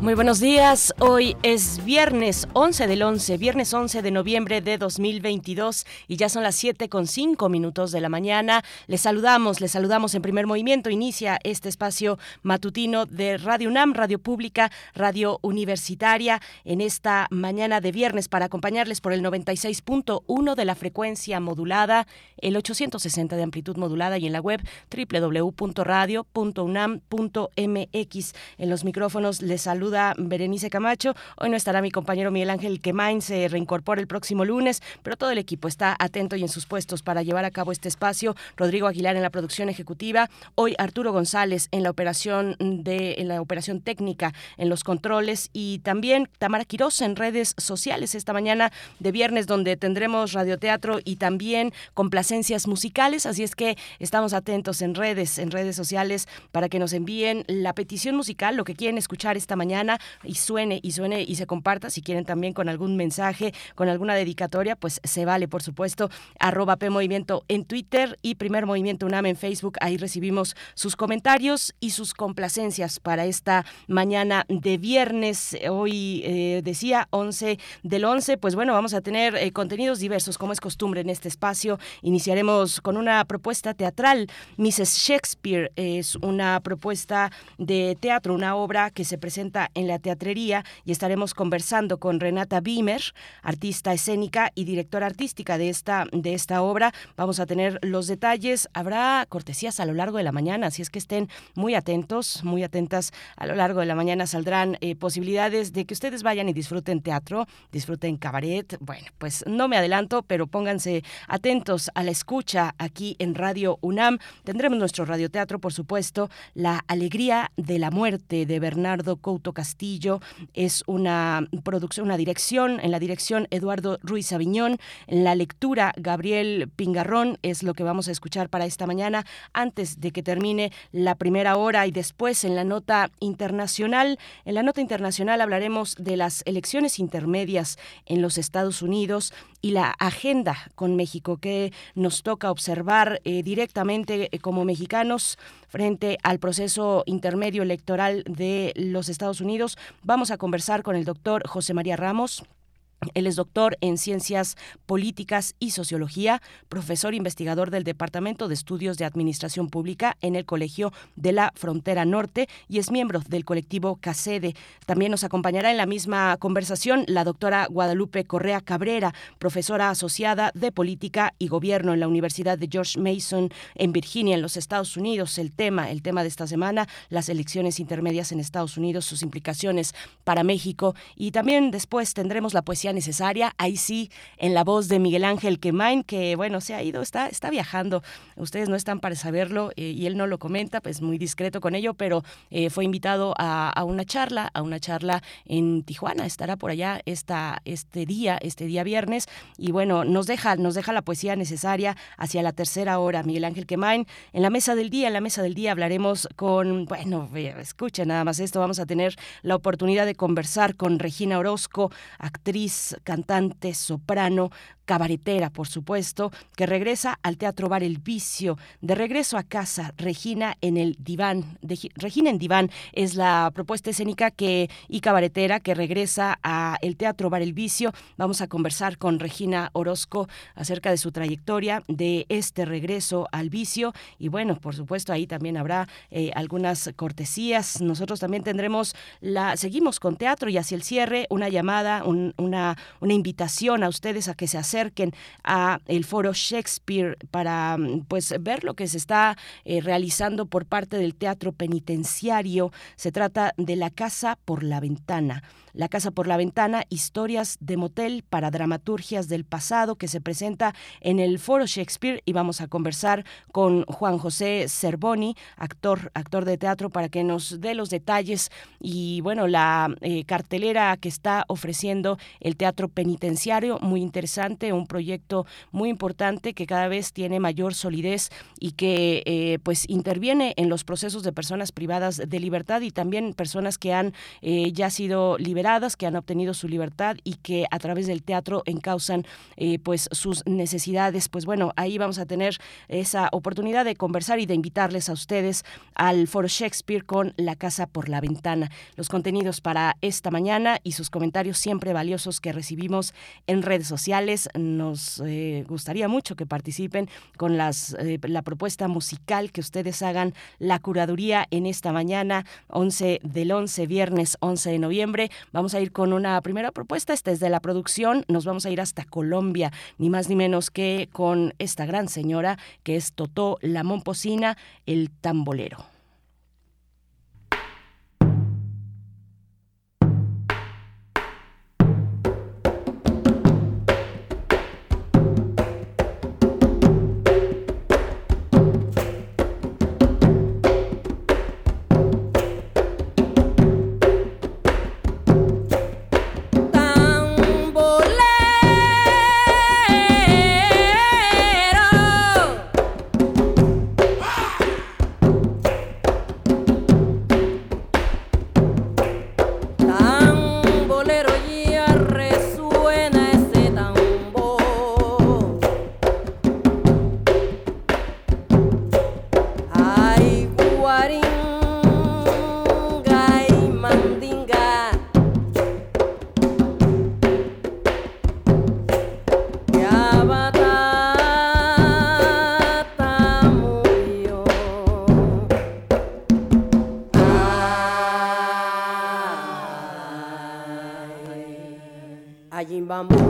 Muy buenos días. Hoy es viernes 11 del 11, viernes 11 de noviembre de 2022 y ya son las 7 con 5 minutos de la mañana. Les saludamos, les saludamos en primer movimiento. Inicia este espacio matutino de Radio UNAM, Radio Pública, Radio Universitaria en esta mañana de viernes para acompañarles por el 96.1 de la frecuencia modulada, el 860 de amplitud modulada y en la web www.radio.unam.mx. En los micrófonos les saludo Berenice Camacho. Hoy no estará mi compañero Miguel Ángel Quemain, se reincorpora el próximo lunes, pero todo el equipo está atento y en sus puestos para llevar a cabo este espacio. Rodrigo Aguilar en la producción ejecutiva, hoy Arturo González en la operación de la operación técnica, en los controles y también Tamara Quiroz en redes sociales esta mañana de viernes donde tendremos radioteatro y también complacencias musicales, así es que estamos atentos en redes, en redes sociales para que nos envíen la petición musical, lo que quieren escuchar esta mañana y suene y suene y se comparta. Si quieren también con algún mensaje, con alguna dedicatoria, pues se vale, por supuesto. Arroba P Movimiento en Twitter y Primer Movimiento UNAM en Facebook. Ahí recibimos sus comentarios y sus complacencias para esta mañana de viernes. Hoy eh, decía 11 del 11. Pues bueno, vamos a tener eh, contenidos diversos, como es costumbre en este espacio. Iniciaremos con una propuesta teatral. Mrs. Shakespeare es una propuesta de teatro, una obra que se presenta en la teatrería y estaremos conversando con Renata Bimer, artista escénica y directora artística de esta, de esta obra. Vamos a tener los detalles. Habrá cortesías a lo largo de la mañana, así es que estén muy atentos, muy atentas. A lo largo de la mañana saldrán eh, posibilidades de que ustedes vayan y disfruten teatro, disfruten cabaret. Bueno, pues no me adelanto, pero pónganse atentos a la escucha aquí en Radio UNAM. Tendremos nuestro radioteatro, por supuesto, La Alegría de la Muerte de Bernardo Couto Castillo, es una producción, una dirección, en la dirección Eduardo Ruiz Aviñón, en la lectura Gabriel Pingarrón, es lo que vamos a escuchar para esta mañana, antes de que termine la primera hora y después en la nota internacional. En la nota internacional hablaremos de las elecciones intermedias en los Estados Unidos y la agenda con México que nos toca observar eh, directamente eh, como mexicanos frente al proceso intermedio electoral de los Estados Unidos. Vamos a conversar con el doctor José María Ramos. Él es doctor en Ciencias Políticas y Sociología, profesor investigador del Departamento de Estudios de Administración Pública en el Colegio de la Frontera Norte y es miembro del colectivo CACEDE. También nos acompañará en la misma conversación la doctora Guadalupe Correa Cabrera, profesora asociada de Política y Gobierno en la Universidad de George Mason en Virginia, en los Estados Unidos. El tema, el tema de esta semana, las elecciones intermedias en Estados Unidos, sus implicaciones para México y también después tendremos la poesía necesaria. Ahí sí, en la voz de Miguel Ángel Quemain, que bueno, se ha ido, está, está viajando. Ustedes no están para saberlo eh, y él no lo comenta, pues muy discreto con ello, pero eh, fue invitado a, una charla, a una charla en Tijuana. Estará por allá esta, este día, este día viernes. Y bueno, nos deja, nos deja la poesía necesaria hacia la tercera hora, Miguel Ángel Quemain. En la mesa del día, en la mesa del día hablaremos con, bueno, escuchen nada más esto, vamos a tener la oportunidad de conversar con Regina Orozco, actriz cantante, soprano, cabaretera, por supuesto, que regresa al Teatro Bar El Vicio. De regreso a casa, Regina en el diván. Regina en diván es la propuesta escénica que y cabaretera que regresa a el Teatro Bar El Vicio. Vamos a conversar con Regina Orozco acerca de su trayectoria, de este regreso al vicio. Y bueno, por supuesto, ahí también habrá eh, algunas cortesías. Nosotros también tendremos la, seguimos con teatro y hacia el cierre, una llamada, una una, invitación a ustedes a que se acerquen a el foro Shakespeare para mm, pues ver lo que se está eh, realizando por parte del teatro penitenciario. Se trata de la casa por la ventana. La Casa por la Ventana, historias de motel para dramaturgias del pasado que se presenta en el Foro Shakespeare y vamos a conversar con Juan José Cervoni, actor, actor de teatro, para que nos dé los detalles y bueno, la eh, cartelera que está ofreciendo el teatro penitenciario, muy interesante, un proyecto muy importante que cada vez tiene mayor solidez y que eh, pues interviene en los procesos de personas privadas de libertad y también personas que han eh, ya sido liberadas, que han obtenido su libertad y que a través del teatro encausan eh, pues sus necesidades. Pues bueno, ahí vamos a tener esa oportunidad de conversar y de invitarles a ustedes al Foro Shakespeare con La Casa por la Ventana. Los contenidos para esta mañana y sus comentarios siempre valiosos que recibimos en redes sociales. Nos eh, gustaría mucho que participen con las, eh, la propuesta musical, que ustedes hagan la curaduría en esta mañana, 11 del 11, viernes 11 de noviembre. Vamos a ir con una primera propuesta, esta es de la producción, nos vamos a ir hasta Colombia, ni más ni menos que con esta gran señora que es Totó La Momposina, el tambolero. vamos.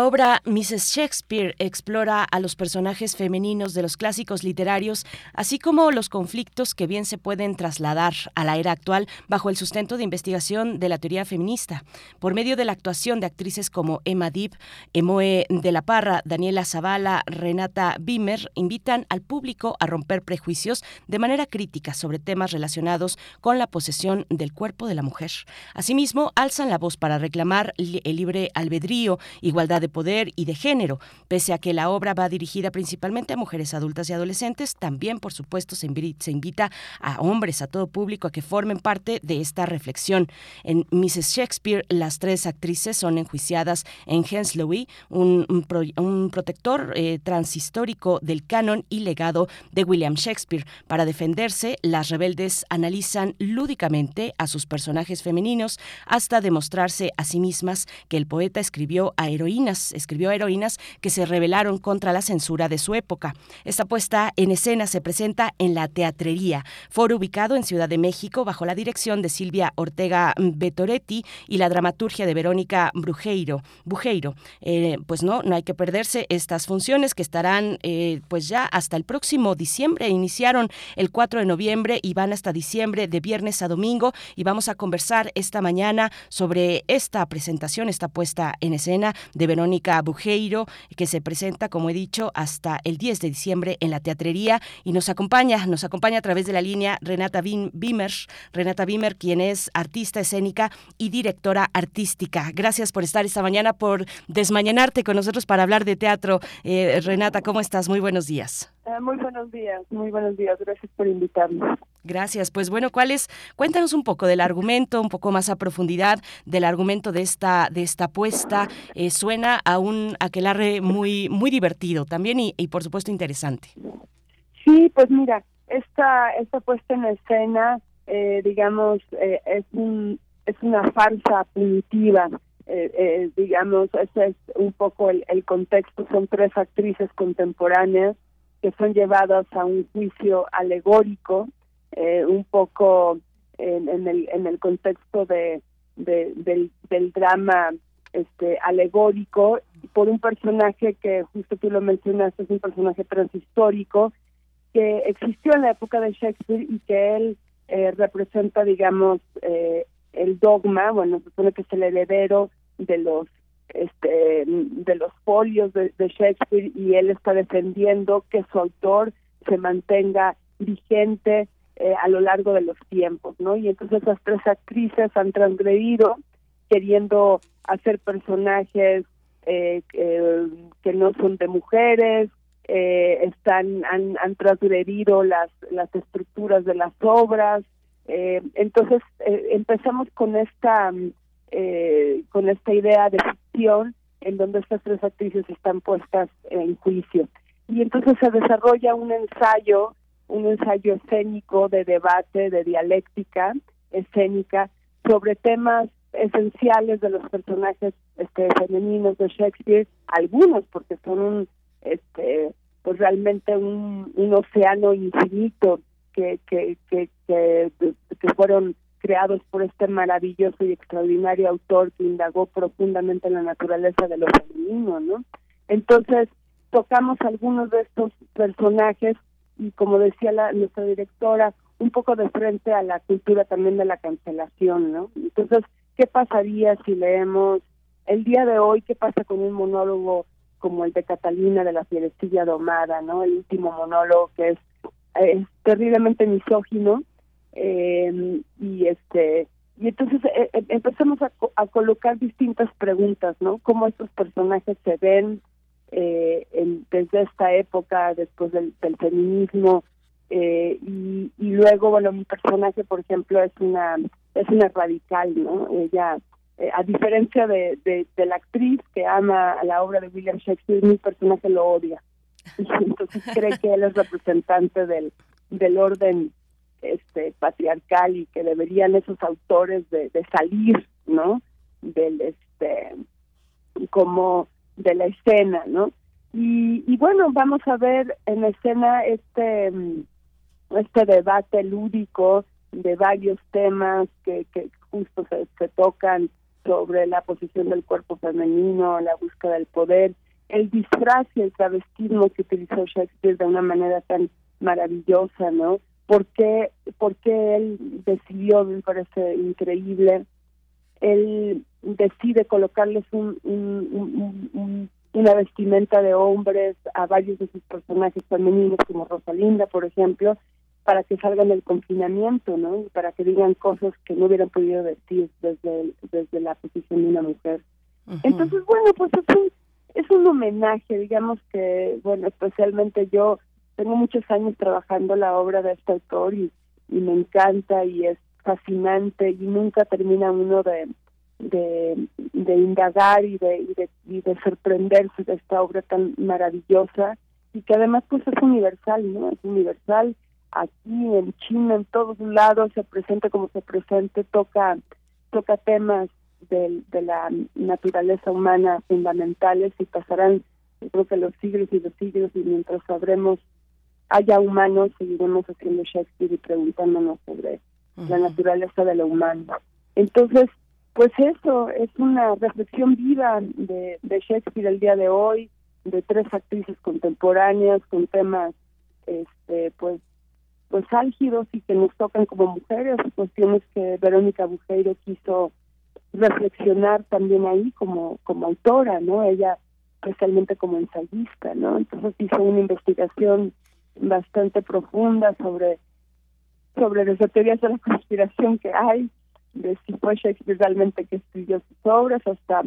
La obra Mrs. Shakespeare explora a los personajes femeninos de los clásicos literarios, así como los conflictos que bien se pueden trasladar a la era actual bajo el sustento de investigación de la teoría feminista. Por medio de la actuación de actrices como Emma Deep, Emoe de la Parra, Daniela Zavala, Renata Bimer, invitan al público a romper prejuicios de manera crítica sobre temas relacionados con la posesión del cuerpo de la mujer. Asimismo, alzan la voz para reclamar el libre albedrío, igualdad de poder y de género. Pese a que la obra va dirigida principalmente a mujeres adultas y adolescentes, también, por supuesto, se invita a hombres, a todo público, a que formen parte de esta reflexión. En Mrs. Shakespeare, las tres actrices son enjuiciadas en Henslowe, un, un, protector eh, transhistórico del canon y legado de William Shakespeare. Para defenderse, las rebeldes analizan lúdicamente a sus personajes femeninos hasta demostrarse a sí mismas que el poeta escribió a heroínas escribió heroínas que se rebelaron contra la censura de su época. Esta puesta en escena se presenta en la Teatrería, foro ubicado en Ciudad de México bajo la dirección de Silvia Ortega Betoretti y la dramaturgia de Verónica Brujeiro. Bujeiro. Eh, pues no, no hay que perderse estas funciones que estarán eh, pues ya hasta el próximo diciembre. Iniciaron el 4 de noviembre y van hasta diciembre de viernes a domingo y vamos a conversar esta mañana sobre esta presentación, esta puesta en escena de Verónica Bujeiro, que se presenta, como he dicho, hasta el 10 de diciembre en la teatrería y nos acompaña, nos acompaña a través de la línea Renata Bimer, Renata Bimer, quien es artista escénica y directora artística. Gracias por estar esta mañana, por desmañanarte con nosotros para hablar de teatro. Eh, Renata, ¿cómo estás? Muy buenos días. Eh, muy buenos días, muy buenos días. Gracias por invitarnos. Gracias. Pues bueno, ¿cuál es? Cuéntanos un poco del argumento, un poco más a profundidad del argumento de esta de esta apuesta. Eh, suena a un aquelarre muy muy divertido también y, por supuesto interesante. Sí, pues mira, esta esta puesta en escena, eh, digamos, es un es una farsa punitiva. digamos, ese es un poco el, el contexto. Son tres actrices contemporáneas que son llevadas a un juicio alegórico, eh, un poco en, el, en el contexto de, del, drama este alegórico por un personaje que justo tú lo mencionaste es un personaje transhistórico que existió en la época de Shakespeare y que él eh, representa digamos eh, el dogma bueno supone que es el heredero de los este de los folios de, Shakespeare y él está defendiendo que su autor se mantenga vigente eh, a lo largo de los tiempos, ¿no? Y entonces las tres actrices han transgredido queriendo hacer personajes eh, que no son de mujeres, eh, están han, han transgredido las las estructuras de las obras eh, entonces eh, empezamos con esta eh, con esta idea de ficción en donde estas tres actrices están puestas en juicio. Y entonces se desarrolla un ensayo un ensayo escénico de debate de dialéctica escénica sobre temas esenciales de los personajes este, femeninos de Shakespeare algunos porque son un este pues realmente un, un océano infinito que, que, que, que, fueron creados por este maravilloso y extraordinario autor que indagó profundamente en la naturaleza de lo femenino, ¿no? Entonces, tocamos algunos de estos personajes y como decía la, nuestra directora, un poco de frente a la cultura también de la cancelación, ¿no? Entonces, ¿qué pasaría si leemos el día de hoy, qué pasa con un monólogo como el de Catalina de la Fierecilla Domada, ¿no? El último monólogo que es, terriblemente misógino eh, y este y entonces eh, eh, empezamos a, colocar distintas preguntas, ¿no? Cómo estos personajes se ven desde esta época, después del, feminismo, y, y luego, bueno, mi personaje, por ejemplo, es una es una radical, ¿no? Ella eh, a diferencia de, de, la actriz que ama la obra de William Shakespeare, mi personaje lo odia. Entonces cree que él es representante del, del orden este patriarcal y que deberían esos autores de, salir, ¿no? Del este como de la escena, ¿no? Y, bueno, vamos a ver en escena este este debate lúdico de varios temas que, que justo se, se tocan sobre la posición del cuerpo femenino, la búsqueda del poder, el disfraz y el travestismo que utilizó Shakespeare de una manera tan maravillosa, ¿no? ¿Por qué, él decidió, me parece increíble, él decide colocarles un, una vestimenta de hombres a varios de sus personajes femeninos, como Rosalinda, por ejemplo, para que salgan del confinamiento, ¿no? Y para que digan cosas que no hubieran podido decir desde desde la posición de una mujer. Entonces, bueno, pues es un, es un homenaje, digamos que, bueno, especialmente yo tengo muchos años trabajando la obra de este autor y, y me encanta y es fascinante y nunca termina uno de, de, indagar y de, y de, y de sorprenderse de esta obra tan maravillosa y que además pues es universal, ¿no? Es universal aquí en China, en todos lados, se presenta como se presente, toca, toca temas de, de la naturaleza humana fundamentales y pasarán, yo creo que los siglos y los siglos, y mientras sabremos haya humanos, seguiremos haciendo Shakespeare y preguntándonos sobre la naturaleza de lo humano. Entonces, pues eso, es una reflexión viva de, de Shakespeare el día de hoy, de tres actrices contemporáneas con temas este pues pues álgidos y que nos tocan como mujeres, cuestiones que Verónica Bujeiro quiso reflexionar también ahí como como autora, ¿no? Ella especialmente como ensayista, ¿no? Entonces hizo una investigación bastante profunda sobre sobre las teorías de la conspiración que hay, de si fue Shakespeare realmente que escribió sus obras, hasta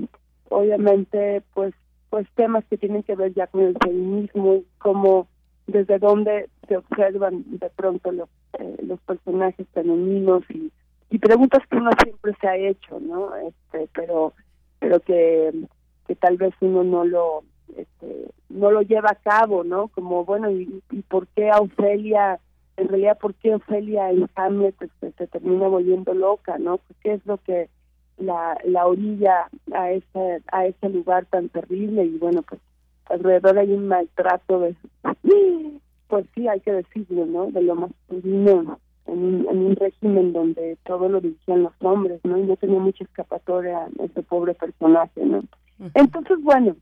obviamente pues pues temas que tienen que ver ya con el feminismo, como desde donde se observan de pronto los, eh, los personajes femeninos y, y preguntas que uno siempre se ha hecho, ¿no? Este, pero pero que, que tal vez uno no lo este, no lo lleva a cabo, ¿no? Como, bueno, ¿y, y por qué a Ofelia, en realidad, por qué Ofelia en Hamlet se termina volviendo loca, ¿no? ¿Qué es lo que la, la orilla a ese, a ese lugar tan terrible? Y bueno, pues alrededor hay un maltrato de pues sí hay que decirlo no de lo masculino en un, en un régimen donde todo lo dirigían los hombres no y no tenía mucha escapatoria este pobre personaje no entonces bueno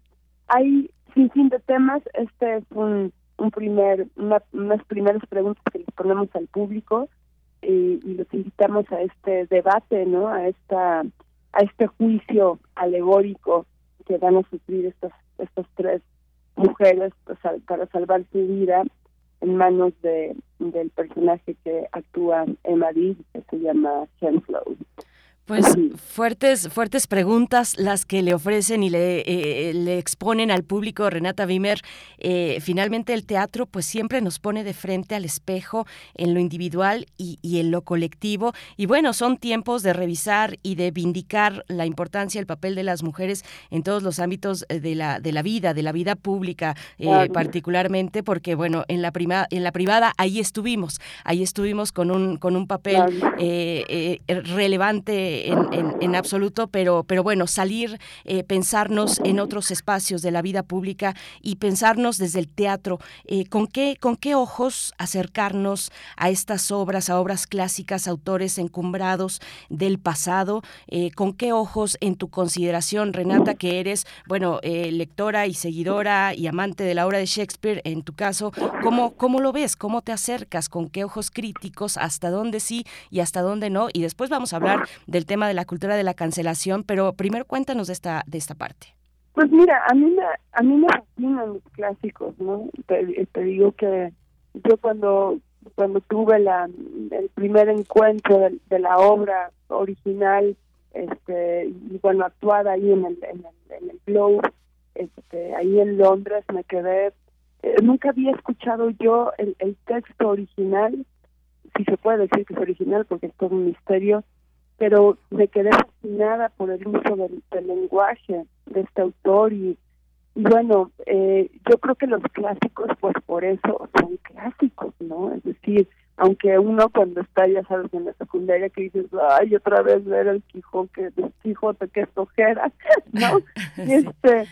hay sin fin de temas este es un un primer una, unas primeras preguntas que les ponemos al público y, y los invitamos a este debate no a esta a este juicio alegórico que van a sufrir estas estas tres mujeres para salvar su vida en manos de del personaje que actúa en Madrid que se llama Flow. Pues fuertes, fuertes preguntas las que le ofrecen y le, eh, le exponen al público Renata Wimmer. Eh, finalmente el teatro pues siempre nos pone de frente al espejo en lo individual y, en lo colectivo. Y bueno, son tiempos de revisar y de vindicar la importancia y el papel de las mujeres en todos los ámbitos de la, de la vida, de la vida pública eh, particularmente, porque bueno, en la, prima, en la privada ahí estuvimos, ahí estuvimos con un, con un papel relevante en, absoluto, pero, pero bueno, salir, eh, pensarnos en otros espacios de la vida pública y pensarnos desde el teatro, eh, ¿con, qué, ¿con qué ojos acercarnos a estas obras, a obras clásicas, autores encumbrados del pasado? Eh, ¿Con qué ojos en tu consideración, Renata, que eres, bueno, lectora y seguidora y amante de la obra de Shakespeare, en tu caso, ¿cómo, ¿cómo lo ves? ¿Cómo te acercas? ¿Con qué ojos críticos? ¿Hasta dónde sí y hasta dónde no? Y después vamos a hablar del tema de la cultura de la cancelación, pero primero cuéntanos de esta, de esta parte. Pues mira, a mí me, a mí me fascinan los clásicos, ¿no? Te, digo que yo cuando cuando tuve la el primer encuentro de, la obra original este y bueno actuada ahí en el en el, en el Globe este ahí en Londres me quedé eh, nunca había escuchado yo el, el texto original si se puede decir que es original porque es todo un misterio pero me quedé fascinada por el uso del, lenguaje de este autor y, bueno, eh, yo creo que los clásicos, pues por eso son clásicos, ¿no? Es decir, aunque uno cuando está, ya sabes, en la secundaria que dices, ay, otra vez ver el Quijote, el Quijote que es ojera, ¿no? este,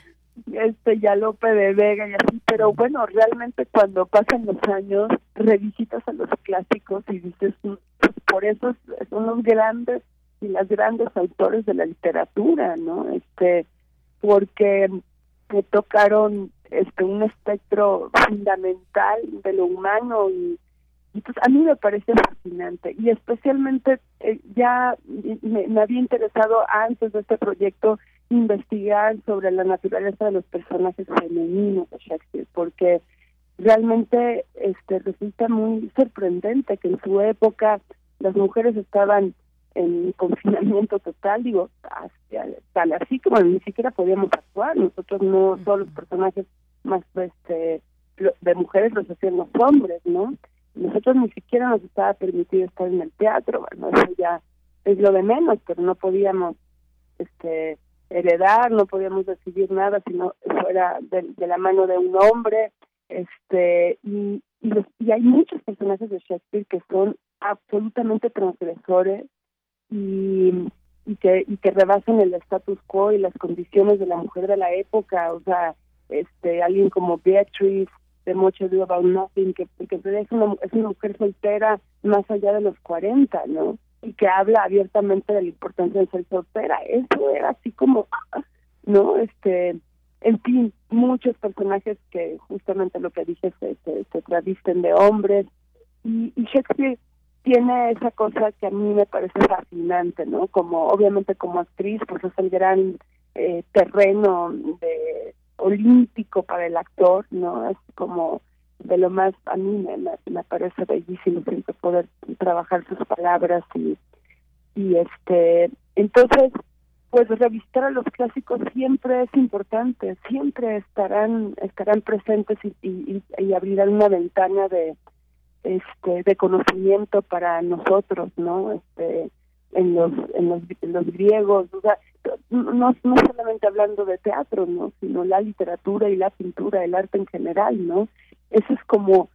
este ya Lope de Vega y así, pero bueno, realmente cuando pasan los años, revisitas a los clásicos y dices, pues, por eso son los grandes y las grandes autores de la literatura, ¿no? Este, porque me tocaron este un espectro fundamental de lo humano y, entonces a mí me parece fascinante y especialmente eh, ya me, me, había interesado antes de este proyecto investigar sobre la naturaleza de los personajes femeninos de Shakespeare porque realmente este resulta muy sorprendente que en su época las mujeres estaban en confinamiento total, digo, tal así como ni siquiera podíamos actuar, nosotros no, todos los personajes más este de mujeres los hacían los hombres, ¿no? Nosotros ni siquiera nos estaba permitido estar en el teatro, bueno, eso ya es lo de menos, pero no podíamos este heredar, no podíamos decidir nada si no fuera de, de la mano de un hombre, este y, y, y hay muchos personajes de Shakespeare que son absolutamente transgresores y, y que y que rebasen el status quo y las condiciones de la mujer de la época o sea este alguien como Beatrice de Mucho Do About Nothing que, que es una es una mujer soltera más allá de los 40 no y que habla abiertamente de la importancia de ser soltera. Eso era así como no este en fin muchos personajes que justamente lo que dije se se, se de hombres. Y, y Shakespeare tiene esa cosa que a mí me parece fascinante, ¿no? Como obviamente como actriz, pues es el gran eh, terreno de olímpico para el actor, ¿no? Es como de lo más a mí me, me, parece bellísimo siempre poder trabajar sus palabras y y este entonces pues revisitar a los clásicos siempre es importante siempre estarán estarán presentes y, y, y abrirán una ventana de este de conocimiento para nosotros no este en los en los, griegos no no solamente hablando de teatro no sino la literatura y la pintura el arte en general no eso es como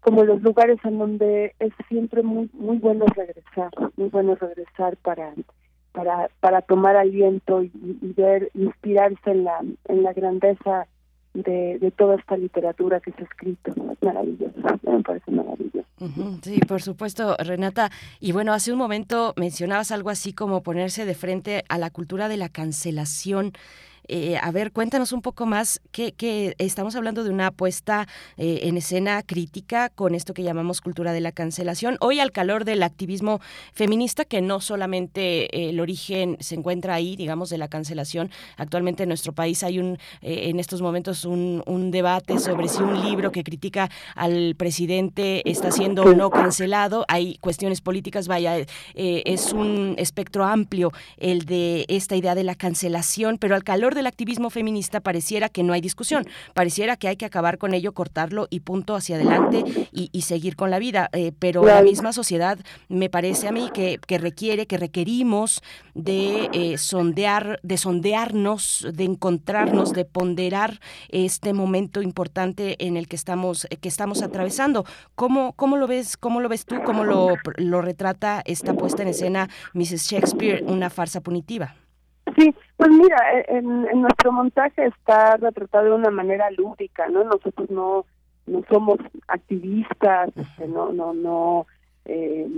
como los lugares en donde es siempre muy muy bueno regresar muy bueno regresar para para para tomar aliento y, y ver inspirarse en la en la grandeza de, toda esta literatura que se ha escrito. Es maravilloso, me parece maravilloso. sí, por supuesto, Renata. Y bueno, hace un momento mencionabas algo así como ponerse de frente a la cultura de la cancelación. Eh, a ver, cuéntanos un poco más que, que estamos hablando de una apuesta eh, en escena crítica con esto que llamamos cultura de la cancelación. Hoy al calor del activismo feminista, que no solamente el origen se encuentra ahí, digamos, de la cancelación. Actualmente en nuestro país hay un, en estos momentos un, un debate sobre si un libro que critica al presidente está siendo o no cancelado. Hay cuestiones políticas, vaya, es un espectro amplio el de esta idea de la cancelación, pero al calor del activismo feminista pareciera que no hay discusión, pareciera que hay que acabar con ello, cortarlo y punto hacia adelante y, seguir con la vida. Eh, pero la misma sociedad me parece a mí que, requiere, que requerimos de eh, sondear, de sondearnos, de encontrarnos, de ponderar este momento importante en el que estamos, que estamos atravesando. ¿Cómo, cómo lo ves, cómo lo ves tú, cómo lo, lo retrata esta puesta en escena Mrs. Shakespeare, una farsa punitiva? Sí, pues mira, e, en, nuestro montaje está retratado de una manera lúdica, ¿no? Nosotros no no somos activistas, este, no no no eh,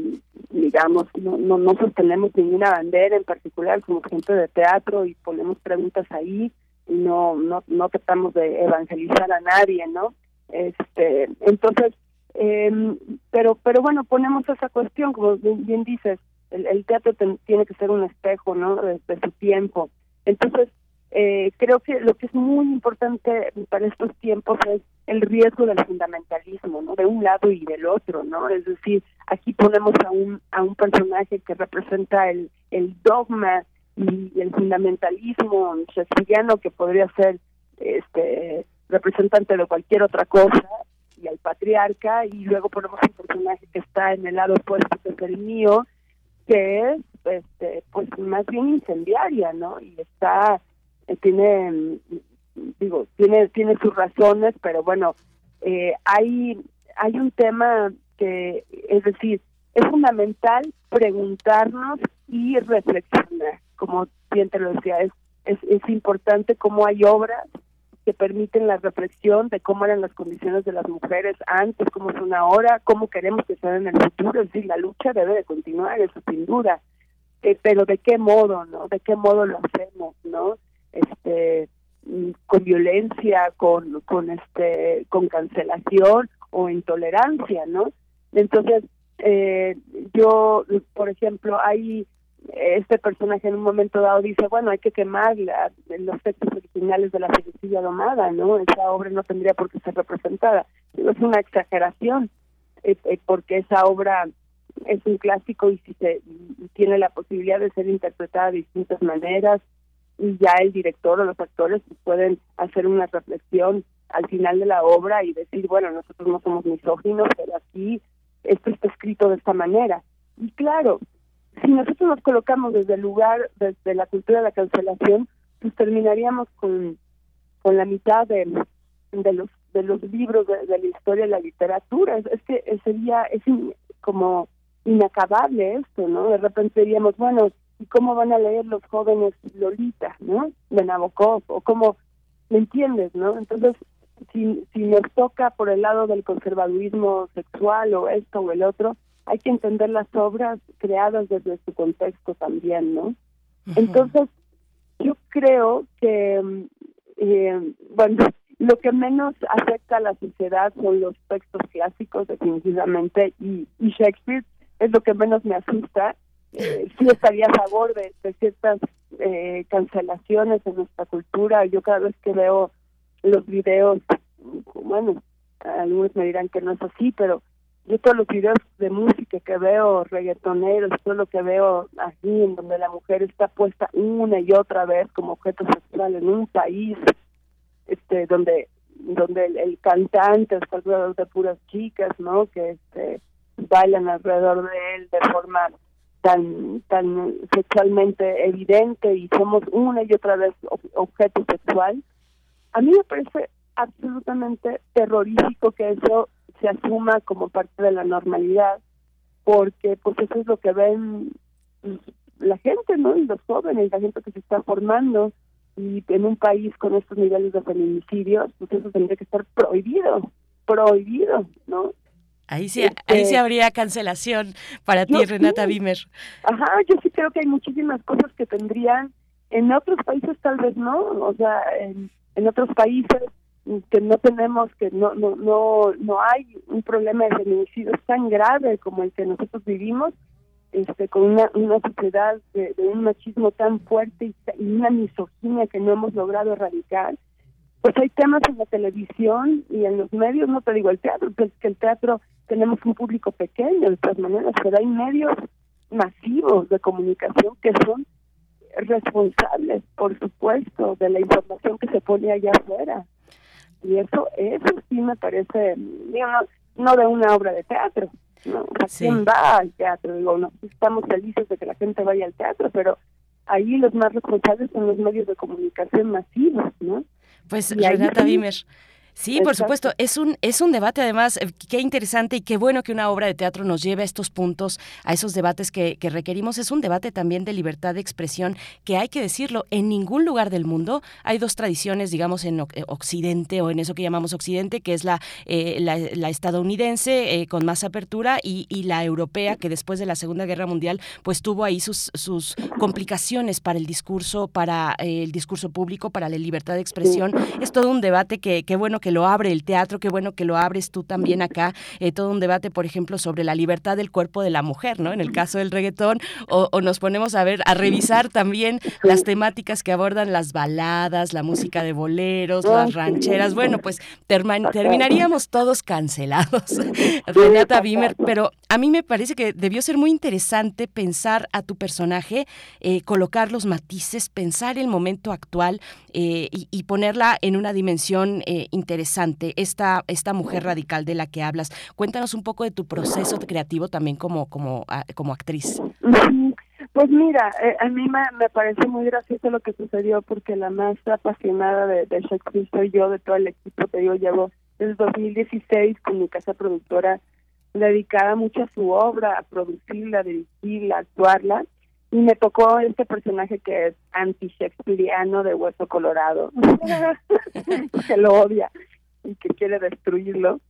digamos no, no no sostenemos ninguna bandera en particular, como gente de teatro y ponemos preguntas ahí y no no no tratamos de evangelizar a nadie, ¿no? Este, entonces, eh, pero pero bueno ponemos esa cuestión como bien dices el, teatro tiene que ser un espejo, ¿no? De, su tiempo. Entonces, eh, creo que lo que es muy importante para estos tiempos es el riesgo del fundamentalismo, ¿no? De un lado y del otro, ¿no? Es decir, aquí ponemos a un a un personaje que representa el el dogma y el fundamentalismo shakespeariano que podría ser este representante de cualquier otra cosa y al patriarca y luego ponemos un personaje que está en el lado opuesto que es el mío que es este pues más bien incendiaria no y está eh, tiene digo tiene tiene sus razones pero bueno eh, hay hay un tema que es decir es fundamental preguntarnos y reflexionar. Como bien lo decía es es, es importante cómo hay obras que permiten la reflexión de cómo eran las condiciones de las mujeres antes, cómo son ahora, cómo queremos que sean en el futuro. Es decir, la lucha debe de continuar, eso sin duda. Eh, pero de qué modo, ¿no? De qué modo lo hacemos, ¿no? Este mm, con violencia, con con este con cancelación o intolerancia, ¿no? Entonces, eh, yo, por ejemplo, hay este personaje en un momento dado dice, bueno, hay que quemar los textos originales de la Felicidad Domada, ¿no? Esa obra no tendría por qué ser representada. Es una exageración, eh, eh, porque esa obra es un clásico y si se tiene la posibilidad de ser interpretada de distintas maneras y ya el director o los actores pueden hacer una reflexión al final de la obra y decir, bueno, nosotros no somos misóginos, pero aquí esto está escrito de esta manera. Y claro, si nosotros nos colocamos desde el lugar, desde la cultura de la cancelación, pues terminaríamos con, con la mitad de, de los de los libros de, la historia de la literatura. Es, que sería, es como inacabable esto, ¿no? De repente diríamos, bueno, ¿y cómo van a leer los jóvenes Lolita, ¿no? De Nabokov, o cómo, ¿me entiendes, no? Entonces, si, si nos toca por el lado del conservadurismo sexual o esto o el otro, hay que entender las obras creadas desde su contexto también, ¿no? Entonces, yo creo que, mm, eh, bueno, lo que menos afecta a la sociedad son los textos clásicos, definitivamente, y, y Shakespeare es lo que menos me asusta. Eh, sí estaría a favor de, ciertas eh, cancelaciones en nuestra cultura. Yo cada vez que veo los videos, bueno, algunos me dirán que no es así, pero yo todos los videos de música que veo, reggaetoneros, todo lo que veo aquí, en donde la mujer está puesta una y otra vez como objeto sexual en un país, este, donde donde el, cantante está alrededor de puras chicas, ¿no? Que este, bailan alrededor de él de forma tan tan sexualmente evidente y somos una y otra vez objeto sexual. A mí me parece absolutamente terrorífico que eso se asuma como parte de la normalidad, porque pues eso es lo que ven la gente, ¿no? Y los jóvenes, la gente que se está formando, y en un país con estos niveles de feminicidios, pues eso tendría que estar prohibido, prohibido, ¿no? Ahí sí, ahí sí este, habría cancelación para ti, Renata Bimer. Ajá, yo sí creo que hay muchísimas cosas que tendrían En otros países tal vez no, o sea, en, en otros países que no tenemos, que no, no, no, no hay un problema de feminicidios tan grave como el que nosotros vivimos, este, con una, una sociedad de, un machismo tan fuerte y, una misoginia que no hemos logrado erradicar, pues hay temas en la televisión y en los medios, no te digo el teatro, que, que el teatro tenemos un público pequeño de todas maneras, pero hay medios masivos de comunicación que son responsables, por supuesto, de la información que se pone allá afuera. Y eso, eso sí me parece, digo, no, no de una obra de teatro, ¿no? ¿Quién va al teatro? Digo, no, estamos felices de que la gente vaya al teatro, pero ahí los más responsables son los medios de comunicación masivos, ¿no? Pues Renata Wimmer, Sí, por supuesto, es un es un debate además eh, qué interesante y qué bueno que una obra de teatro nos lleve a estos puntos, a esos debates que, que, requerimos. Es un debate también de libertad de expresión que hay que decirlo, en ningún lugar del mundo hay dos tradiciones, digamos, en eh, Occidente o en eso que llamamos Occidente, que es la, eh, la, estadounidense con más apertura y, y, la europea, que después de la Segunda Guerra Mundial, pues tuvo ahí sus, sus complicaciones para el discurso, para el discurso público, para la libertad de expresión. Es todo un debate que, que bueno, que lo abre el teatro, qué bueno que lo abres tú también acá, eh, todo un debate, por ejemplo, sobre la libertad del cuerpo de la mujer, ¿no? En el caso del reggaetón, o, nos ponemos a ver, a revisar también las temáticas que abordan las baladas, la música de boleros, las rancheras, bueno, pues terminaríamos todos cancelados, Renata Bimer, pero a mí me parece que debió ser muy interesante pensar a tu personaje, eh, colocar los matices, pensar el momento actual eh, y, ponerla en una dimensión interesante interesante esta, esta mujer radical de la que hablas. Cuéntanos un poco de tu proceso creativo también como, como, ah, como actriz. Pues mira, eh, a mí me, parece muy gracioso lo que sucedió porque la más apasionada de, Shakespeare soy yo, de todo el equipo, te digo, llevo desde 2016 con mi casa productora dedicada mucho a su obra, a producirla, a dirigirla, a actuarla y me tocó este personaje que es anti-shakespeariano de hueso colorado, que lo odia y que quiere destruirlo.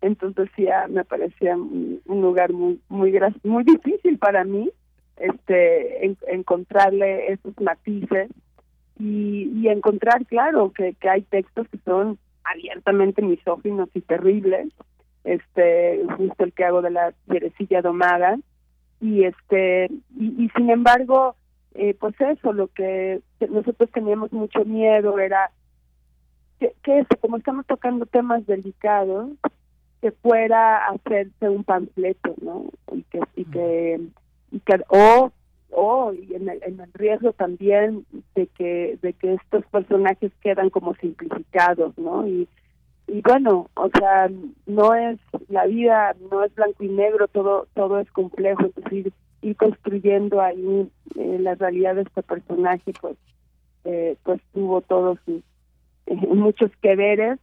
Entonces ya me parecía un, lugar muy muy muy difícil para mí este encontrarle esos matices y, y encontrar claro que, que hay textos que son abiertamente misóginos y terribles este justo el que hago de la fierecilla domada y este y, sin embargo eh, pues eso lo que nosotros teníamos mucho miedo era que, eso como estamos tocando temas delicados que fuera hacerse un panfleto no y que y que y que o o y en el, en el riesgo también de que de que estos personajes quedan como simplificados no y y bueno, o sea, no es la vida, no es blanco y negro, todo todo es complejo, es decir, ir construyendo ahí eh, la realidad de este personaje, pues eh, pues tuvo todos sus eh, muchos que veres,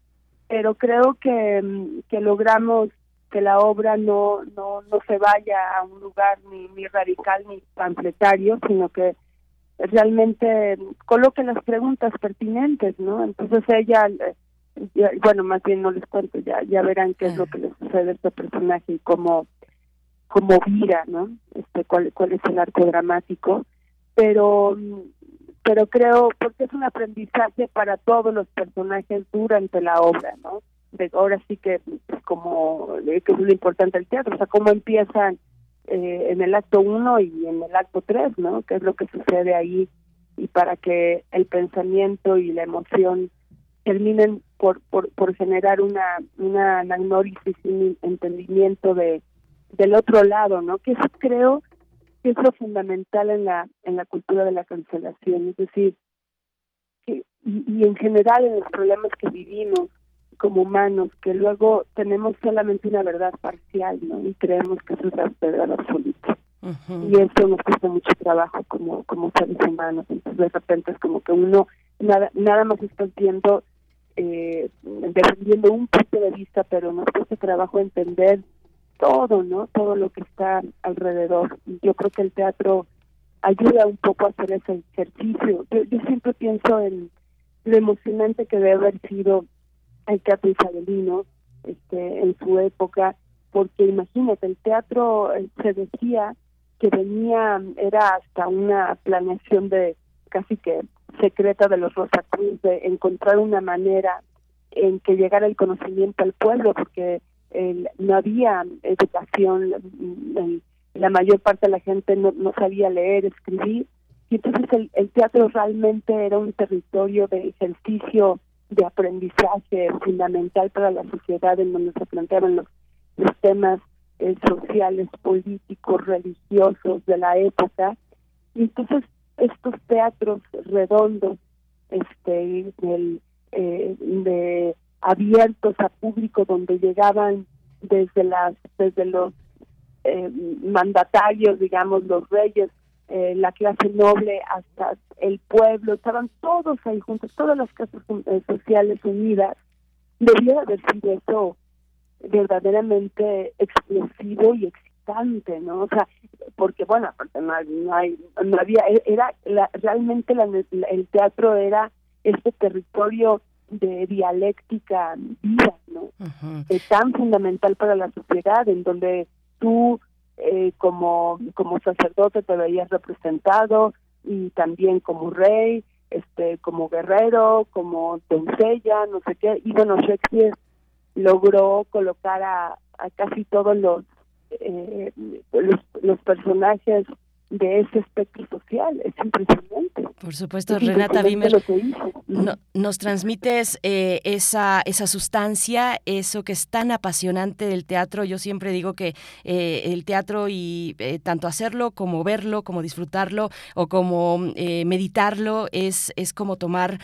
pero creo que, mm, que logramos que la obra no no no se vaya a un lugar ni, ni radical ni panfletario, sino que realmente coloque las preguntas pertinentes, ¿no? Entonces ella bueno, más bien no les cuento, ya ya verán qué es lo que le sucede a este personaje y cómo cómo vira, ¿no? Este cuál cuál es el arco dramático, pero pero creo porque es un aprendizaje para todos los personajes durante la obra, ¿no? De, ahora sí que como que es lo importante del teatro, o sea, cómo empiezan eh, en el acto uno y en el acto tres, ¿no? ¿Qué es lo que sucede ahí? Y para que el pensamiento y la emoción terminen por, por, por generar una, una análisis y un entendimiento de del otro lado, ¿no? Que eso creo que es lo fundamental en la en la cultura de la cancelación, es decir, que, y, y en general en los problemas que vivimos como humanos, que luego tenemos solamente una verdad parcial, ¿no? Y creemos que eso es la verdad absoluta. Y eso nos cuesta mucho trabajo como como seres humanos. Entonces de repente es como que uno nada nada más está viendo eh, defendiendo un punto de vista, pero nos cuesta trabajo entender todo, ¿no? Todo lo que está alrededor. Yo creo que el teatro ayuda un poco a hacer ese ejercicio. Yo, yo siempre pienso en lo emocionante que debe haber sido el teatro isabelino este, en su época, porque imagínate, el teatro eh, se decía que venía, era hasta una planeación de casi que secreta de los Rosacruz de encontrar una manera en que llegara el conocimiento al pueblo, porque no había educación, la mayor parte de la gente no, no sabía leer, escribir, y entonces el, el, teatro realmente era un territorio de ejercicio de aprendizaje fundamental para la sociedad en donde se planteaban los, los temas eh, sociales, políticos, religiosos de la época. Y entonces estos teatros redondos, este, eh, de abiertos a público donde llegaban desde las desde los eh, mandatarios digamos los reyes eh, la clase noble hasta el pueblo, estaban todos ahí juntos, todas las casas eh, sociales unidas. Debiera haber sido eso verdaderamente explosivo y ¿no? O sea, porque bueno, aparte no, hay, no había, e, era realmente el teatro era este territorio de dialéctica viva, ¿no? Es tan fundamental para la sociedad en donde tú eh, como, como sacerdote te veías representado y también como rey, este, como guerrero, como doncella, no sé qué. Y bueno, Shakespeare logró colocar a, a casi todos los, eh, los, los personajes de ese espectro social. Es impresionante. Por supuesto, Renata Wimmer, nos transmites eh, esa, esa sustancia, eso que es tan apasionante del teatro. Yo siempre digo que eh, el teatro y eh, tanto hacerlo como verlo, como disfrutarlo o como meditarlo es, es como tomar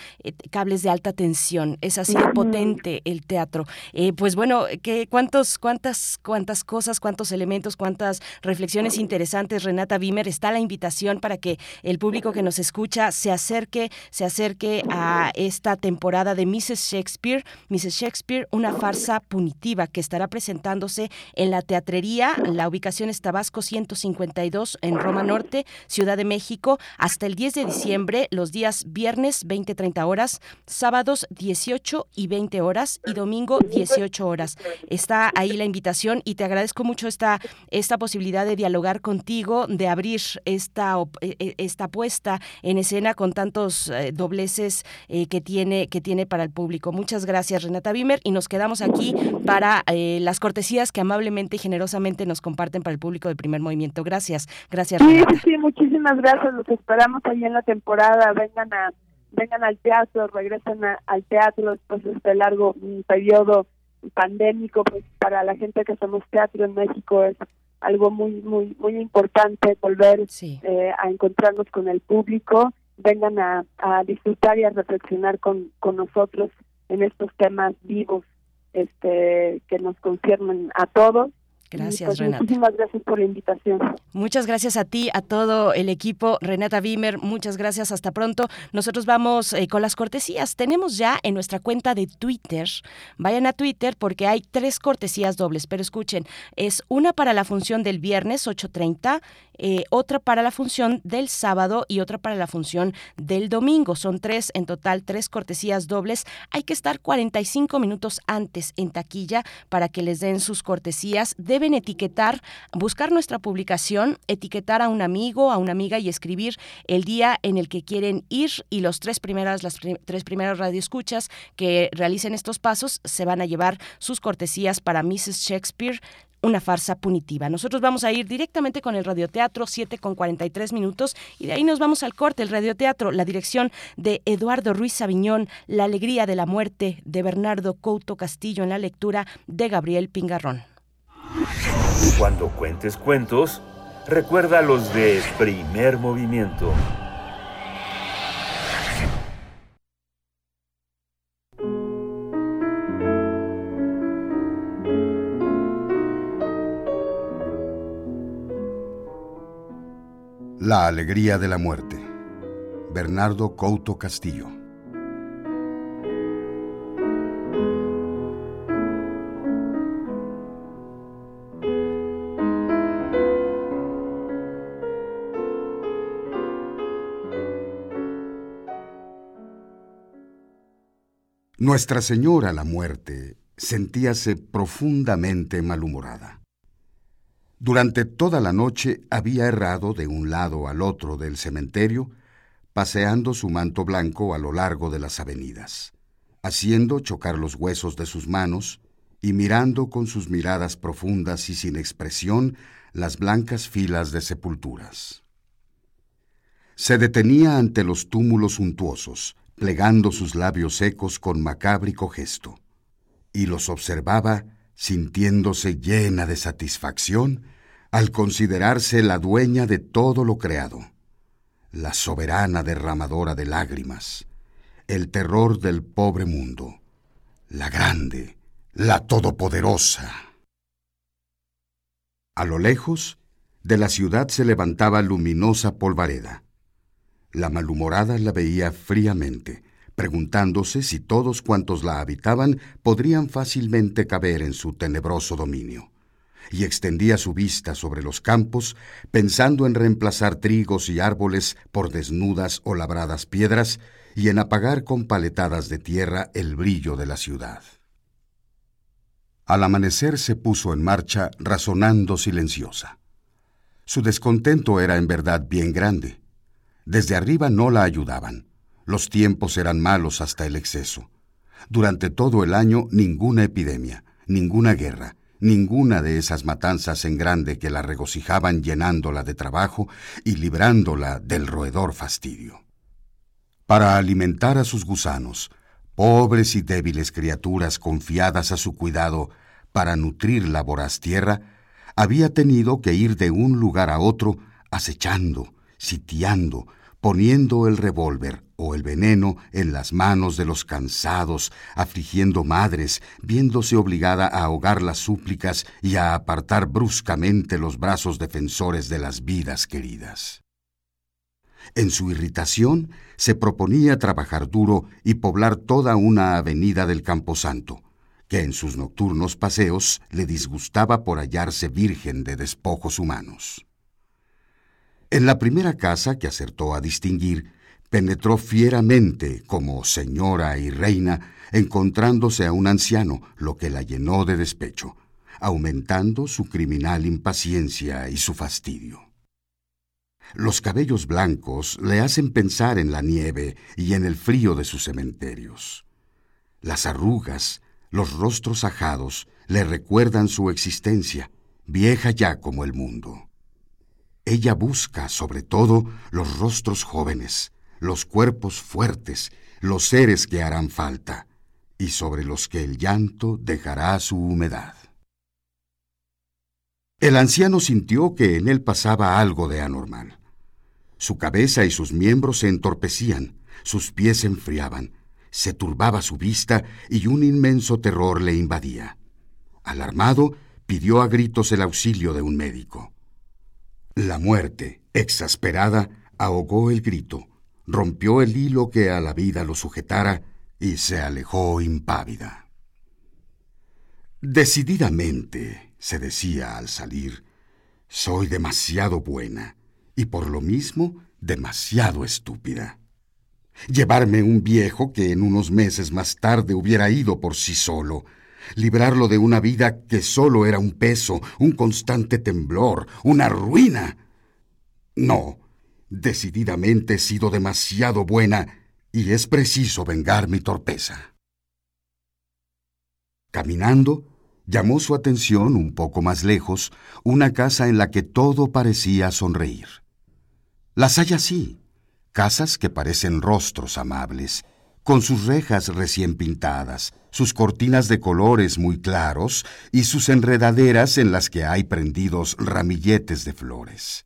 cables de alta tensión. Es así de potente el teatro. pues bueno, ¿qué, cuántos, cuántas, cuántas cosas, cuántos elementos, cuántas reflexiones interesantes, Renata Wimmer, está la invitación para que el público que nos escucha se acerque, se acerque a esta temporada de Mrs. Shakespeare, Mrs. Shakespeare, una farsa punitiva que estará presentándose en la teatrería. La ubicación es Tabasco 152 en Roma Norte, Ciudad de México, hasta el 10 de diciembre, los días viernes 20-30 horas, sábados 18 y 20 horas y domingo 18 horas. Está ahí la invitación y te agradezco mucho esta, esta posibilidad de dialogar contigo, de abrir esta, e, e, esta puesta en escena con tantos eh, dobleces eh, que, tiene, que tiene para el público. Muchas gracias, Renata Bimer, y nos quedamos aquí para eh, las cortesías que amablemente y generosamente nos comparten para el público del primer movimiento. Gracias, gracias. Sí, sí, muchísimas gracias. Los esperamos ahí en la temporada. Vengan a vengan al teatro, regresen al teatro después de este largo mm, periodo pandémico, pues para la gente que hacemos teatro en México es algo muy muy muy importante volver eh, a encontrarnos con el público. Vengan a, a disfrutar y a reflexionar con, con nosotros en estos temas vivos este que nos conciernen a todos Gracias, pues, Renata. Muchísimas gracias por la invitación. Muchas gracias a ti, a todo el equipo. Renata Wimmer, muchas gracias. Hasta pronto. Nosotros vamos eh, con las cortesías. Tenemos ya en nuestra cuenta de Twitter, vayan a Twitter porque hay tres cortesías dobles, pero escuchen, es una para la función del viernes 8.30, eh, otra para la función del sábado y otra para la función del domingo. Son tres en total, tres cortesías dobles. Hay que estar 45 minutos antes en taquilla para que les den sus cortesías. Deben etiquetar, buscar nuestra publicación, etiquetar a un amigo, a una amiga y escribir el día en el que quieren ir y los tres primeras, las tres primeras radioescuchas que realicen estos pasos se van a llevar sus cortesías para Mrs. Shakespeare una farsa punitiva. Nosotros vamos a ir directamente con el radioteatro, 7 con 43 minutos, y de ahí nos vamos al corte, el radioteatro, la dirección de Eduardo Ruiz Aviñón, La alegría de la muerte de Bernardo Couto Castillo en la lectura de Gabriel Pingarrón. Cuando cuentes cuentos, recuerda los de primer movimiento. La alegría de la muerte. Bernardo Couto Castillo. Nuestra Señora la Muerte sentíase profundamente malhumorada. Durante toda la noche había errado de un lado al otro del cementerio paseando su manto blanco a lo largo de las avenidas, haciendo chocar los huesos de sus manos y mirando con sus miradas profundas y sin expresión las blancas filas de sepulturas. Se detenía ante los túmulos suntuosos, plegando sus labios secos con macábrico gesto, y los observaba sintiéndose llena de satisfacción al considerarse la dueña de todo lo creado, la soberana derramadora de lágrimas, el terror del pobre mundo, la grande, la todopoderosa. A lo lejos, de la ciudad se levantaba luminosa polvareda. La malhumorada la veía fríamente, preguntándose si todos cuantos la habitaban podrían fácilmente caber en su tenebroso dominio. Y extendía su vista sobre los campos, pensando en reemplazar trigos y árboles por desnudas o labradas piedras y en apagar con paletadas de tierra el brillo de la ciudad. Al amanecer se puso en marcha razonando silenciosa. Su descontento era en verdad bien grande desde arriba no la ayudaban. Los tiempos eran malos hasta el exceso. Durante todo el año ninguna epidemia, ninguna guerra, ninguna de esas matanzas en grande que la regocijaban llenándola de trabajo y librándola del roedor fastidio. Para alimentar a sus gusanos, pobres y débiles criaturas confiadas a su cuidado para nutrir la voraz tierra, había tenido que ir de un lugar a otro acechando, sitiando, poniendo el revólver o el veneno en las manos de los cansados, afligiendo madres, viéndose obligada a ahogar las súplicas y a apartar bruscamente los brazos defensores de las vidas queridas. En su irritación se proponía trabajar duro y poblar toda una avenida del Camposanto, que en sus nocturnos paseos le disgustaba por hallarse virgen de despojos humanos. En la primera casa que acertó a distinguir, penetró fieramente como señora y reina, encontrándose a un anciano, lo que la llenó de despecho, aumentando su criminal impaciencia y su fastidio. Los cabellos blancos le hacen pensar en la nieve y en el frío de sus cementerios. Las arrugas, los rostros ajados, le recuerdan su existencia, vieja ya como el mundo. Ella busca, sobre todo, los rostros jóvenes, los cuerpos fuertes, los seres que harán falta, y sobre los que el llanto dejará su humedad. El anciano sintió que en él pasaba algo de anormal. Su cabeza y sus miembros se entorpecían, sus pies se enfriaban, se turbaba su vista y un inmenso terror le invadía. Alarmado, pidió a gritos el auxilio de un médico. La muerte, exasperada, ahogó el grito, rompió el hilo que a la vida lo sujetara y se alejó impávida. Decididamente, se decía al salir, soy demasiado buena y por lo mismo demasiado estúpida. Llevarme un viejo que en unos meses más tarde hubiera ido por sí solo, librarlo de una vida que solo era un peso, un constante temblor, una ruina. No, decididamente he sido demasiado buena y es preciso vengar mi torpeza. Caminando, llamó su atención un poco más lejos una casa en la que todo parecía sonreír. Las hay así, casas que parecen rostros amables, con sus rejas recién pintadas, sus cortinas de colores muy claros y sus enredaderas en las que hay prendidos ramilletes de flores.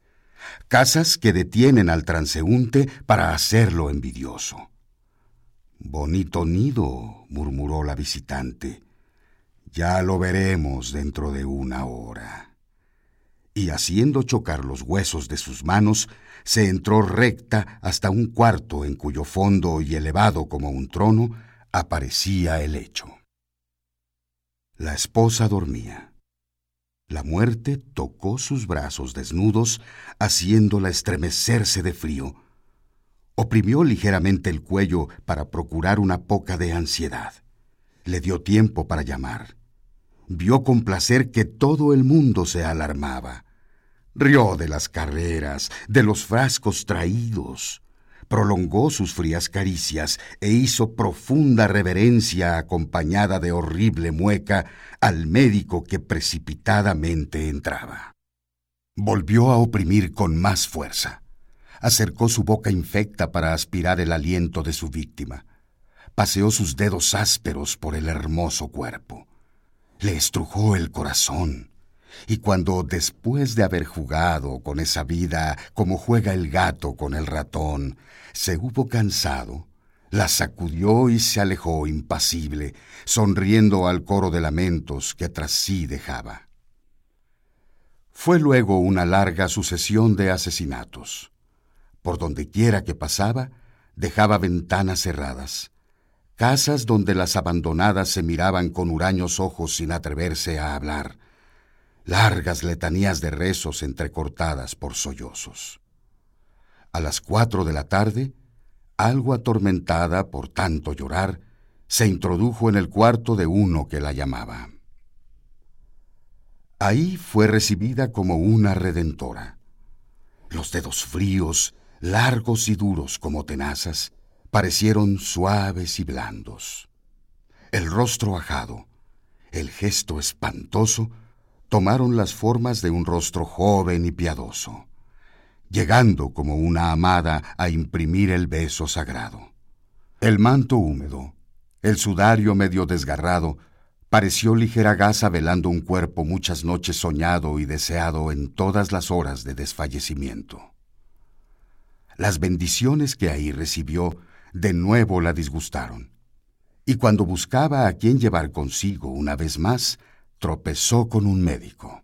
Casas que detienen al transeúnte para hacerlo envidioso. Bonito nido, murmuró la visitante. Ya lo veremos dentro de una hora y haciendo chocar los huesos de sus manos, se entró recta hasta un cuarto en cuyo fondo y elevado como un trono aparecía el lecho. La esposa dormía. La muerte tocó sus brazos desnudos, haciéndola estremecerse de frío. Oprimió ligeramente el cuello para procurar una poca de ansiedad. Le dio tiempo para llamar. Vio con placer que todo el mundo se alarmaba Rió de las carreras, de los frascos traídos. prolongó sus frías caricias e hizo profunda reverencia acompañada de horrible mueca al médico que precipitadamente entraba. Volvió a oprimir con más fuerza. Acercó su boca infecta para aspirar el aliento de su víctima. Paseó sus dedos ásperos por el hermoso cuerpo. Le estrujó el corazón. Y cuando después de haber jugado con esa vida como juega el gato con el ratón, se hubo cansado, la sacudió y se alejó impasible, sonriendo al coro de lamentos que tras sí dejaba. Fue luego una larga sucesión de asesinatos. Por donde quiera que pasaba, dejaba ventanas cerradas, casas donde las abandonadas se miraban con huraños ojos sin atreverse a hablar, largas letanías de rezos entrecortadas por sollozos. A las cuatro de la tarde, algo atormentada por tanto llorar, se introdujo en el cuarto de uno que la llamaba. Ahí fue recibida como una redentora. Los dedos fríos, largos y duros como tenazas, parecieron suaves y blandos. El rostro ajado, el gesto espantoso, tomaron las formas de un rostro joven y piadoso, llegando como una amada a imprimir el beso sagrado. El manto húmedo, el sudario medio desgarrado, pareció ligera gasa velando un cuerpo muchas noches soñado y deseado en todas las horas de desfallecimiento. Las bendiciones que ahí recibió de nuevo la disgustaron, y cuando buscaba a quien llevar consigo una vez más, tropezó con un médico.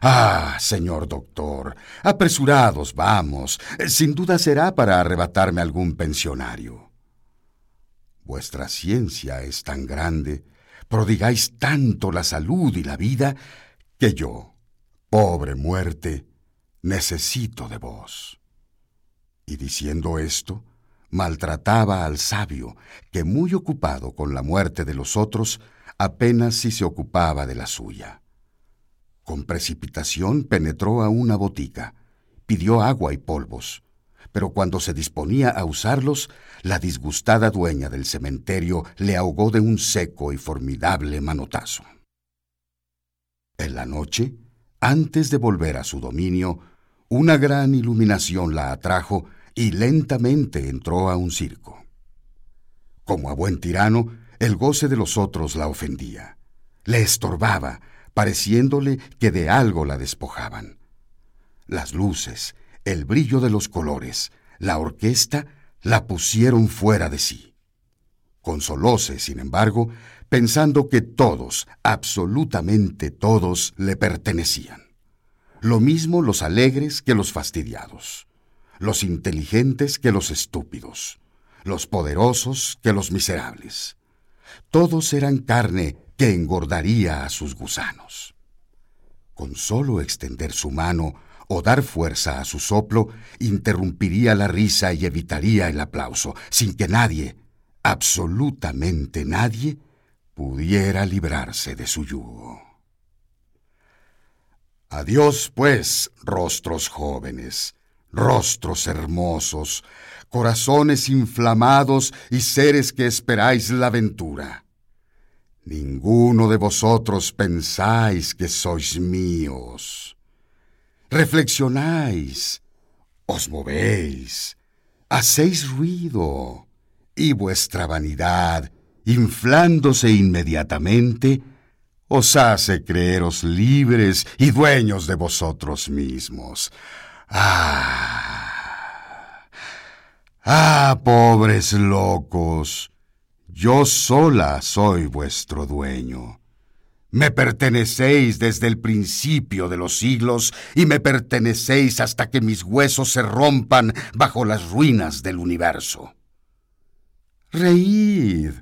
Ah, señor doctor, apresurados vamos. Sin duda será para arrebatarme algún pensionario. Vuestra ciencia es tan grande prodigáis tanto la salud y la vida, que yo, pobre muerte, necesito de vos. Y diciendo esto, maltrataba al sabio, que muy ocupado con la muerte de los otros, apenas si se ocupaba de la suya. Con precipitación penetró a una botica, pidió agua y polvos, pero cuando se disponía a usarlos, la disgustada dueña del cementerio le ahogó de un seco y formidable manotazo. En la noche, antes de volver a su dominio, una gran iluminación la atrajo y lentamente entró a un circo. Como a buen tirano, el goce de los otros la ofendía. Le estorbaba, pareciéndole que de algo la despojaban. Las luces, el brillo de los colores, la orquesta, la pusieron fuera de sí. Consolóse, sin embargo, pensando que todos, absolutamente todos, le pertenecían. Lo mismo los alegres que los fastidiados, los inteligentes que los estúpidos, los poderosos que los miserables. Todos eran carne que engordaría a sus gusanos. Con solo extender su mano, o dar fuerza a su soplo interrumpiría la risa y evitaría el aplauso, sin que nadie, absolutamente nadie, pudiera librarse de su yugo. Adiós, pues, rostros jóvenes, rostros hermosos, corazones inflamados y seres que esperáis la ventura. Ninguno de vosotros pensáis que sois míos reflexionáis, os movéis, hacéis ruido, y vuestra vanidad, inflándose inmediatamente, os hace creeros libres y dueños de vosotros mismos. Ah, ah, pobres locos, yo sola soy vuestro dueño. Me pertenecéis desde el principio de los siglos y me pertenecéis hasta que mis huesos se rompan bajo las ruinas del universo. Reíd,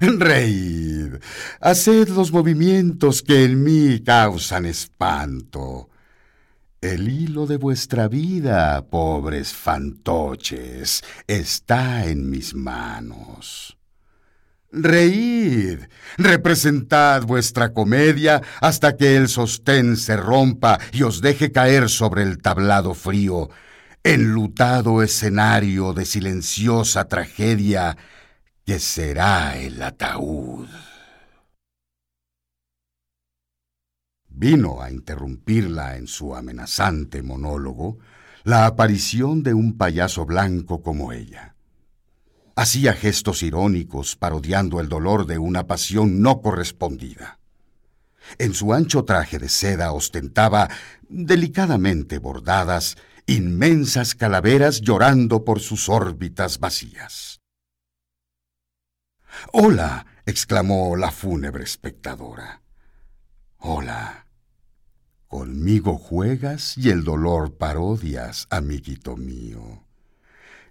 reíd, haced los movimientos que en mí causan espanto. El hilo de vuestra vida, pobres fantoches, está en mis manos. Reíd, representad vuestra comedia hasta que el sostén se rompa y os deje caer sobre el tablado frío, enlutado escenario de silenciosa tragedia que será el ataúd. Vino a interrumpirla en su amenazante monólogo la aparición de un payaso blanco como ella. Hacía gestos irónicos parodiando el dolor de una pasión no correspondida. En su ancho traje de seda ostentaba, delicadamente bordadas, inmensas calaveras llorando por sus órbitas vacías. Hola, exclamó la fúnebre espectadora. Hola. Conmigo juegas y el dolor parodias, amiguito mío.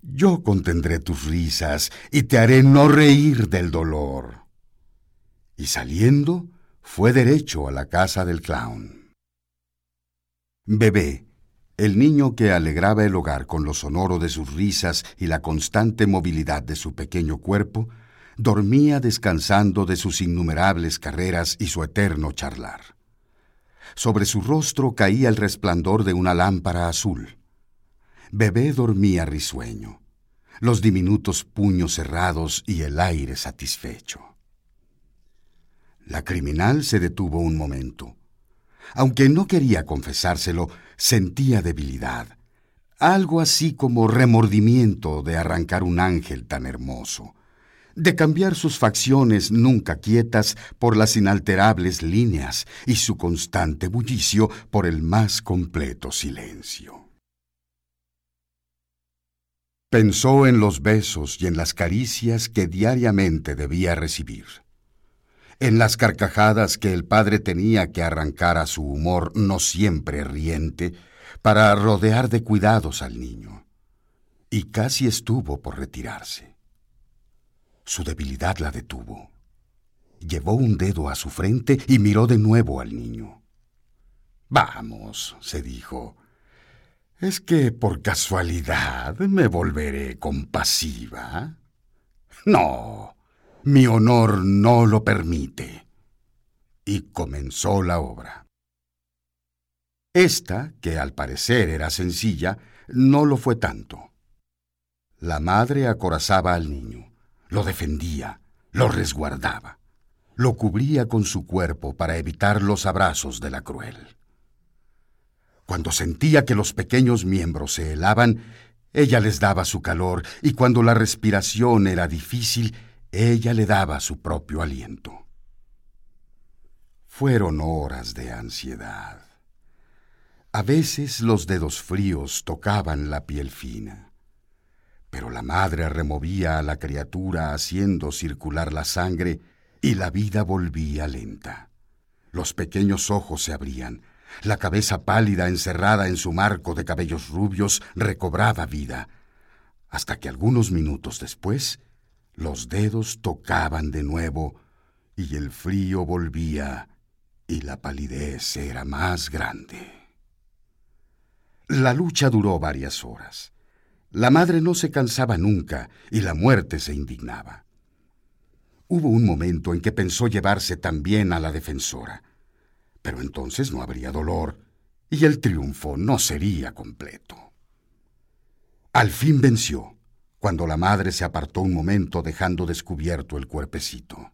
Yo contendré tus risas y te haré no reír del dolor. Y saliendo, fue derecho a la casa del clown. Bebé, el niño que alegraba el hogar con lo sonoro de sus risas y la constante movilidad de su pequeño cuerpo, dormía descansando de sus innumerables carreras y su eterno charlar. Sobre su rostro caía el resplandor de una lámpara azul. Bebé dormía risueño, los diminutos puños cerrados y el aire satisfecho. La criminal se detuvo un momento. Aunque no quería confesárselo, sentía debilidad, algo así como remordimiento de arrancar un ángel tan hermoso, de cambiar sus facciones nunca quietas por las inalterables líneas y su constante bullicio por el más completo silencio. Pensó en los besos y en las caricias que diariamente debía recibir en las carcajadas que el padre tenía que arrancar a su humor no siempre riente para rodear de cuidados al niño. Y casi estuvo por retirarse. Su debilidad la detuvo. Llevó un dedo a su frente y miró de nuevo al niño. Vamos, se dijo. ¿Es que por casualidad me volveré compasiva? No, mi honor no lo permite. Y comenzó la obra. Esta, que al parecer era sencilla, no lo fue tanto. La madre acorazaba al niño, lo defendía, lo resguardaba, lo cubría con su cuerpo para evitar los abrazos de la cruel. Cuando sentía que los pequeños miembros se helaban, ella les daba su calor y cuando la respiración era difícil, ella le daba su propio aliento. Fueron horas de ansiedad. A veces los dedos fríos tocaban la piel fina, pero la madre removía a la criatura haciendo circular la sangre y la vida volvía lenta. Los pequeños ojos se abrían, la cabeza pálida encerrada en su marco de cabellos rubios recobraba vida, hasta que algunos minutos después los dedos tocaban de nuevo y el frío volvía y la palidez era más grande. La lucha duró varias horas. La madre no se cansaba nunca y la muerte se indignaba. Hubo un momento en que pensó llevarse también a la defensora, pero entonces no habría dolor y el triunfo no sería completo. Al fin venció cuando la madre se apartó un momento dejando descubierto el cuerpecito.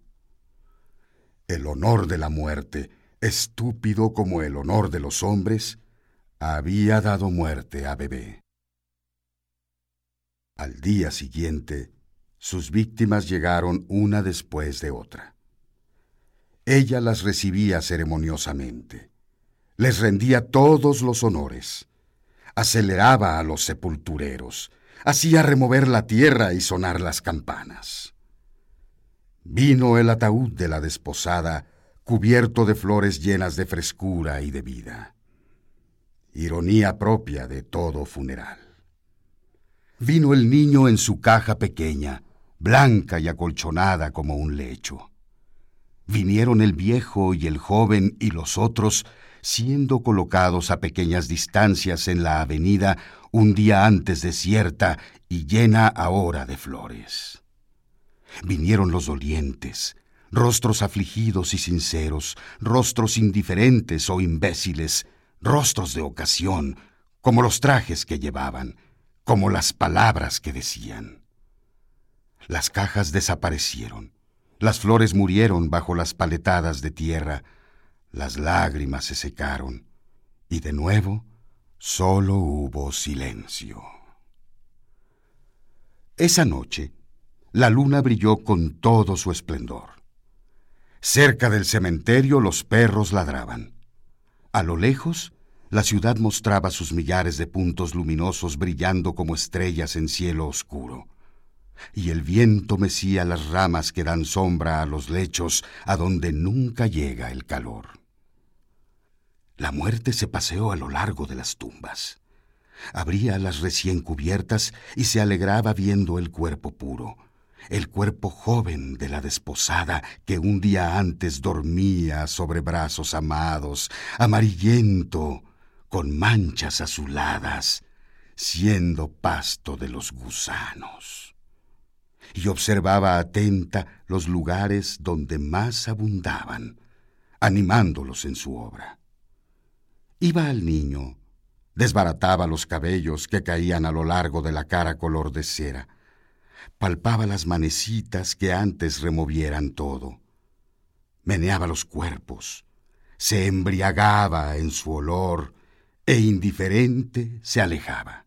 El honor de la muerte, estúpido como el honor de los hombres, había dado muerte a bebé. Al día siguiente, sus víctimas llegaron una después de otra. Ella las recibía ceremoniosamente, les rendía todos los honores, aceleraba a los sepultureros, hacía remover la tierra y sonar las campanas. Vino el ataúd de la desposada, cubierto de flores llenas de frescura y de vida. Ironía propia de todo funeral. Vino el niño en su caja pequeña, blanca y acolchonada como un lecho. Vinieron el viejo y el joven y los otros, siendo colocados a pequeñas distancias en la avenida un día antes desierta y llena ahora de flores. Vinieron los dolientes, rostros afligidos y sinceros, rostros indiferentes o imbéciles, rostros de ocasión, como los trajes que llevaban, como las palabras que decían. Las cajas desaparecieron, las flores murieron bajo las paletadas de tierra, las lágrimas se secaron, y de nuevo solo hubo silencio. Esa noche, la luna brilló con todo su esplendor. Cerca del cementerio los perros ladraban. A lo lejos, la ciudad mostraba sus millares de puntos luminosos brillando como estrellas en cielo oscuro. Y el viento mecía las ramas que dan sombra a los lechos a donde nunca llega el calor. La muerte se paseó a lo largo de las tumbas. Abría las recién cubiertas y se alegraba viendo el cuerpo puro, el cuerpo joven de la desposada que un día antes dormía sobre brazos amados, amarillento, con manchas azuladas, siendo pasto de los gusanos. Y observaba atenta los lugares donde más abundaban, animándolos en su obra. Iba al niño, desbarataba los cabellos que caían a lo largo de la cara color de cera, palpaba las manecitas que antes removieran todo, meneaba los cuerpos, se embriagaba en su olor, e indiferente se alejaba,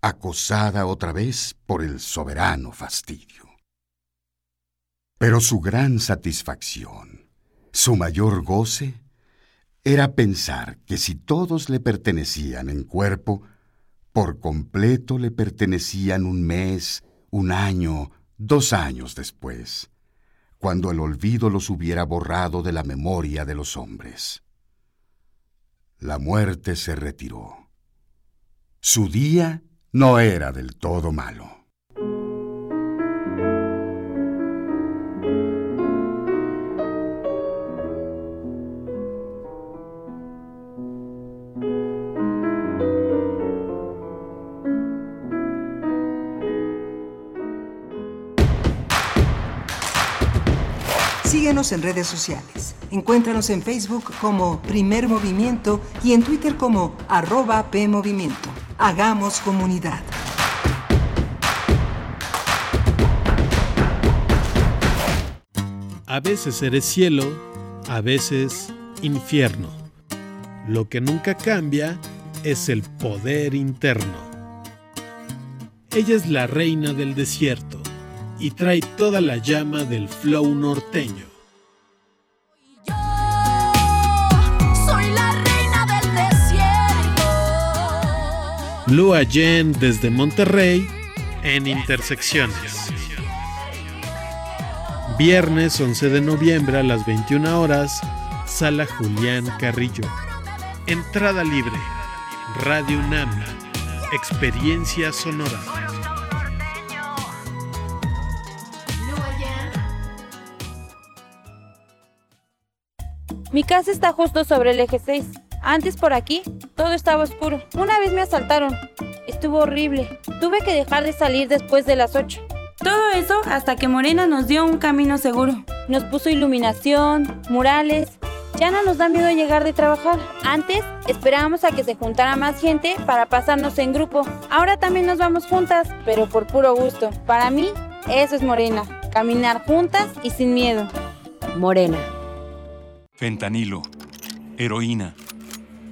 acosada otra vez por el soberano fastidio. Pero su gran satisfacción, su mayor goce, era pensar que si todos le pertenecían en cuerpo, por completo le pertenecían un mes, un año, dos años después, cuando el olvido los hubiera borrado de la memoria de los hombres. La muerte se retiró. Su día no era del todo malo. En redes sociales. Encuéntranos en Facebook como Primer Movimiento y en Twitter como arroba PMovimiento. Hagamos comunidad. A veces eres cielo, a veces infierno. Lo que nunca cambia es el poder interno. Ella es la reina del desierto y trae toda la llama del flow norteño. Lua Yen desde Monterrey en Intersecciones. Viernes 11 de noviembre a las 21 horas, Sala Julián Carrillo. Entrada libre. Radio UNAM. Experiencia sonora. Mi casa está justo sobre el eje 6. Antes por aquí todo estaba oscuro. Una vez me asaltaron. Estuvo horrible. Tuve que dejar de salir después de las 8. Todo eso hasta que Morena nos dio un camino seguro. Nos puso iluminación, murales. Ya no nos da miedo llegar de trabajar. Antes esperábamos a que se juntara más gente para pasarnos en grupo. Ahora también nos vamos juntas, pero por puro gusto. Para mí, eso es Morena. Caminar juntas y sin miedo. Morena. Fentanilo, heroína,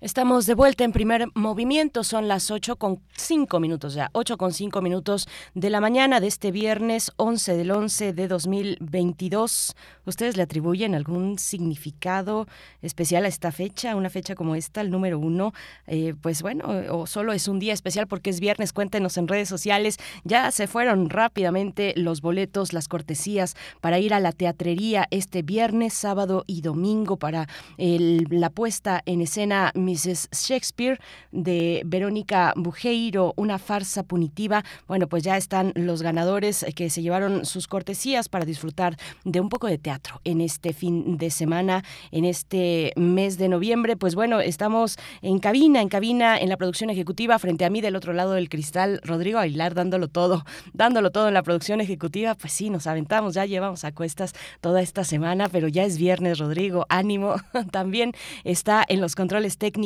Estamos de vuelta en primer movimiento, son las 8 con 5 minutos ya, 8 con 5 minutos de la mañana de este viernes 11 del 11 de 2022. ¿Ustedes le atribuyen algún significado especial a esta fecha, una fecha como esta, el número uno? Eh, pues bueno, o solo es un día especial porque es viernes, cuéntenos en redes sociales. Ya se fueron rápidamente los boletos, las cortesías para ir a la teatrería este viernes, sábado y domingo para la puesta en escena Mrs. Shakespeare de Verónica Bujeiro, una farsa punitiva. Bueno, pues ya están los ganadores que se llevaron sus cortesías para disfrutar de un poco de teatro en este fin de semana, en este mes de noviembre. Pues bueno, estamos en cabina, en cabina, en la producción ejecutiva, frente a mí del otro lado del cristal, Rodrigo Aguilar dándolo todo, dándolo todo en la producción ejecutiva. Pues sí, nos aventamos, ya llevamos a cuestas toda esta semana, pero ya es viernes, Rodrigo, ánimo. También está en los controles técnicos,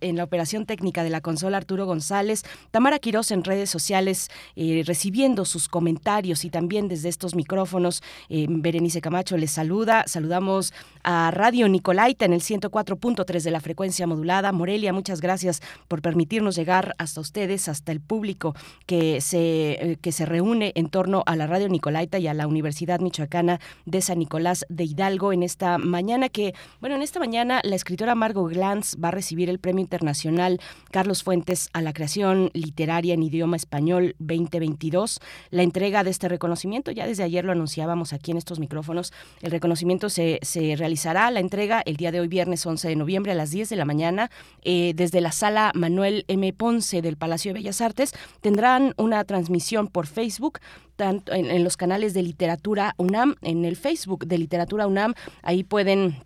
en la operación técnica de la consola Arturo González, Tamara Quiroz en redes sociales, eh, recibiendo sus comentarios y también desde estos micrófonos, eh, Berenice Camacho les saluda. Saludamos a Radio Nicolaita en el 104.3 de la frecuencia modulada. Morelia, muchas gracias por permitirnos llegar hasta ustedes, hasta el público que se, eh, que se reúne en torno a la Radio Nicolaita y a la Universidad Michoacana de San Nicolás de Hidalgo en esta mañana que, bueno, en esta mañana la escritora Margot Glantz va a recibir el Premio Internacional Carlos Fuentes a la creación literaria en idioma español 2022. La entrega de este reconocimiento, ya desde ayer lo anunciábamos aquí en estos micrófonos, el reconocimiento se, se realizará la entrega el día de hoy, viernes 11 de noviembre, a las 10 de la mañana, eh, desde la sala Manuel M. Ponce del Palacio de Bellas Artes. Tendrán una transmisión por Facebook tanto en, en, los canales de literatura UNAM, en el Facebook de literatura UNAM, ahí pueden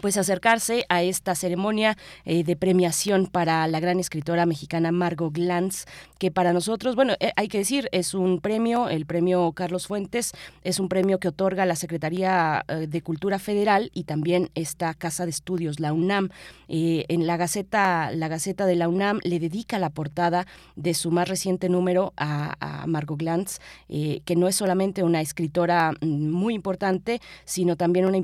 pues acercarse a esta ceremonia eh, de premiación para la gran escritora mexicana Margot Glantz, que para nosotros, bueno, eh, hay que decir, es un premio, el premio Carlos Fuentes, es un premio que otorga la Secretaría eh, de Cultura Federal y también esta Casa de Estudios, la UNAM. en la Gaceta, la Gaceta de la UNAM le dedica la portada de su más reciente número a, a Margot Glantz, que no es solamente una escritora mm, muy importante, sino también una,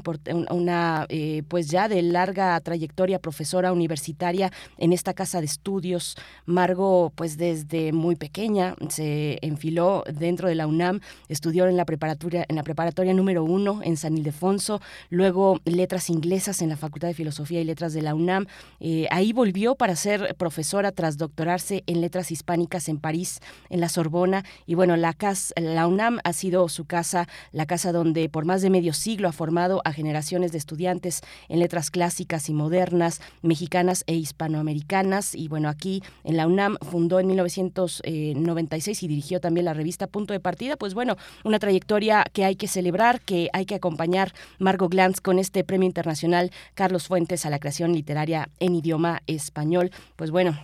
una pues ya de larga trayectoria profesora universitaria en esta casa de estudios. Margo, pues desde muy pequeña se enfiló dentro de la UNAM, estudió en la preparatoria, en la preparatoria número uno en San Ildefonso, luego letras inglesas en la Facultad de Filosofía y Letras de la UNAM. Eh, ahí volvió para ser profesora tras doctorarse en letras hispánicas en París, en la Sorbona. Y bueno, la, casa, la UNAM ha sido su casa, la casa donde por más de medio siglo ha formado a generaciones de estudiantes en letras clásicas y modernas, mexicanas e hispanoamericanas. Y bueno, aquí en la UNAM fundó en 1996 y dirigió también la revista Punto de Partida. Pues bueno, una trayectoria que hay que celebrar, que hay que acompañar Margot Glantz con este premio internacional Carlos Fuentes a la creación literaria en idioma español. Pues bueno,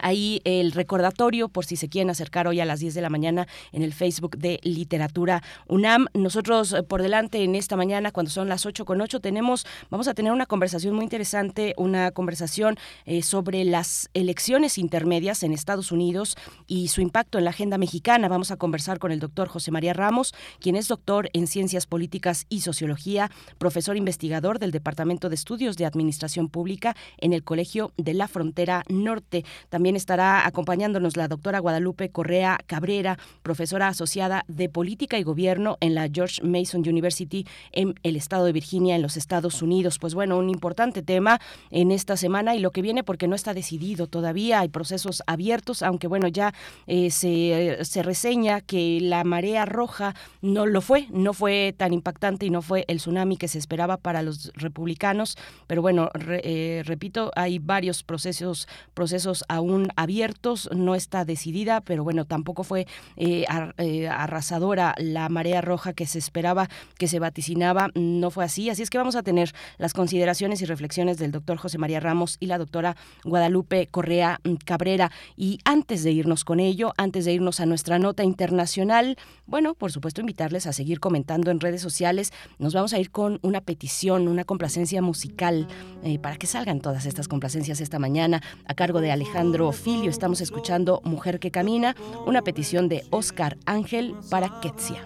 Ahí el recordatorio por si se quieren acercar hoy a las 10 de la mañana en el Facebook de Literatura UNAM. Nosotros eh, por delante en esta mañana, cuando son las 8 con 8, tenemos, vamos a tener una conversación muy interesante, una conversación eh, sobre las elecciones intermedias en Estados Unidos y su impacto en la agenda mexicana. Vamos a conversar con el doctor José María Ramos, quien es doctor en Ciencias Políticas y Sociología, profesor investigador del Departamento de Estudios de Administración Pública en el Colegio de la Frontera Norte. También También estará acompañándonos la doctora Guadalupe Correa Cabrera, profesora asociada de Política y Gobierno en la George Mason University en el estado de Virginia, en los Estados Unidos. Pues bueno, un importante tema en esta semana y lo que viene porque no está decidido todavía, hay procesos abiertos, aunque bueno, ya eh, se, se reseña que la marea roja no lo fue, no fue tan impactante y no fue el tsunami que se esperaba para los republicanos, pero bueno, eh, repito, hay varios procesos, procesos aún abiertos, no está decidida, pero bueno, tampoco fue eh, eh, arrasadora la marea roja que se esperaba, que se vaticinaba, no fue así, así es que vamos a tener las consideraciones y reflexiones del doctor José María Ramos y la doctora Guadalupe Correa Cabrera. Y antes de irnos con ello, antes de irnos a nuestra nota internacional, bueno, por supuesto invitarles a seguir comentando en redes sociales, nos vamos a ir con una petición, una complacencia musical, eh, para que salgan todas estas complacencias esta mañana, a cargo de Alejandro Estamos escuchando Mujer que Camina, una petición de Oscar Ángel para Ketsia.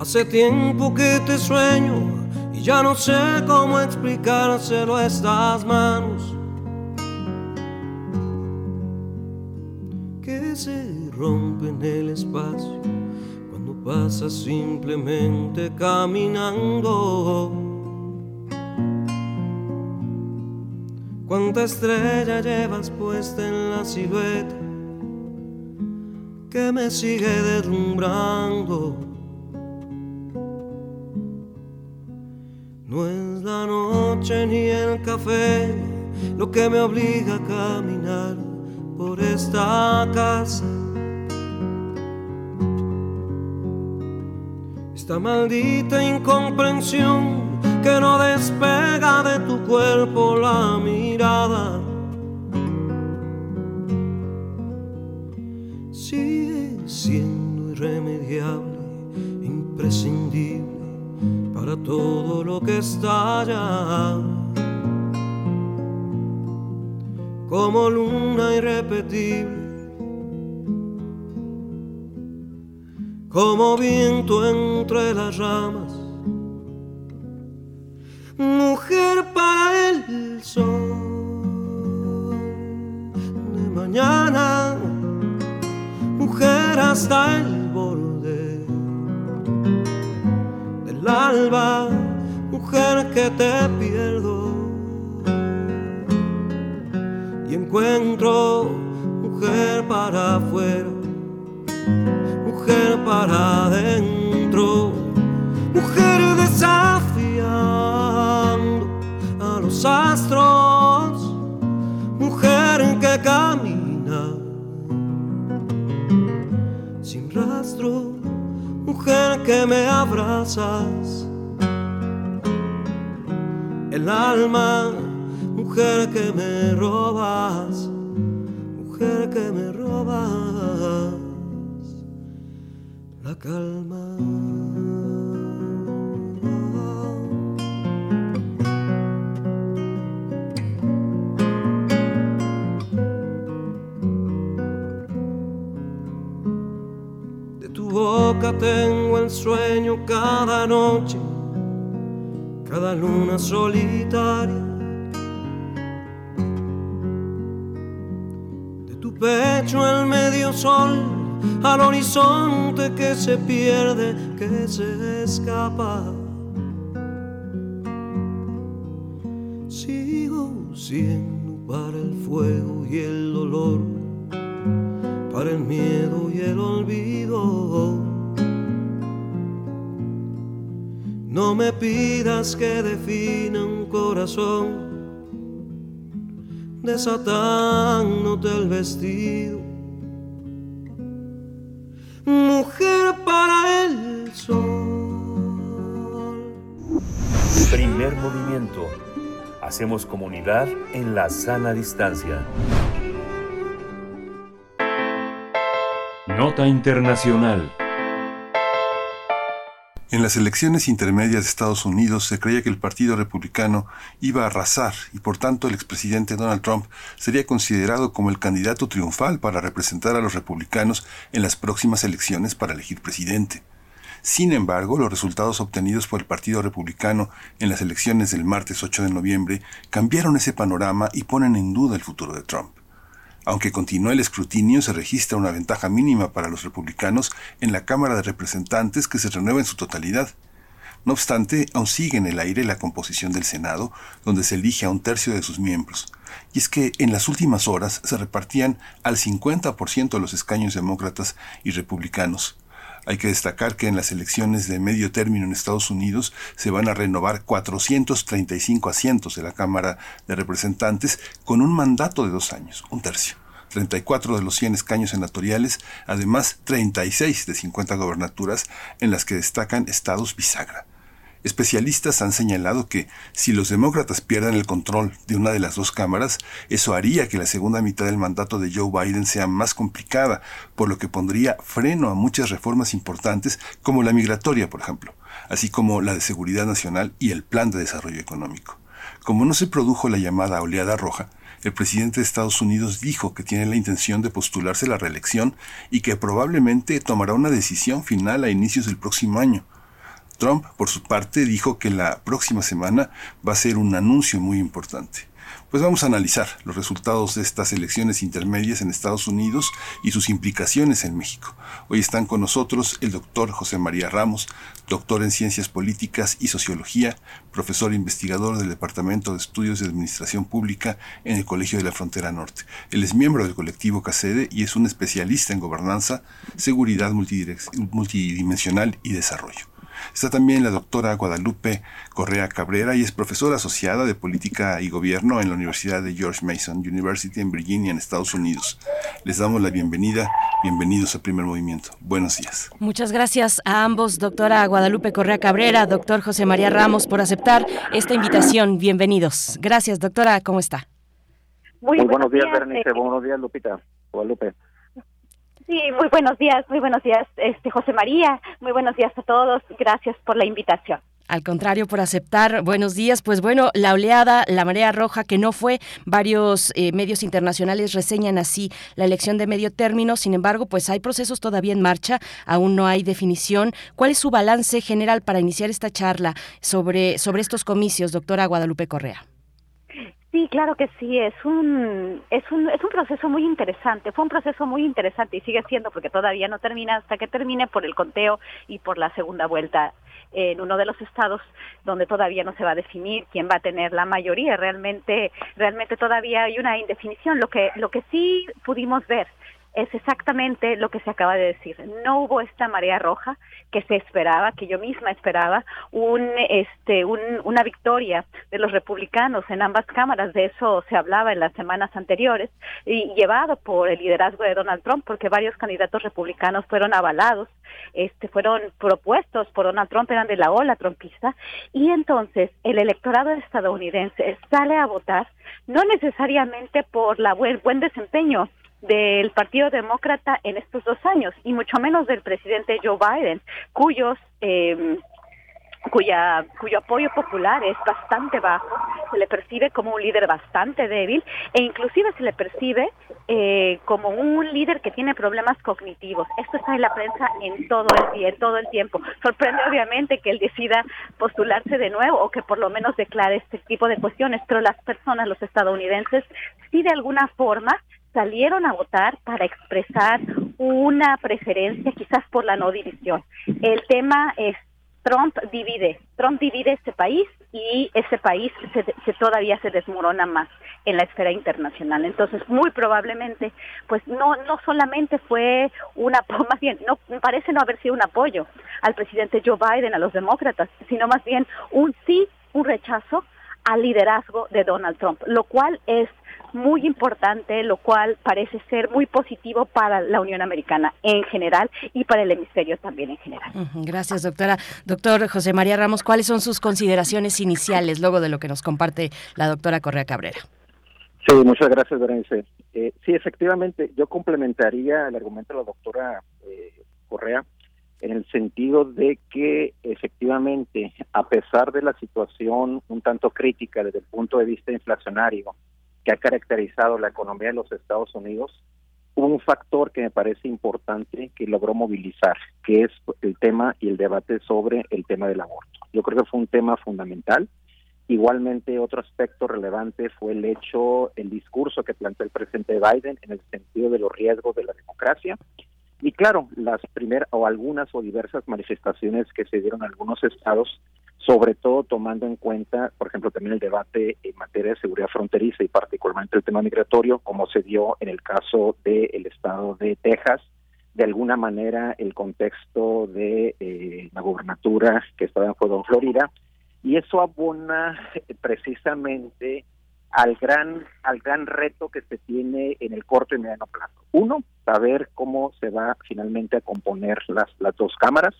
Hace tiempo que te sueño y ya no sé cómo explicárselo a estas manos que se rompen el espacio cuando pasas simplemente caminando. Cuánta estrella llevas puesta en la silueta que me sigue deslumbrando. No es la noche ni el café lo que me obliga a caminar por esta casa. Esta maldita incomprensión que no despega de tu cuerpo la mirada. Sigue siendo irremediable, imprescindible para todo lo que estalla. Como luna irrepetible como viento entre las ramas, mujer para el sol de mañana, mujer hasta el borde del alba, mujer que te pierdo. Y encuentro mujer para afuera mujer para adentro, mujer a astros, mujer que camina sin rastro, mujer que me abrazas, el alma, mujer que me robas, mujer que me robas la calma. Boca tengo el sueño cada noche, cada luna solitaria. De tu pecho el medio sol al horizonte que se pierde, que se escapa. Sigo siendo para el fuego y el dolor, para el miedo y el olvido. No me pidas que defina un corazón desatándote el vestido mujer para el sol. Primer movimiento. Hacemos comunidad en la sana distancia. Nota Internacional. En las elecciones intermedias de Estados Unidos se creía que el Partido Republicano iba a arrasar y por tanto el expresidente Donald Trump sería considerado como el candidato triunfal para representar a los republicanos en las próximas elecciones para elegir presidente. Sin embargo, los resultados obtenidos por el Partido Republicano en las elecciones del martes 8 de noviembre cambiaron ese panorama y ponen en duda el futuro de Trump. Aunque continúa el escrutinio, se registra una ventaja mínima para los republicanos en la Cámara de Representantes que se renueva en su totalidad. No obstante, aún sigue en el aire la composición del Senado, donde se elige a un tercio de sus miembros. Y es que en las últimas horas se repartían al 50% los escaños demócratas y republicanos. Hay que destacar que en las elecciones de medio término en Estados Unidos se van a renovar 435 asientos de la Cámara de Representantes con un mandato de dos años, un tercio. 34 de los 100 escaños senatoriales, además 36 de 50 gobernaturas en las que destacan estados bisagra. Especialistas han señalado que si los demócratas pierden el control de una de las dos cámaras, eso haría que la segunda mitad del mandato de Joe Biden sea más complicada, por lo que pondría freno a muchas reformas importantes como la migratoria, por ejemplo, así como la de seguridad nacional y el plan de desarrollo económico. Como no se produjo la llamada oleada roja, el presidente de Estados Unidos dijo que tiene la intención de postularse la reelección y que probablemente tomará una decisión final a inicios del próximo año. Trump, por su parte, dijo que la próxima semana va a ser un anuncio muy importante. Pues vamos a analizar los resultados de estas elecciones intermedias en Estados Unidos y sus implicaciones en México. Hoy están con nosotros el doctor José María Ramos, doctor en Ciencias Políticas y Sociología, profesor e investigador del Departamento de Estudios de Administración Pública en el Colegio de la Frontera Norte. Él es miembro del colectivo CACEDE y es un especialista en gobernanza, seguridad multidimensional y desarrollo. Está también la doctora Guadalupe Correa Cabrera y es profesora asociada de Política y Gobierno en la Universidad de George Mason University en Virginia, en Estados Unidos. Les damos la bienvenida. Bienvenidos a Primer Movimiento. Buenos días. Muchas gracias a ambos, doctora Guadalupe Correa Cabrera, doctor José María Ramos, por aceptar esta invitación. Bienvenidos. Gracias, doctora. ¿Cómo está? Muy, buenos, días, Berenice. Eh, buenos días, Lupita. Guadalupe. Sí, muy buenos días, muy buenos días, este José María, muy buenos días a todos, gracias por la invitación. Al contrario, por aceptar. Buenos días. Pues bueno, la oleada, la marea roja que no fue, varios eh, medios internacionales reseñan así la elección de medio término. Sin embargo, pues hay procesos todavía en marcha, aún no hay definición. ¿Cuál es su balance general para iniciar esta charla sobre, sobre estos comicios, doctora Guadalupe Correa? Sí, claro que sí, es un, es un, es un proceso muy interesante, fue un proceso muy interesante y sigue siendo porque todavía no termina hasta que termine por el conteo y por la segunda vuelta en uno de los estados donde todavía no se va a definir quién va a tener la mayoría, realmente, realmente todavía hay una indefinición, lo que, lo que sí pudimos ver es exactamente lo que se acaba de decir. No hubo esta marea roja que se esperaba, que yo misma esperaba, un, este, un, una victoria de los republicanos en ambas cámaras. De eso se hablaba en las semanas anteriores y llevado por el liderazgo de Donald Trump, porque varios candidatos republicanos fueron avalados, este, fueron propuestos por Donald Trump, eran de la ola trumpista, y entonces el electorado estadounidense sale a votar no necesariamente por la buen, buen desempeño del Partido Demócrata en estos dos años y mucho menos del presidente Joe Biden, cuyos eh, cuya cuyo apoyo popular es bastante bajo, se le percibe como un líder bastante débil e inclusive se le percibe eh, como un líder que tiene problemas cognitivos. Esto está en la prensa en todo el día, todo el tiempo. Sorprende obviamente que él decida postularse de nuevo o que por lo menos declare este tipo de cuestiones, pero las personas, los estadounidenses, sí de alguna forma salieron a votar para expresar una preferencia quizás por la no división. El tema es Trump divide, Trump divide este país y ese país se, todavía se desmorona más en la esfera internacional. Entonces, muy probablemente, pues no no solamente fue una, más bien, no parece no haber sido un apoyo al presidente Joe Biden, a los demócratas, sino más bien un sí, un rechazo al liderazgo de Donald Trump, lo cual es muy importante, lo cual parece ser muy positivo para la Unión Americana en general y para el hemisferio también en general. Gracias, doctora. Doctor José María Ramos, ¿cuáles son sus consideraciones iniciales luego de lo que nos comparte la doctora Correa Cabrera? Sí, muchas gracias, Berenice. Eh, sí, efectivamente, yo complementaría el argumento de la doctora eh, Correa en el sentido de que efectivamente, a pesar de la situación un tanto crítica desde el punto de vista inflacionario, que ha caracterizado la economía de los Estados Unidos, un factor que me parece importante que logró movilizar, que es el tema y el debate sobre el tema del aborto. Yo creo que fue un tema fundamental. Igualmente, otro aspecto relevante fue el hecho, el discurso que planteó el presidente Biden en el sentido de los riesgos de la democracia. Y claro, las primeras o algunas o diversas manifestaciones que se dieron en algunos estados sobre todo tomando en cuenta, por ejemplo, también el debate en materia de seguridad fronteriza y particularmente el tema migratorio, como se dio en el caso del estado de Texas, de alguna manera el contexto de eh, la gubernatura que estaba en juego en Florida, y eso abona precisamente al gran al gran reto que se tiene en el corto y mediano plazo. Uno, saber cómo se va finalmente a componer las, las dos cámaras,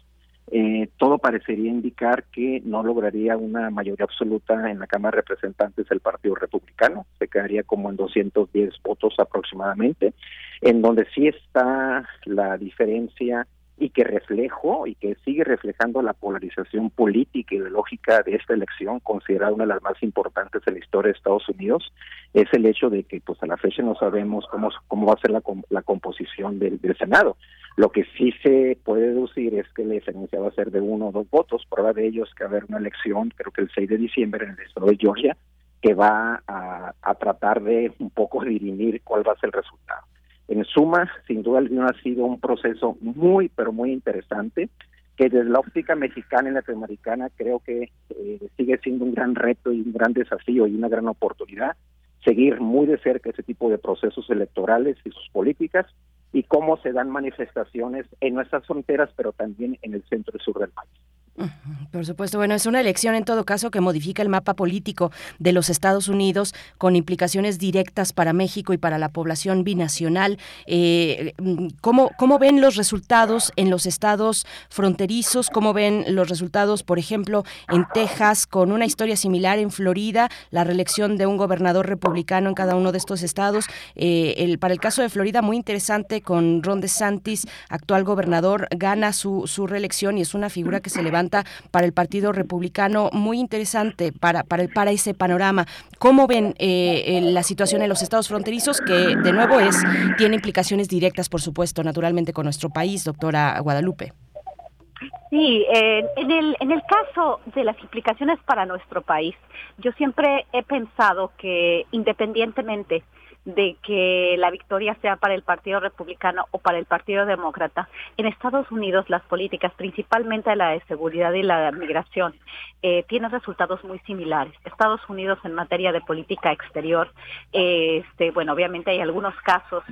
eh, todo parecería indicar que no lograría una mayoría absoluta en la Cámara de Representantes del Partido Republicano, se quedaría como en 210 votos aproximadamente, en donde sí está la diferencia y que reflejó y que sigue reflejando la polarización política y ideológica de esta elección, considerada una de las más importantes en la historia de Estados Unidos, es el hecho de que pues a la fecha no sabemos cómo, cómo va a ser la, composición del, Senado. Lo que sí se puede deducir es que la diferencia va a ser de uno o dos votos. Prueba de ello es que va a haber una elección, creo que el 6 de diciembre en el estado de Georgia, que va a tratar de un poco dirimir cuál va a ser el resultado. En suma, sin duda alguna ha sido un proceso muy, pero muy interesante, que desde la óptica mexicana y latinoamericana creo que eh, sigue siendo un gran reto y un gran desafío y una gran oportunidad seguir muy de cerca ese tipo de procesos electorales y sus políticas y cómo se dan manifestaciones en nuestras fronteras, pero también en el centro y sur del país. Por supuesto, bueno, es una elección en todo caso que modifica el mapa político de los Estados Unidos con implicaciones directas para México y para la población binacional. Eh, ¿cómo, ¿Cómo ven los resultados en los estados fronterizos? ¿Cómo ven los resultados, por ejemplo, en Texas, con una historia similar en Florida, la reelección de un gobernador republicano en cada uno de estos estados? Eh, el, para el caso de Florida, muy interesante, con Ron DeSantis, actual gobernador, gana su, su reelección y es una figura que se levanta para el Partido Republicano muy interesante para, para, para ese panorama. ¿Cómo ven eh, la situación en los estados fronterizos? Que de nuevo es tiene implicaciones directas, por supuesto, naturalmente con nuestro país, doctora Guadalupe. Sí, eh, en, el, en el caso de las implicaciones para nuestro país, yo siempre he pensado que independientemente de que la victoria sea para el Partido Republicano o para el Partido Demócrata. En Estados Unidos las políticas, principalmente la de seguridad y la migración, eh, tienen resultados muy similares. Estados Unidos en materia de política exterior, este, bueno, obviamente hay algunos casos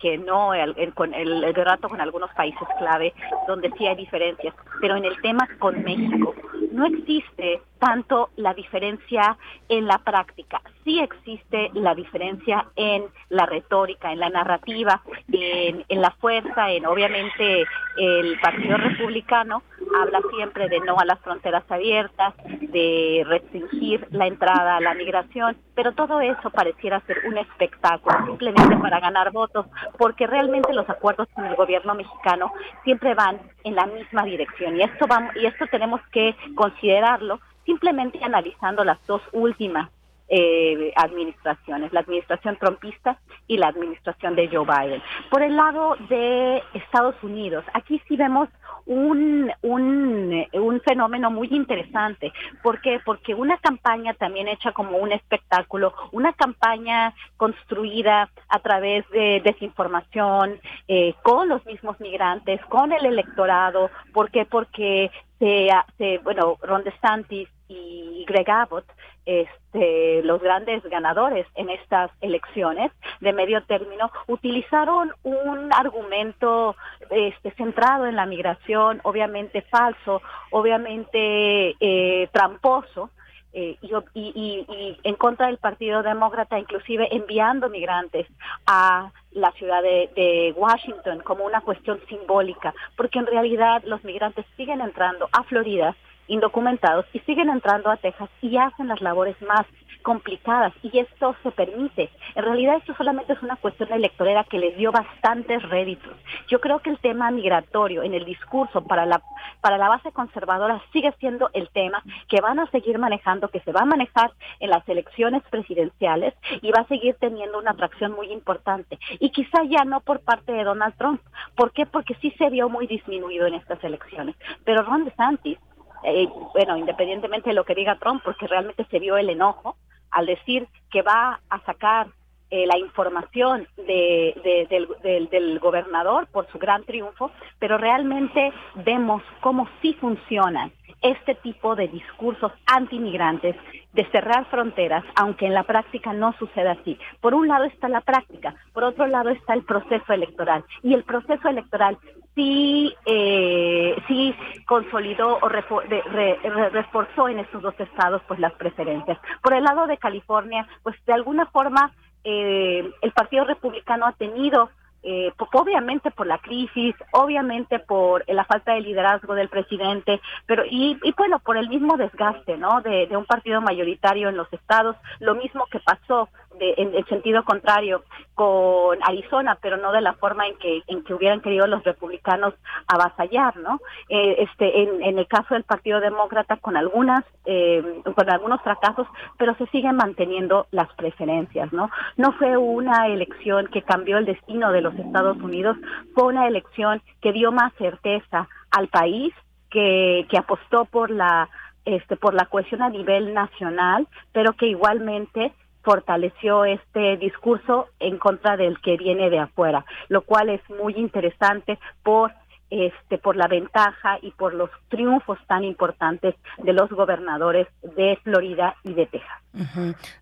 que no, el, con el, el trato con algunos países clave donde sí hay diferencias, pero en el tema con México no existe tanto la diferencia en la práctica, sí existe la diferencia en la retórica, en la narrativa, en, en la fuerza, en obviamente el Partido Republicano habla siempre de no a las fronteras abiertas, de restringir la entrada a la migración, pero todo eso pareciera ser un espectáculo simplemente para ganar votos, porque realmente los acuerdos con el gobierno mexicano siempre van en la misma dirección y esto vamos y esto tenemos que considerarlo simplemente analizando las dos últimas eh, administraciones, la administración trompista y la administración de Joe Biden. Por el lado de Estados Unidos, aquí sí vemos un, un, fenómeno muy interesante. ¿Por qué? Porque una campaña también hecha como un espectáculo, una campaña construida a través de desinformación, eh, con los mismos migrantes, con el electorado. ¿Por qué? Porque se, se bueno, Ron DeSantis y Greg Abbott este, los grandes ganadores en estas elecciones de medio término utilizaron un argumento este, centrado en la migración, obviamente falso, obviamente eh, tramposo, eh, y, y, en contra del Partido Demócrata, inclusive enviando migrantes a la ciudad de, de, Washington como una cuestión simbólica, porque en realidad los migrantes siguen entrando a Florida indocumentados y siguen entrando a Texas y hacen las labores más complicadas y esto se permite. En realidad esto solamente es una cuestión electorera que les dio bastantes réditos. Yo creo que el tema migratorio en el discurso para la para la base conservadora sigue siendo el tema que van a seguir manejando, que se va a manejar en las elecciones presidenciales y va a seguir teniendo una atracción muy importante. Y quizá ya no por parte de Donald Trump. ¿Por qué? Porque sí se vio muy disminuido en estas elecciones. Pero Ron DeSantis eh, bueno, independientemente de lo que diga Trump, porque realmente se vio el enojo, al decir que va a sacar eh, la información de, del, del, gobernador por su gran triunfo, pero realmente vemos cómo sí funcionan este tipo de discursos antimigrantes, de cerrar fronteras, aunque en la práctica no suceda así. Por un lado está la práctica, por otro lado está el proceso electoral. Y el proceso electoral sí, eh, sí consolidó o reforzó en estos dos estados pues las preferencias. Por el lado de California, pues de alguna forma eh, el Partido Republicano ha tenido eh, obviamente por la crisis, obviamente por la falta de liderazgo del presidente, pero y, bueno, por el mismo desgaste, ¿no? De, de, un partido mayoritario en los estados, lo mismo que pasó en el sentido contrario con Arizona, pero no de la forma en que en que hubieran querido los republicanos avasallar, ¿no? Eh, este, en, en, el caso del Partido Demócrata con algunas eh, con algunos fracasos, pero se siguen manteniendo las preferencias, ¿no? No fue una elección que cambió el destino de los Estados Unidos, fue una elección que dio más certeza al país, que, apostó por la este por la cohesión a nivel nacional, pero que igualmente fortaleció este discurso en contra del que viene de afuera, lo cual es muy interesante por este por la ventaja y por los triunfos tan importantes de los gobernadores de Florida y de Texas.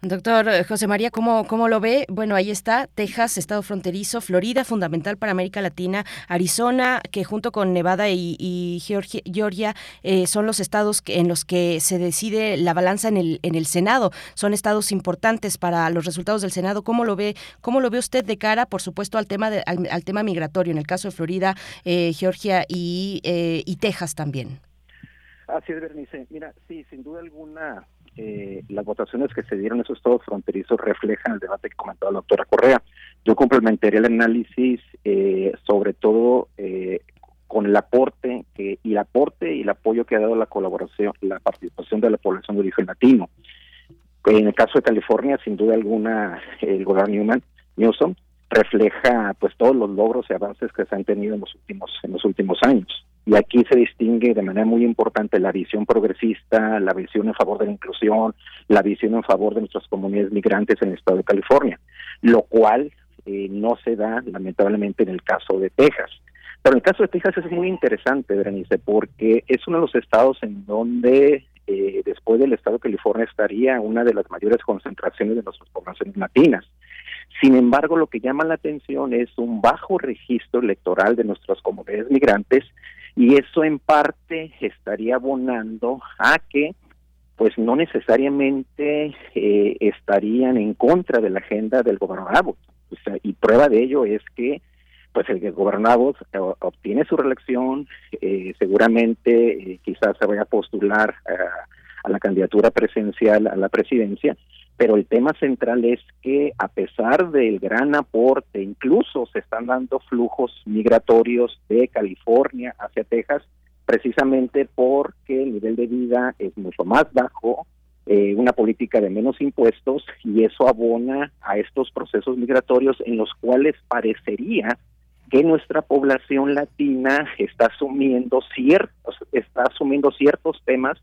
Doctor eh, José María, ¿cómo, ¿cómo lo ve? Bueno, ahí está, Texas, estado fronterizo, Florida, fundamental para América Latina, Arizona, que junto con Nevada y, Georgia, eh, son los estados en los que se decide la balanza en el, en el Senado. Son estados importantes para los resultados del Senado. ¿Cómo lo ve, cómo lo ve usted de cara, por supuesto, al tema, al, tema migratorio, en el caso de Florida, eh, Georgia y, y Texas también? Así es, Bernice. Mira, sí, sin duda alguna, eh, las votaciones que se dieron en esos estados fronterizos reflejan el debate que comentaba la doctora Correa. Yo complementaría el análisis eh, sobre todo eh, con el aporte que, y el aporte y el apoyo que ha dado la colaboración, la participación de la población de origen latino. En el caso de California, sin duda alguna, el gobierno Newman, Newsom refleja pues todos los logros y avances que se han tenido en los últimos en los últimos años y aquí se distingue de manera muy importante la visión progresista, la visión en favor de la inclusión, la visión en favor de nuestras comunidades migrantes en el estado de California, lo cual eh, no se da lamentablemente en el caso de Texas. Pero en el caso de Texas es muy interesante, Berenice, porque es uno de los estados en donde eh, después del estado de California estaría una de las mayores concentraciones de nuestras poblaciones latinas. Sin embargo, lo que llama la atención es un bajo registro electoral de nuestras comunidades migrantes y eso en parte estaría abonando a que pues no necesariamente eh, estarían en contra de la agenda del gobernador y prueba de ello es que pues el gobernador eh, obtiene su reelección, eh, seguramente quizás se vaya a postular a la candidatura presidencial a la presidencia, pero el tema central es que a pesar del gran aporte, incluso se están dando flujos migratorios de California hacia Texas, precisamente porque el nivel de vida es mucho más bajo, eh, una política de menos impuestos y eso abona a estos procesos migratorios en los cuales parecería que nuestra población latina está asumiendo ciertos está asumiendo ciertos temas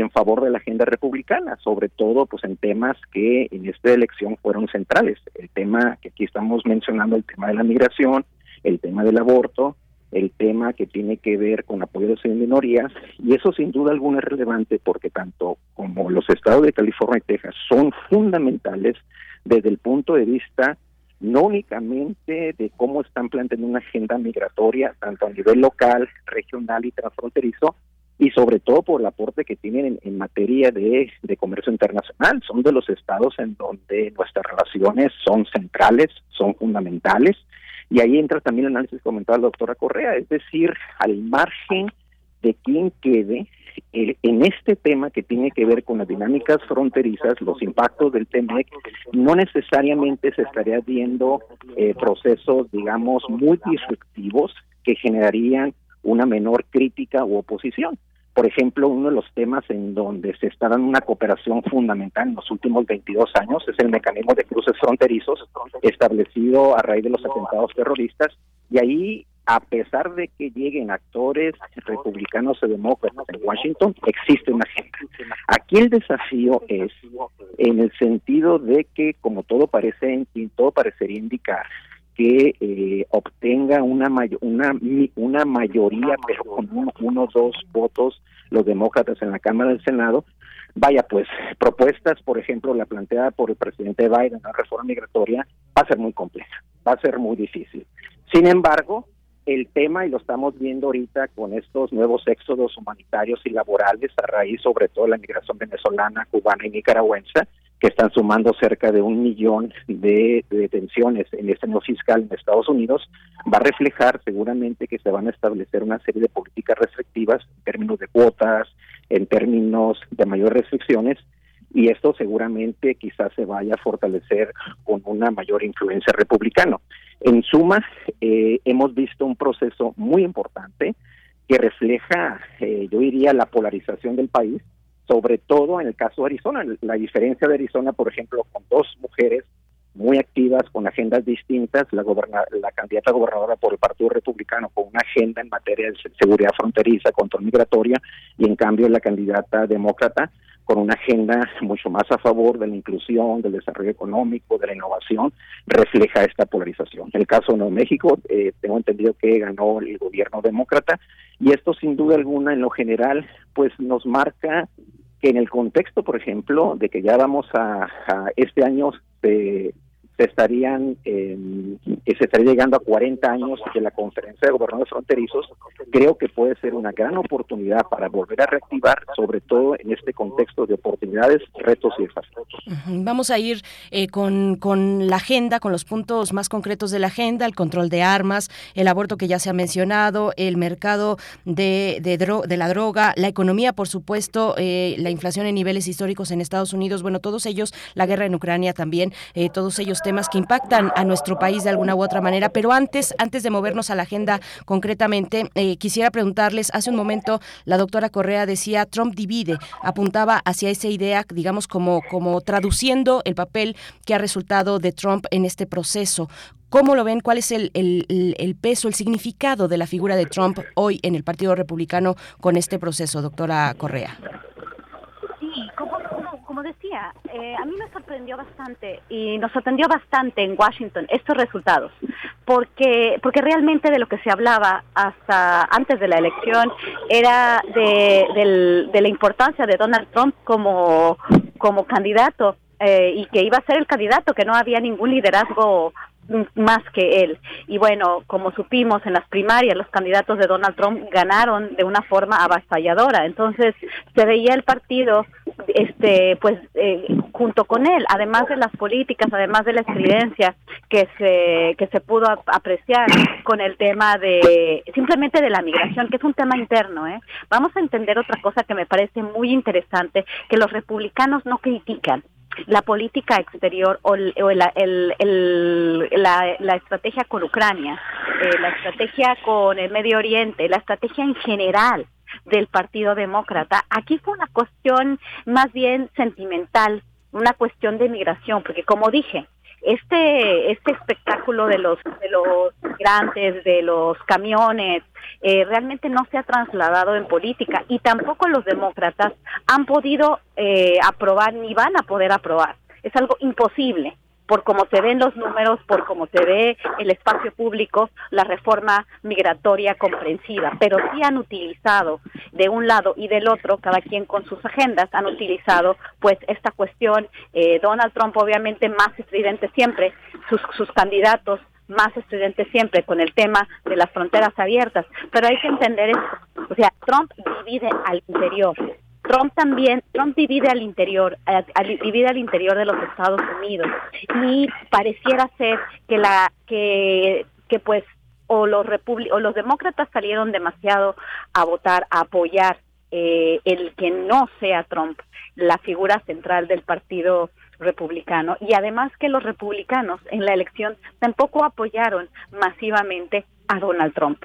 en favor de la agenda republicana, sobre todo pues en temas que en esta elección fueron centrales. El tema que aquí estamos mencionando, el tema de la migración, el tema del aborto, el tema que tiene que ver con apoyo de las minorías, y eso sin duda alguna es relevante porque tanto como los estados de California y Texas son fundamentales desde el punto de vista no únicamente de cómo están planteando una agenda migratoria, tanto a nivel local, regional y transfronterizo, y sobre todo por el aporte que tienen en, materia de, comercio internacional. Son de los estados en donde nuestras relaciones son centrales, son fundamentales, y ahí entra también el análisis comentado de la doctora Correa, es decir, al margen de quién quede en este tema que tiene que ver con las dinámicas fronterizas, los impactos del TEMEC, no necesariamente se estaría viendo eh, procesos, digamos, muy disruptivos que generarían una menor crítica u oposición. Por ejemplo, uno de los temas en donde se está dando una cooperación fundamental en los últimos 22 años es el mecanismo de cruces fronterizos establecido a raíz de los atentados terroristas y ahí a pesar de que lleguen actores republicanos o demócratas en Washington, existe una agenda. Aquí el desafío es en el sentido de que, como todo parece, todo parecería indicar, que eh, obtenga una, una, una mayoría, pero con uno o dos votos los demócratas en la Cámara del Senado, vaya pues propuestas, por ejemplo, la planteada por el presidente Biden, la reforma migratoria, va a ser muy compleja, va a ser muy difícil. Sin embargo, el tema, y lo estamos viendo ahorita con estos nuevos éxodos humanitarios y laborales a raíz sobre todo de la migración venezolana, cubana y nicaragüense, que están sumando cerca de un millón de, detenciones en este año fiscal en Estados Unidos, va a reflejar seguramente que se van a establecer una serie de políticas restrictivas en términos de cuotas, en términos de mayores restricciones, y esto seguramente quizás se vaya a fortalecer con una mayor influencia republicana. En suma, eh, hemos visto un proceso muy importante que refleja, eh, yo diría, la polarización del país, sobre todo en el caso de Arizona. La diferencia de Arizona, por ejemplo, con dos mujeres muy activas, con agendas distintas, la, la candidata gobernadora por el Partido Republicano con una agenda en materia de seguridad fronteriza, control migratoria, y en cambio la candidata demócrata con una agenda mucho más a favor de la inclusión, del desarrollo económico, de la innovación, refleja esta polarización. En el caso de Nuevo México, eh, tengo entendido que ganó el gobierno demócrata y esto sin duda alguna en lo general pues nos marca que en el contexto, por ejemplo, de que ya vamos a, a este año de se estarían eh, se estaría llegando a 40 años de la conferencia de gobernadores fronterizos creo que puede ser una gran oportunidad para volver a reactivar sobre todo en este contexto de oportunidades retos y desafíos. Vamos a ir eh, con, con la agenda con los puntos más concretos de la agenda el control de armas el aborto que ya se ha mencionado el mercado de, de, de la droga la economía por supuesto eh, la inflación en niveles históricos en Estados Unidos bueno todos ellos la guerra en Ucrania también todos ellos temas que impactan a nuestro país de alguna u otra manera. Pero antes, antes de movernos a la agenda concretamente, eh, quisiera preguntarles, hace un momento la doctora Correa decía, Trump divide, apuntaba hacia esa idea, digamos, como, como traduciendo el papel que ha resultado de Trump en este proceso. ¿Cómo lo ven? ¿Cuál es el, el, el, peso, el significado de la figura de Trump hoy en el Partido Republicano con este proceso, doctora Correa? Sí, como decía, eh, a mí me sorprendió bastante y nos sorprendió bastante en Washington estos resultados, porque porque realmente de lo que se hablaba hasta antes de la elección era de, de la importancia de Donald Trump como como candidato eh, y que iba a ser el candidato, que no había ningún liderazgo más que él. Y bueno, como supimos en las primarias, los candidatos de Donald Trump ganaron de una forma avasalladora. Entonces se veía el partido, este, pues, eh, junto con él, además de las políticas, además de la experiencia que se que se pudo apreciar con el tema de simplemente de la migración, que es un tema interno. ¿eh? Vamos a entender otra cosa que me parece muy interesante, que los republicanos no critican la política exterior o, la, la, estrategia con Ucrania, eh, la estrategia con el Medio Oriente, la estrategia en general del Partido Demócrata. Aquí fue una cuestión más bien sentimental, una cuestión de migración, porque como dije, este este espectáculo de los de los migrantes, de los camiones, eh, realmente no se ha trasladado en política y tampoco los demócratas han podido eh, aprobar ni van a poder aprobar. Es algo imposible por cómo se ven los números, por cómo se ve el espacio público, la reforma migratoria comprensiva, pero sí han utilizado de un lado y del otro, cada quien con sus agendas, han utilizado pues esta cuestión, eh, Donald Trump obviamente más estridente siempre, sus, sus candidatos más estridentes siempre con el tema de las fronteras abiertas, pero hay que entender esto, o sea, Trump divide al interior, Trump también, Trump divide al interior, divide al interior de los Estados Unidos. Y pareciera ser que la que que pues o los o los demócratas salieron demasiado a votar, a apoyar eh, el que no sea Trump la figura central del partido republicano. Y además que los republicanos en la elección tampoco apoyaron masivamente a Donald Trump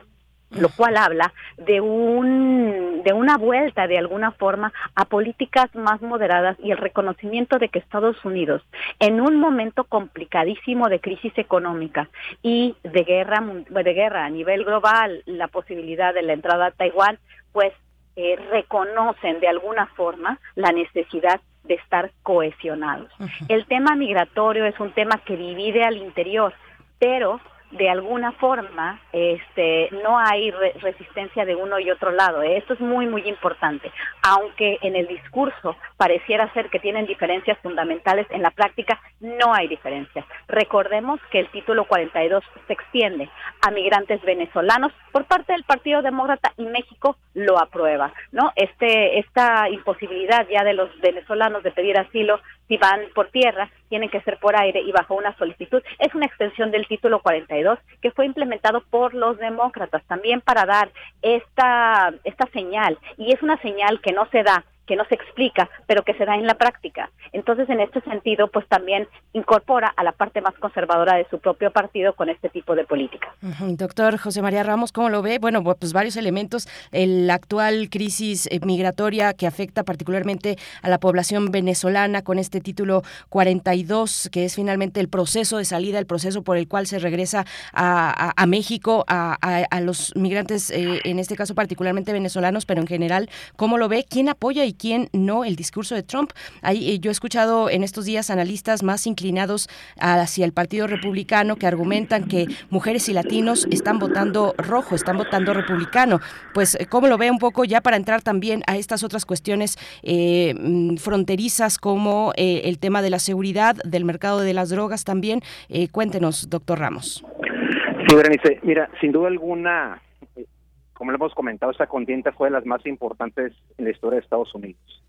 lo cual habla de un de una vuelta de alguna forma a políticas más moderadas y el reconocimiento de que Estados Unidos en un momento complicadísimo de crisis económica y de guerra de guerra a nivel global la posibilidad de la entrada a Taiwán pues eh, reconocen de alguna forma la necesidad de estar cohesionados. El tema migratorio es un tema que divide al interior, pero de alguna forma este no hay resistencia de uno y otro lado ¿eh? esto es muy muy importante. Aunque en el discurso pareciera ser que tienen diferencias fundamentales en la práctica no hay diferencias. Recordemos que el título 42 se extiende a migrantes venezolanos por parte del Partido Demócrata y México lo aprueba no este esta imposibilidad ya de los venezolanos de pedir asilo si van por tierra tienen que ser por aire y bajo una solicitud. Es una extensión del título 42 que fue implementado por los demócratas también para dar esta, esta señal y es una señal que no se da que no se explica, pero que se da en la práctica. Entonces, en este sentido, pues también incorpora a la parte más conservadora de su propio partido con este tipo de política. Doctor José María Ramos, ¿cómo lo ve? Bueno, pues varios elementos. La actual crisis eh, migratoria que afecta particularmente a la población venezolana con este título 42, que es finalmente el proceso de salida, el proceso por el cual se regresa a, México, a, los migrantes, eh, en este caso particularmente venezolanos, pero en general, ¿cómo lo ve? ¿Quién apoya y quién no el discurso de Trump. Ahí, eh, yo he escuchado en estos días analistas más inclinados hacia el Partido Republicano que argumentan que mujeres y latinos están votando rojo, están votando republicano. Pues, eh, ¿cómo lo ve un poco ya para entrar también a estas otras cuestiones eh, mm, fronterizas como el tema de la seguridad, del mercado de las drogas también? cuéntenos, doctor Ramos. Sí, Berenice, mira, sin duda alguna como lo hemos comentado, esta contienda fue de las más importantes en la historia de Estados Unidos.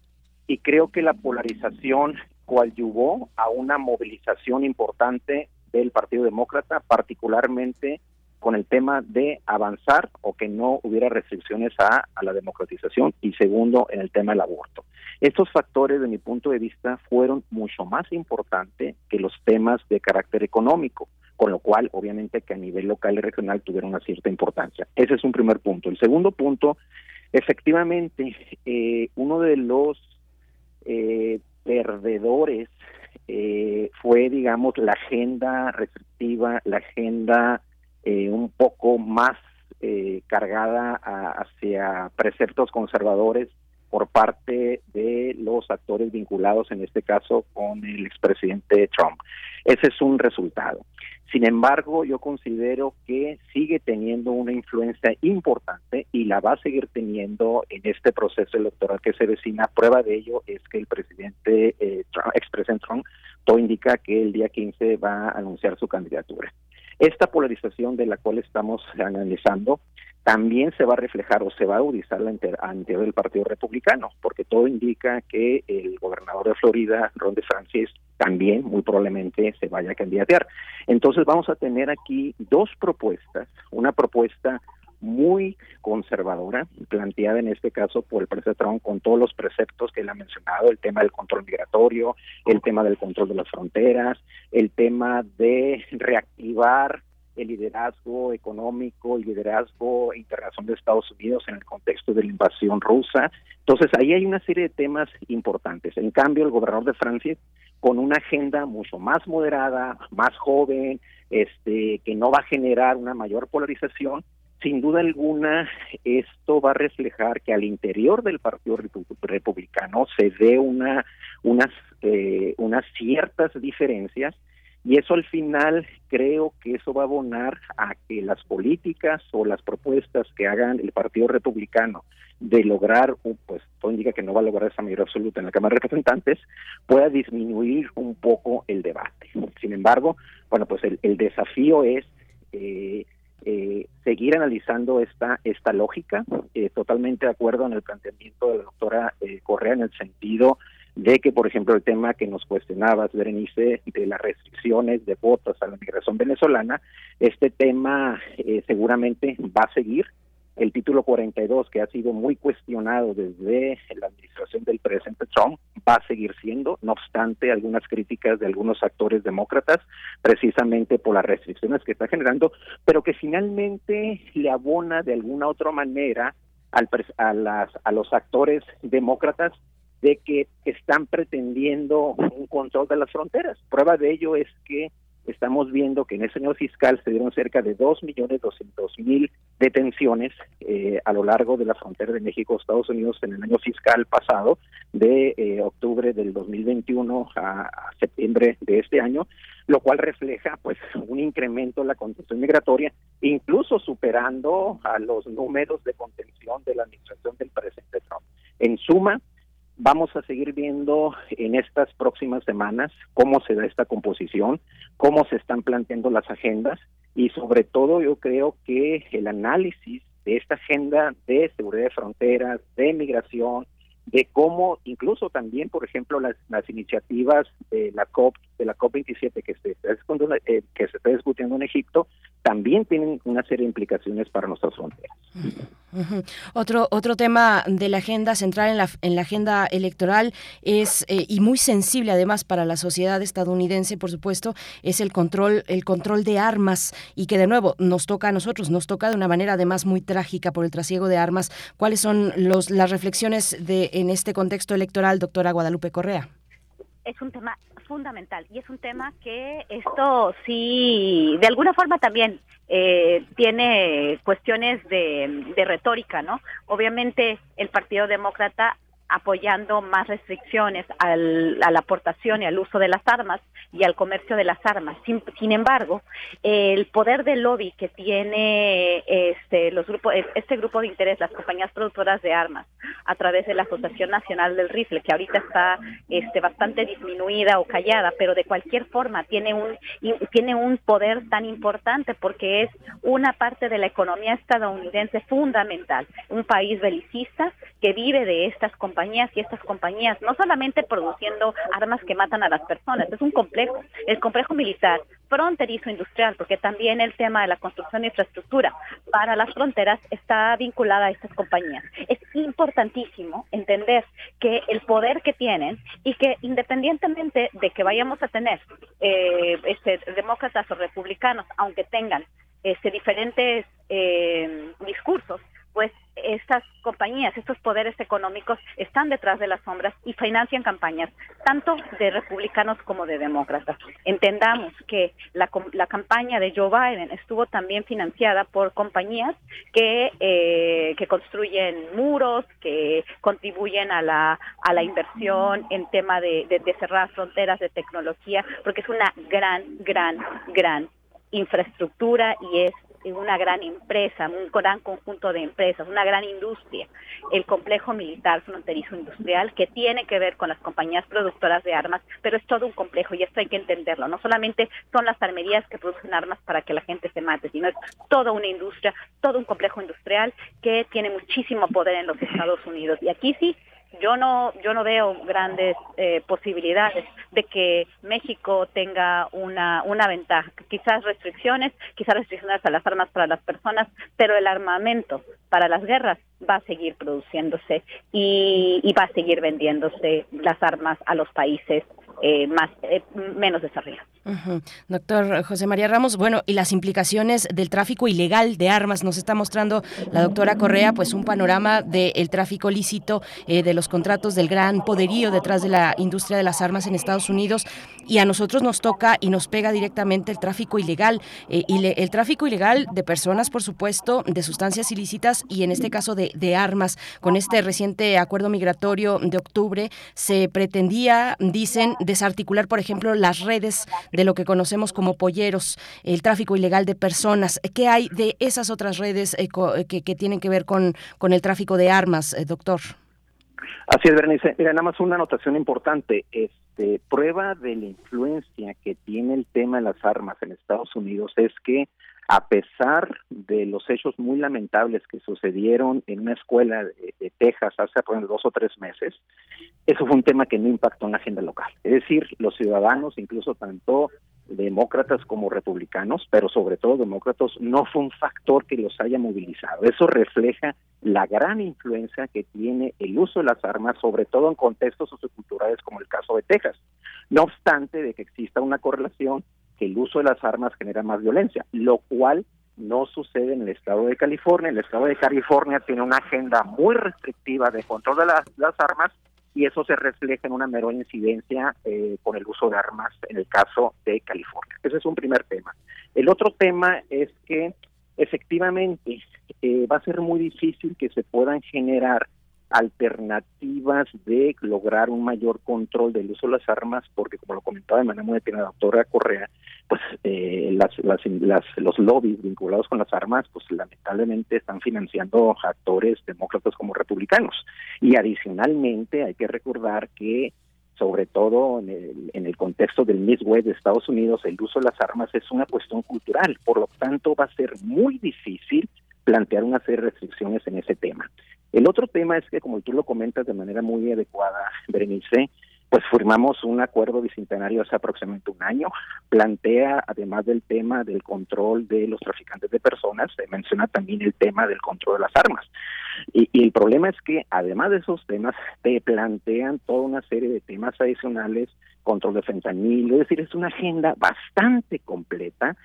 Y creo que la polarización coadyuvó a una movilización importante del Partido Demócrata, particularmente con el tema de avanzar o que no hubiera restricciones a, a, la democratización y segundo en el tema del aborto. Estos factores, de mi punto de vista, fueron mucho más importantes que los temas de carácter económico con lo cual obviamente que a nivel local y regional tuvieron una cierta importancia. Ese es un primer punto. El segundo punto, efectivamente, eh, uno de los eh, perdedores eh, fue, digamos, la agenda restrictiva, la agenda un poco más cargada hacia preceptos conservadores por parte de los actores vinculados, en este caso, con el expresidente Trump. Ese es un resultado. Sin embargo, yo considero que sigue teniendo una influencia importante y la va a seguir teniendo en este proceso electoral que se vecina. Prueba de ello es que el presidente, eh, expresidente Trump, todo indica que el día 15 va a anunciar su candidatura. Esta polarización de la cual estamos analizando también se va a reflejar o se va a agudizar la interior del Partido Republicano, porque todo indica que el gobernador de Florida, Ron DeSantis, también muy probablemente se vaya a candidatear. Entonces vamos a tener aquí dos propuestas, una propuesta muy conservadora, planteada en este caso por el presidente Trump con todos los preceptos que él ha mencionado, el tema del control migratorio, el tema del control de las fronteras, el tema de reactivar el liderazgo económico y liderazgo internacional de Estados Unidos en el contexto de la invasión rusa. Entonces, ahí hay una serie de temas importantes. En cambio, el gobernador de Francia, con una agenda mucho más moderada, más joven, este, que no va a generar una mayor polarización, sin duda alguna, esto va a reflejar que al interior del Partido Republicano se ve una, unas, eh, unas ciertas diferencias y eso al final creo que eso va a abonar a que las políticas o las propuestas que hagan el Partido Republicano de lograr, pues todo indica que no va a lograr esa mayoría absoluta en la Cámara de Representantes, pueda disminuir un poco el debate. Sin embargo, bueno, pues el, desafío es eh, eh, seguir analizando esta, esta lógica, eh, totalmente de acuerdo en el planteamiento de la doctora Correa en el sentido de que, por ejemplo, el tema que nos cuestionabas, Berenice, de las restricciones de votos a la migración venezolana, este tema eh, seguramente va a seguir el título 42, que ha sido muy cuestionado desde la administración del presidente Trump, va a seguir siendo, no obstante algunas críticas de algunos actores demócratas, precisamente por las restricciones que está generando, pero que finalmente le abona de alguna otra manera al, a, las, a los actores demócratas de que están pretendiendo un control de las fronteras. Prueba de ello es que estamos viendo que en ese año fiscal se dieron cerca de 2.200.000 detenciones eh, a lo largo de la frontera de México-Estados Unidos en el año fiscal pasado, de eh, octubre del 2021 a, a, septiembre de este año, lo cual refleja pues un incremento en la contención migratoria, incluso superando a los números de contención de la administración del presidente Trump. En suma, Vamos a seguir viendo en estas próximas semanas cómo se da esta composición, cómo se están planteando las agendas y sobre todo yo creo que el análisis de esta agenda de seguridad de fronteras, de migración, de cómo incluso también, por ejemplo, las, las iniciativas de la COP de la COP 27 que se está eh, que se está discutiendo en Egipto también tienen una serie de implicaciones para nuestras fronteras. Otro otro tema de la agenda central en la, en la agenda electoral es eh, y muy sensible además para la sociedad estadounidense, por supuesto, es el control el control de armas y que de nuevo nos toca a nosotros, nos toca de una manera además muy trágica por el trasiego de armas. ¿Cuáles son los las reflexiones de en este contexto electoral, doctora Guadalupe Correa? Es un tema fundamental y es un tema que esto sí, de alguna forma también eh, tiene cuestiones de, de retórica, ¿no? Obviamente el Partido Demócrata apoyando más restricciones al, a la aportación y al uso de las armas y al comercio de las armas. Sin, embargo, el poder del lobby que tiene este los grupos este grupo de interés, las compañías productoras de armas, a través de la Asociación Nacional del Rifle, que ahorita está este bastante disminuida o callada, pero de cualquier forma tiene un tiene un poder tan importante porque es una parte de la economía estadounidense fundamental, un país belicista que vive de estas compañías y estas compañías no solamente produciendo armas que matan a las personas, es un complejo, el complejo militar, fronterizo industrial, porque también el tema de la construcción de infraestructura para las fronteras está vinculada a estas compañías. Es importantísimo entender que el poder que tienen y que independientemente de que vayamos a tener eh, este, demócratas o republicanos, aunque tengan este, diferentes eh, discursos, pues estas compañías, estos poderes económicos están detrás de las sombras y financian campañas, tanto de republicanos como de demócratas. Entendamos que la, la campaña de Joe Biden estuvo también financiada por compañías que, eh, que construyen muros, que contribuyen a la, a la inversión en tema de, de, de cerrar fronteras de tecnología, porque es una gran, gran, gran infraestructura y es una gran empresa, un gran conjunto de empresas, una gran industria, el complejo militar fronterizo industrial que tiene que ver con las compañías productoras de armas, pero es todo un complejo y esto hay que entenderlo. No solamente son las armerías que producen armas para que la gente se mate, sino es toda una industria, todo un complejo industrial que tiene muchísimo poder en los Estados Unidos. Y aquí sí yo no yo no veo grandes eh, posibilidades de que México tenga una una ventaja. Quizás restricciones quizás restricciones a las armas para las personas pero el armamento para las guerras va a seguir produciéndose y, y va a seguir vendiéndose las armas a los países eh, más eh, menos desarrollados. Doctor José María Ramos, bueno, y las implicaciones del tráfico ilegal de armas, nos está mostrando la doctora Correa, pues un panorama del tráfico lícito, eh, de los contratos del gran poderío detrás de la industria de las armas en Estados Unidos, y a nosotros nos toca y nos pega directamente el tráfico ilegal, y el tráfico ilegal de personas, por supuesto, de sustancias ilícitas y en este caso de, de armas. Con este reciente acuerdo migratorio de octubre se pretendía, dicen, desarticular, por ejemplo, las redes de lo que conocemos como polleros, el tráfico ilegal de personas. ¿Qué hay de esas otras redes eh, que, que, tienen que ver con, con el tráfico de armas, eh, doctor? Así es, Bernice. Mira, nada más una anotación importante. Este, prueba de la influencia que tiene el tema de las armas en Estados Unidos es que a pesar de los hechos muy lamentables que sucedieron en una escuela de, Texas hace apenas dos o tres meses, eso fue un tema que no impactó en la agenda local. Es decir, los ciudadanos, incluso tanto demócratas como republicanos, pero sobre todo demócratas, no fue un factor que los haya movilizado. Eso refleja la gran influencia que tiene el uso de las armas, sobre todo en contextos socioculturales como el caso de Texas. No obstante de que exista una correlación que el uso de las armas genera más violencia, lo cual no sucede en el estado de California. El estado de California tiene una agenda muy restrictiva de control de las, armas y eso se refleja en una menor incidencia eh, con el uso de armas en el caso de California. Ese es un primer tema. El otro tema es que efectivamente eh, va a ser muy difícil que se puedan generar alternativas de lograr un mayor control del uso de las armas, porque como lo comentaba de manera muy la doctora Correa, pues eh, las, las, los lobbies vinculados con las armas, pues lamentablemente están financiando actores demócratas como republicanos. Y adicionalmente hay que recordar que sobre todo en el, en el contexto del Midwest de Estados Unidos, el uso de las armas es una cuestión cultural, por lo tanto va a ser muy difícil plantear una serie de restricciones en ese tema. El otro tema es que, como tú lo comentas de manera muy adecuada, Berenice, pues firmamos un acuerdo bicentenario hace aproximadamente un año. Plantea, además del tema del control de los traficantes de personas, se menciona también el tema del control de las armas. Y, el problema es que, además de esos temas, te plantean toda una serie de temas adicionales, control de fentanilo, es decir, es una agenda bastante completa,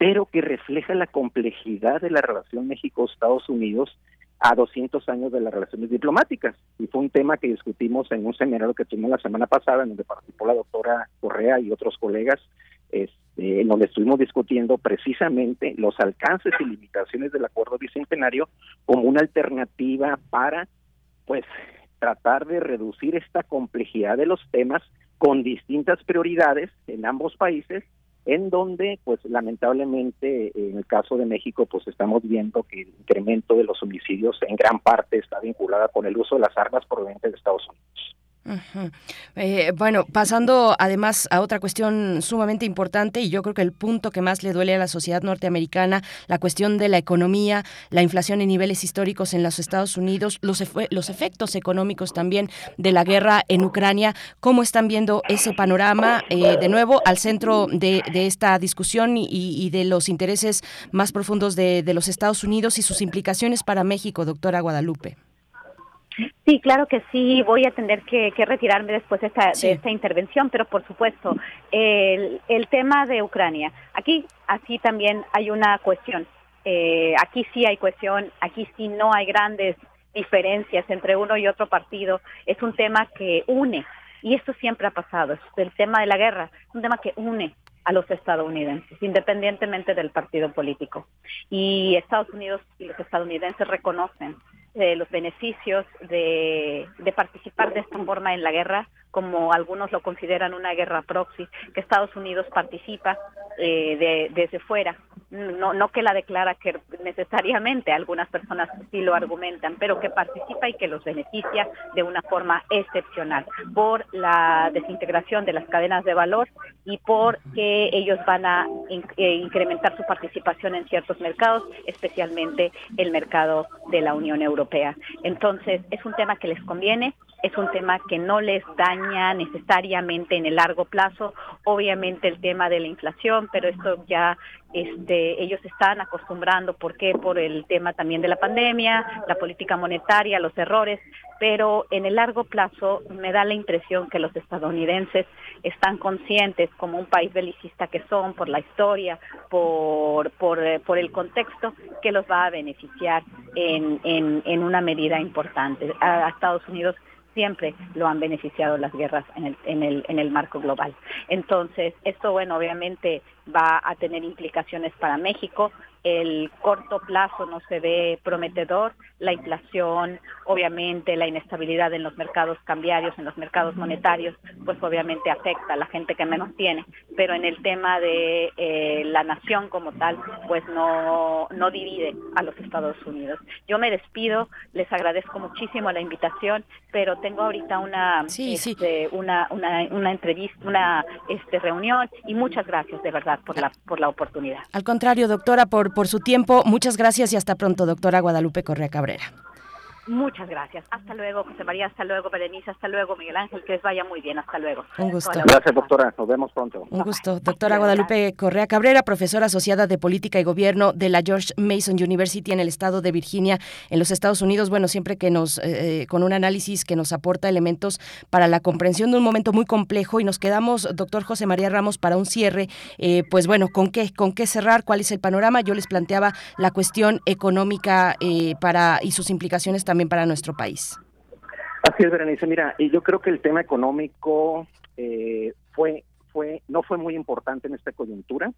pero que refleja la complejidad de la relación México-Estados Unidos a 200 años de las relaciones diplomáticas. Y fue un tema que discutimos en un seminario que tuvimos la semana pasada, en donde participó la doctora Correa y otros colegas, este, en donde estuvimos discutiendo precisamente los alcances y limitaciones del acuerdo bicentenario como una alternativa para, pues, tratar de reducir esta complejidad de los temas con distintas prioridades en ambos países en donde pues lamentablemente en el caso de México pues estamos viendo que el incremento de los homicidios en gran parte está vinculada con el uso de las armas provenientes de Estados Unidos. Eh, bueno, pasando además a otra cuestión sumamente importante y yo creo que el punto que más le duele a la sociedad norteamericana, la cuestión de la economía, la inflación en niveles históricos en los Estados Unidos, los, los efectos económicos también de la guerra en Ucrania, ¿cómo están viendo ese panorama? Eh, de nuevo, al centro de, esta discusión y, de los intereses más profundos de los Estados Unidos y sus implicaciones para México, doctora Guadalupe. Sí, claro que sí, voy a tener que, retirarme después de esta, de esta, intervención, pero por supuesto, el, el, tema de Ucrania, aquí así también hay una cuestión, eh, aquí sí hay cuestión, aquí sí no hay grandes diferencias entre uno y otro partido, es un tema que une, y esto siempre ha pasado, es el tema de la guerra, es un tema que une a los estadounidenses, independientemente del partido político. Y Estados Unidos y los estadounidenses reconocen eh, los beneficios de, de, participar de esta forma en la guerra, como algunos lo consideran una guerra proxy, que Estados Unidos participa eh, de, desde fuera, no, no que la declara que necesariamente, algunas personas sí lo argumentan, pero que participa y que los beneficia de una forma excepcional por la desintegración de las cadenas de valor y por que ellos van a eh, incrementar su participación en ciertos mercados, especialmente el mercado de la Unión Europea. Entonces, es un tema que les conviene, es un tema que no les daña necesariamente en el largo plazo. Obviamente el tema de la inflación, pero esto ya este, ellos están acostumbrando, ¿por qué? Por el tema también de la pandemia, la política monetaria, los errores, pero en el largo plazo me da la impresión que los estadounidenses están conscientes como un país belicista que son por la historia, por, por, eh, por el contexto, que los va a beneficiar en, en, una medida importante. A Estados Unidos siempre lo han beneficiado las guerras en el, en el, en el marco global. Entonces, esto, bueno, obviamente va a tener implicaciones para México, el corto plazo no se ve prometedor, la inflación, obviamente la inestabilidad en los mercados cambiarios, en los mercados monetarios, pues obviamente afecta a la gente que menos tiene, pero en el tema de eh, la nación como tal, pues no, no divide a los Estados Unidos. Yo me despido, les agradezco muchísimo la invitación, pero tengo ahorita una, este, una, una, una entrevista, una este, reunión y muchas gracias de verdad por la, por la oportunidad. Al contrario, doctora, por por, su tiempo. Muchas gracias y hasta pronto, doctora Guadalupe Correa Cabrera. Muchas gracias. Hasta luego, José María. Hasta luego, Berenice. Hasta luego, Miguel Ángel. Que les vaya muy bien. Hasta luego. Un gusto. Gracias, doctora. Nos vemos pronto. Un gusto. Doctora Guadalupe Correa Cabrera, profesora asociada de Política y Gobierno de la George Mason University en el estado de Virginia, en los Estados Unidos. Bueno, siempre que nos, eh, con un análisis que nos aporta elementos para la comprensión de un momento muy complejo y nos quedamos, doctor José María Ramos, para un cierre. Eh, pues bueno, ¿con qué, ¿con qué cerrar? ¿Cuál es el panorama? Yo les planteaba la cuestión económica eh, para y sus implicaciones también para nuestro país. Así es, Berenice. Mira, y yo creo que el tema económico eh, fue, fue, no fue muy importante en esta coyuntura.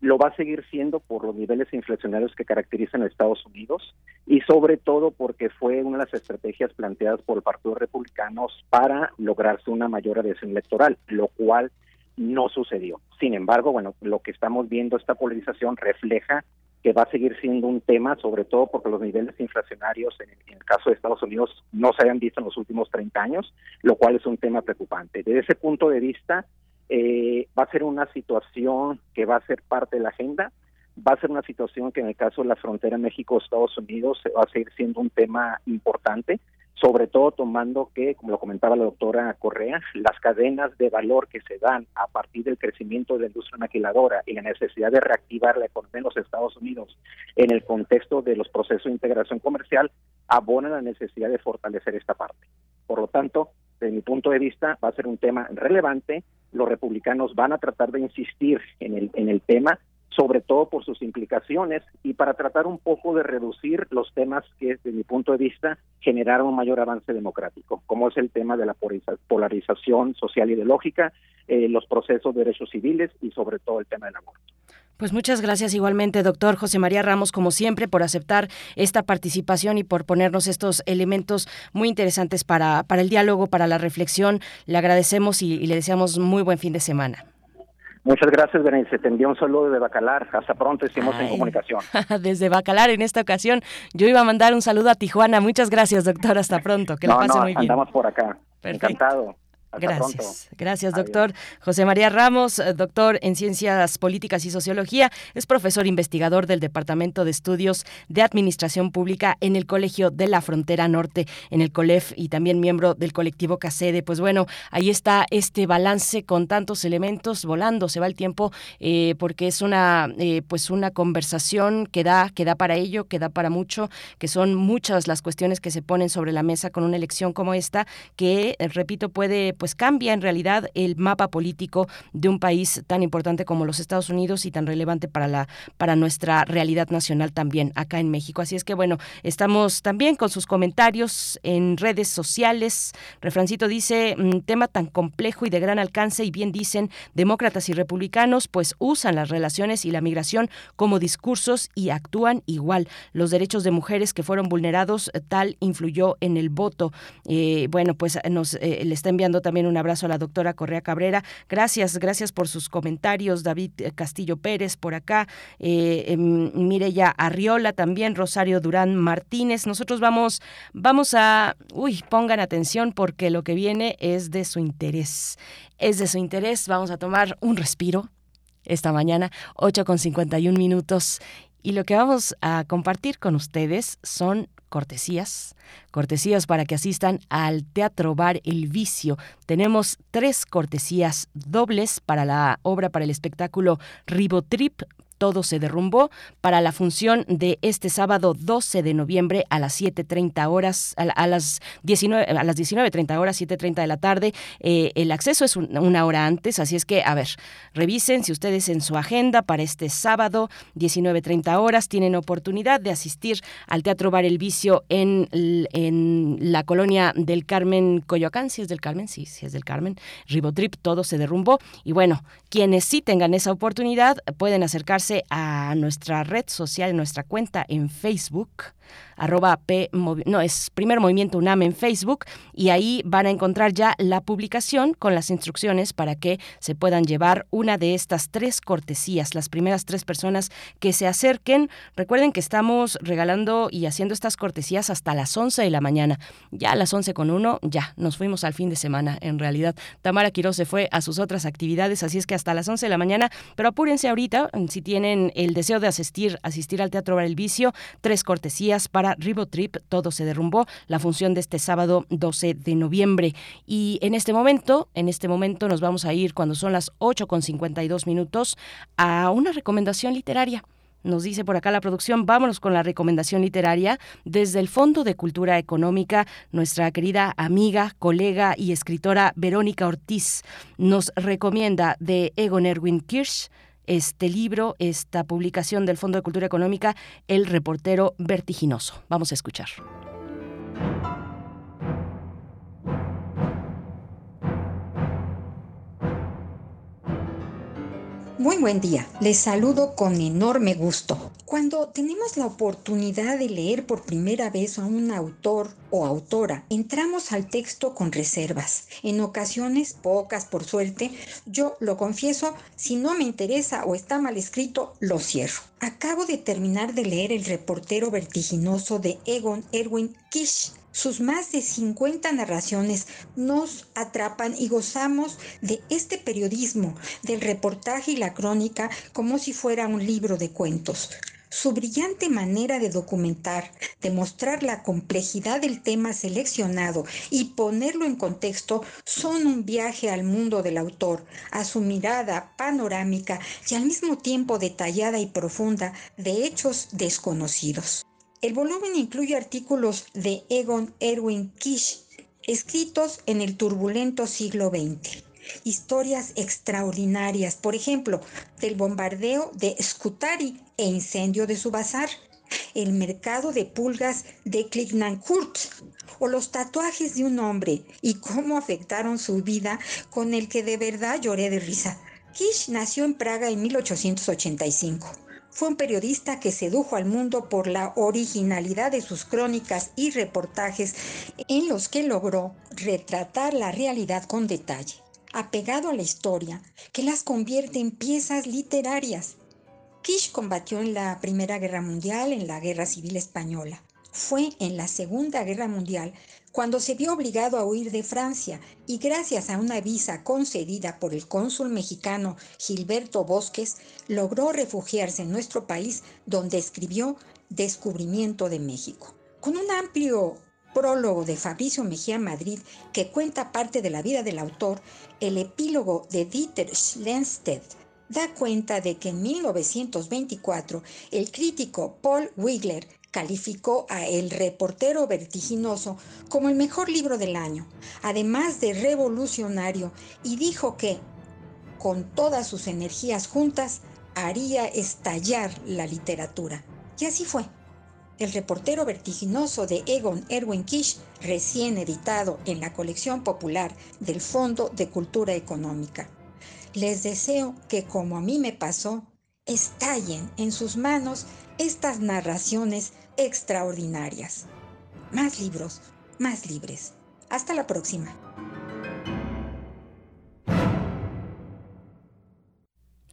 Lo va a seguir siendo por los niveles inflacionarios que caracterizan a Estados Unidos y sobre todo porque fue una de las estrategias planteadas por el Partido Republicano para lograrse una mayor adhesión electoral, lo cual no sucedió. Sin embargo, bueno, lo que estamos viendo, esta polarización refleja que va a seguir siendo un tema, sobre todo porque los niveles inflacionarios en, el caso de Estados Unidos no se hayan visto en los últimos 30 años, lo cual es un tema preocupante. Desde ese punto de vista, eh, va a ser una situación que va a ser parte de la agenda, va a ser una situación que en el caso de la frontera México-Estados Unidos va a seguir siendo un tema importante sobre todo tomando que, como lo comentaba la doctora Correa, las cadenas de valor que se dan a partir del crecimiento de la industria maquiladora y la necesidad de reactivar la economía en los Estados Unidos en el contexto de los procesos de integración comercial abonan la necesidad de fortalecer esta parte. Por lo tanto, desde mi punto de vista, va a ser un tema relevante. Los republicanos van a tratar de insistir en el, en el tema, sobre todo por sus implicaciones y para tratar un poco de reducir los temas que, desde mi punto de vista, generaron un mayor avance democrático, como es el tema de la polarización social y ideológica, eh, los procesos de derechos civiles y sobre todo el tema del aborto. Pues muchas gracias igualmente, doctor José María Ramos, como siempre, por aceptar esta participación y por ponernos estos elementos muy interesantes para, para el diálogo, para la reflexión. Le agradecemos y le deseamos muy buen fin de semana. Muchas gracias, Berenice. Te envío un saludo desde Bacalar. Hasta pronto, estemos en comunicación. desde Bacalar, en esta ocasión, yo iba a mandar un saludo a Tijuana. Muchas gracias, doctor. Hasta pronto. Que no, la pase no, muy bien. Andamos por acá. Encantado. Gracias. Gracias, doctor. José María Ramos, eh, doctor en Ciencias Políticas y Sociología, es profesor investigador del Departamento de Estudios de Administración Pública en el Colegio de la Frontera Norte, en el COLEF, y también miembro del colectivo CACEDE. Pues bueno, ahí está este balance con tantos elementos volando, se va el tiempo, eh, porque es una, eh, pues una conversación que da, que da para ello, que da para mucho, que son muchas las cuestiones que se ponen sobre la mesa con una elección como esta, que, repito, puede pues cambia en realidad el mapa político de un país tan importante como los Estados Unidos y tan relevante para la para nuestra realidad nacional también acá en México. Así es que bueno, estamos también con sus comentarios en redes sociales. Refrancito dice, mm, tema tan complejo y de gran alcance y bien dicen demócratas y republicanos pues usan las relaciones y la migración como discursos y actúan igual. Los derechos de mujeres que fueron vulnerados tal influyó en el voto. Eh, bueno, pues nos eh, le está enviando también un abrazo a la doctora Correa Cabrera. Gracias, gracias por sus comentarios. David eh, Castillo Pérez por acá, eh, em, Mireya Arriola también, Rosario Durán Martínez. Nosotros vamos, vamos a, uy, pongan atención porque lo que viene es de su interés. Es de su interés. Vamos a tomar un respiro esta mañana, 8 con 51 minutos. Y lo que vamos a compartir con ustedes son cortesías, cortesías para que asistan al Teatro Bar El Vicio. Tenemos tres cortesías dobles para la obra, para el espectáculo Ribotrip todo se derrumbó para la función de este sábado 12 de noviembre a las 7.30 horas, a, las 19, a las 19.30 horas, 7.30 de la tarde. Eh, el acceso es una hora antes, así es que, a ver, revisen si ustedes en su agenda para este sábado, 19.30 horas, tienen oportunidad de asistir al Teatro Bar El Vicio en, en la colonia del Carmen Coyoacán, si es del Carmen, sí, si es del Carmen, Ribotrip, todo se derrumbó. Y bueno, quienes sí tengan esa oportunidad pueden acercarse a nuestra red social, nuestra cuenta en Facebook, arroba P, no, es Primer Movimiento UNAM en Facebook y ahí van a encontrar ya la publicación con las instrucciones para que se puedan llevar una de estas tres cortesías, las primeras tres personas que se acerquen. Recuerden que estamos regalando y haciendo estas cortesías hasta las 11 de la mañana. Ya a las 11 con uno, ya nos fuimos al fin de semana, en realidad. Tamara Quiroz se fue a sus otras actividades, así es que hasta las 11 de la mañana, pero apúrense ahorita, si tienen el deseo de asistir, asistir al Teatro Bar El Vicio, tres cortesías para Ribotrip, todo se derrumbó, la función de este sábado 12 de noviembre. Y en este momento, en este momento nos vamos a ir cuando son las 8 con 52 minutos a una recomendación literaria. Nos dice por acá la producción, vámonos con la recomendación literaria desde el Fondo de Cultura Económica. Nuestra querida amiga, colega y escritora Verónica Ortiz nos recomienda de Egon Erwin Kirsch este libro, esta publicación del Fondo de Cultura Económica, El reportero vertiginoso. Vamos a escuchar. Muy buen día, les saludo con enorme gusto. Cuando tenemos la oportunidad de leer por primera vez a un autor o autora, entramos al texto con reservas. En ocasiones, pocas por suerte, yo lo confieso, si no me interesa o está mal escrito, lo cierro. Acabo de terminar de leer El reportero vertiginoso de Egon Erwin Kish sus más de 50 narraciones nos atrapan y gozamos de este periodismo, del reportaje y la crónica como si fuera un libro de cuentos. Su brillante manera de documentar, de mostrar la complejidad del tema seleccionado y ponerlo en contexto son un viaje al mundo del autor, a su mirada panorámica y al mismo tiempo detallada y profunda de hechos desconocidos. El volumen incluye artículos de Egon Erwin Kish, escritos en el turbulento siglo XX. Historias extraordinarias, por ejemplo, del bombardeo de Scutari e incendio de su bazar, el mercado de pulgas de Klignancourt o los tatuajes de un hombre y cómo afectaron su vida con el que de verdad lloré de risa. Kish nació en Praga en 1885 fue un periodista que sedujo al mundo por la originalidad de sus crónicas y reportajes en los que logró retratar la realidad con detalle, apegado a la historia, que las convierte en piezas literarias. Kish combatió en la Primera Guerra Mundial, en la Guerra Civil Española. Fue en la Segunda Guerra Mundial cuando se vio obligado a huir de Francia y gracias a una visa concedida por el cónsul mexicano Gilberto Bosques, logró refugiarse en nuestro país donde escribió Descubrimiento de México. Con un amplio prólogo de Fabricio Mejía Madrid que cuenta parte de la vida del autor, el epílogo de Dieter Schlenstedt da cuenta de que en 1924 el crítico Paul Wigler calificó a El reportero vertiginoso como el mejor libro del año, además de revolucionario, y dijo que, con todas sus energías juntas, haría estallar la literatura. Y así fue. El reportero vertiginoso de Egon Erwin Kish, recién editado en la colección popular del Fondo de Cultura Económica. Les deseo que, como a mí me pasó, estallen en sus manos estas narraciones extraordinarias. Más libros, más libres. Hasta la próxima.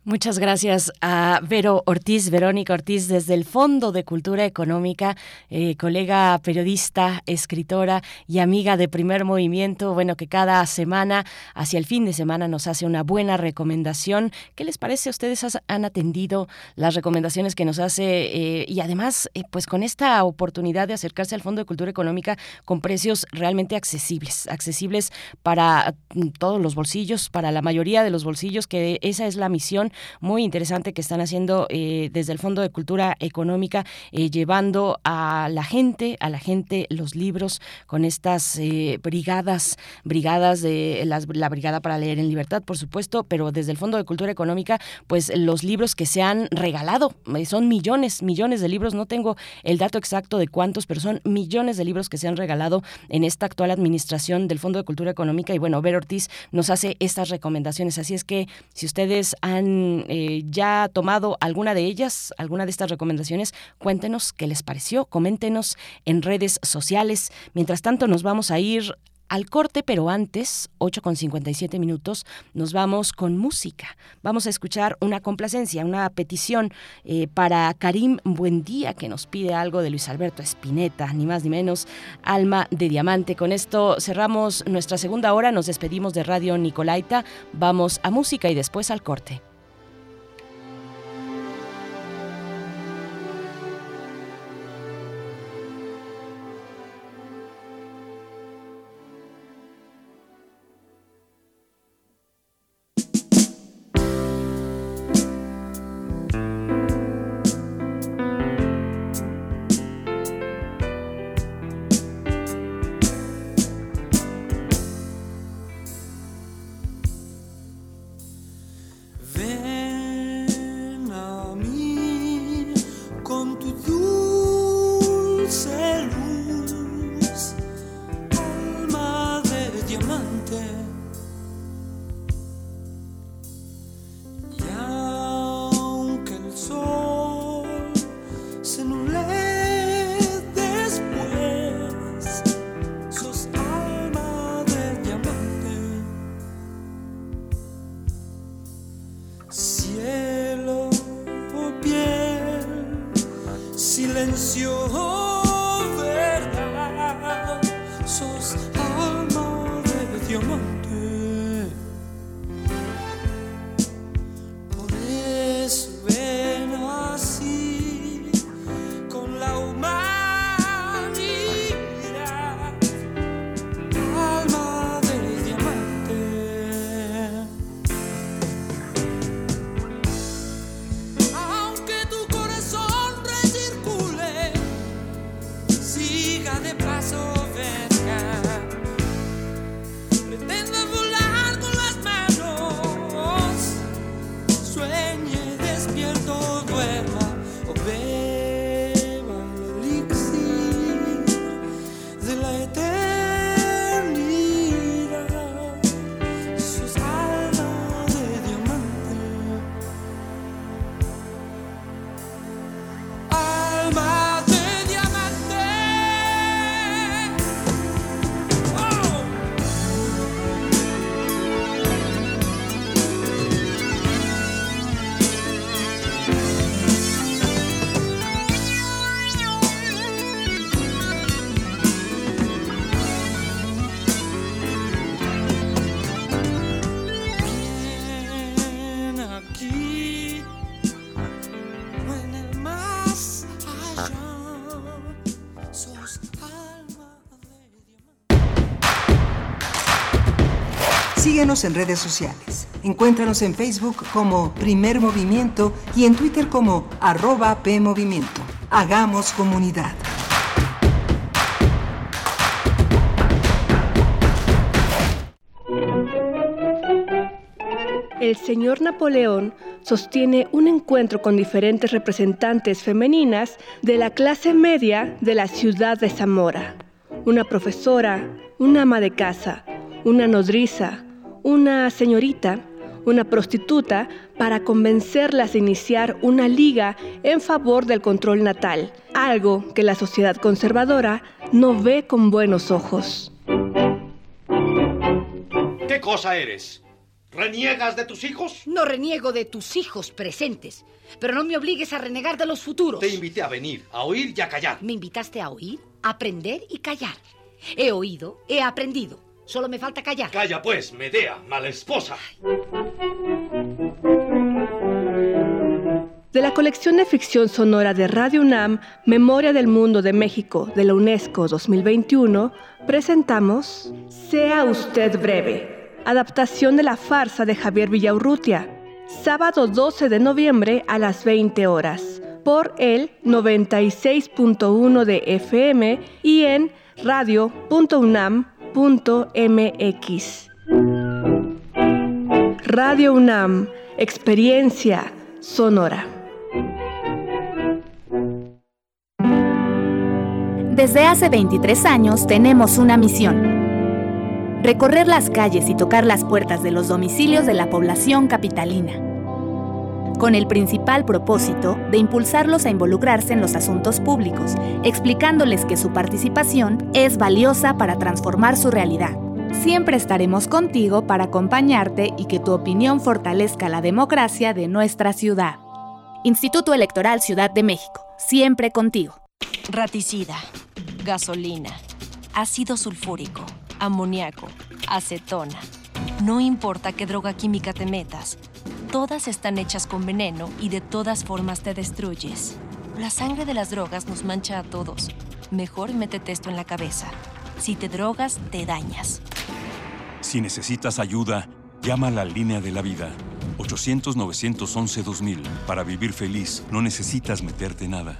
Muchas gracias a Vero Ortiz, Verónica Ortiz, desde el Fondo de Cultura Económica, eh, colega periodista, escritora y amiga de Primer Movimiento, bueno, que cada semana, hacia el fin de semana, nos hace una buena recomendación. ¿Qué les parece? ¿Ustedes han atendido las recomendaciones que nos hace eh, y además, eh, pues con esta oportunidad de acercarse al Fondo de Cultura Económica con precios realmente accesibles, accesibles para mm, todos los bolsillos, para la mayoría de los bolsillos, que esa es la misión muy interesante que están haciendo eh, desde el Fondo de Cultura Económica, eh, llevando a la gente, a la gente los libros con estas eh, brigadas, brigadas de la Brigada para Leer en Libertad, por supuesto, pero desde el Fondo de Cultura Económica, pues los libros que se han regalado, son millones, millones de libros, no tengo el dato exacto de cuántos, pero son millones de libros que se han regalado en esta actual administración del Fondo de Cultura Económica y bueno, Ver Ortiz nos hace estas recomendaciones, así es que si ustedes eh, ya tomado alguna de ellas, alguna de estas recomendaciones, cuéntenos qué les pareció, coméntenos en redes sociales. Mientras tanto, nos vamos a ir al corte, pero antes, 8 con 57 minutos, nos vamos con música. Vamos a escuchar una complacencia, una petición eh, para Karim Buendía, que nos pide algo de Luis Alberto Espineta, ni más ni menos, Alma de Diamante. Con esto cerramos nuestra segunda hora, nos despedimos de Radio Nicolaita, vamos a música y después al corte. Síguenos en redes sociales. Encuéntranos en Facebook como Primer Movimiento y en Twitter como arroba PMovimiento. Hagamos comunidad. El señor Napoleón sostiene un encuentro con diferentes representantes femeninas de la clase media de la ciudad de Zamora. Una profesora, una ama de casa, una nodriza, una señorita, una prostituta, para convencerlas de iniciar una liga en favor del control natal, algo que la sociedad conservadora no ve con buenos ojos. ¿Qué cosa eres? ¿Reniegas de tus hijos? No reniego de tus hijos presentes, pero no me obligues a renegar de los futuros. Te invité a venir, a oír y a callar. ¿Me invitaste a oír, aprender y callar? He oído, he aprendido. Solo me falta callar. Calla pues, Medea, mala esposa. De la colección de ficción sonora de Radio UNAM, Memoria del Mundo de México de la UNESCO 2021, presentamos Sea usted breve, adaptación de la farsa de Javier Villaurrutia, sábado 12 de noviembre a las 20 horas, por el 96.1 de FM y en Radio UNAM, experiencia sonora. Desde hace 23 años tenemos una misión. Recorrer las calles y tocar las puertas de los domicilios de la población capitalina. Con el principal propósito de impulsarlos a involucrarse en los asuntos públicos, explicándoles que su participación es valiosa para transformar su realidad. Siempre estaremos contigo para acompañarte y que tu opinión fortalezca la democracia de nuestra ciudad. Instituto Electoral Ciudad de México, siempre contigo. Raticida, gasolina, ácido sulfúrico, amoníaco, acetona. No importa qué droga química te metas, todas están hechas con veneno y de todas formas te destruyes. La sangre de las drogas nos mancha a todos. Mejor métete esto en la cabeza. Si te drogas, te dañas. Si necesitas ayuda, llama a la línea de la vida. 800-911-2000. Para vivir feliz, no necesitas meterte nada.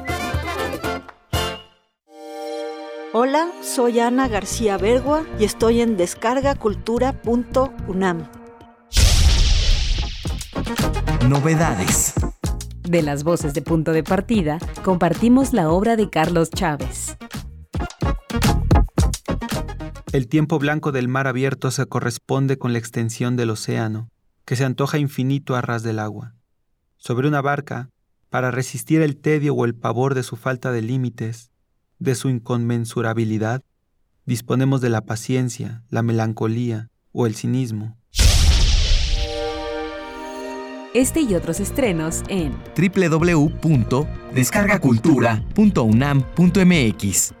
Hola, soy Ana García Bergua y estoy en descargacultura.unam. Novedades. De las voces de punto de partida, compartimos la obra de Carlos Chávez. El tiempo blanco del mar abierto se corresponde con la extensión del océano, que se antoja infinito a ras del agua. Sobre una barca, para resistir el tedio o el pavor de su falta de límites, de su inconmensurabilidad, disponemos de la paciencia, la melancolía o el cinismo. Este y otros estrenos en www.descargacultura.unam.mx.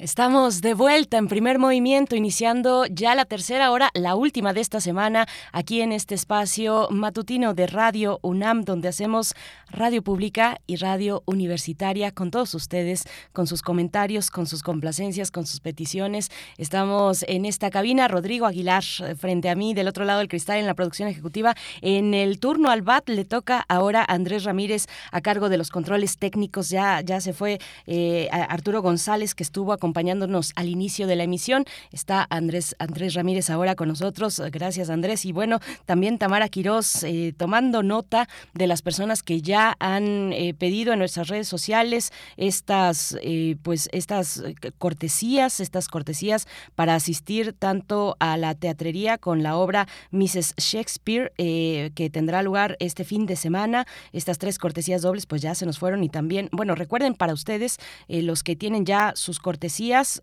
Estamos de vuelta en primer movimiento, iniciando ya la tercera hora, la última de esta semana, aquí en este espacio matutino de Radio UNAM, donde hacemos radio pública y radio universitaria con todos ustedes, con sus comentarios, con sus complacencias, con sus peticiones. Estamos en esta cabina, Rodrigo Aguilar, frente a mí, del otro lado del cristal, en la producción ejecutiva. En el turno al BAT le toca ahora a Andrés Ramírez a cargo de los controles técnicos. Ya, ya se fue eh, Arturo González, que estuvo acompañando acompañándonos al inicio de la emisión. Está Andrés, Andrés Ramírez ahora con nosotros. Gracias, Andrés. Y bueno, también Tamara Quirós eh, tomando nota de las personas que ya han eh, pedido en nuestras redes sociales estas, eh, pues, estas cortesías, estas cortesías para asistir tanto a la teatrería con la obra Mrs. Shakespeare, que tendrá lugar este fin de semana. Estas tres cortesías dobles, pues ya se nos fueron y también, bueno, recuerden para ustedes, los que tienen ya sus cortesías,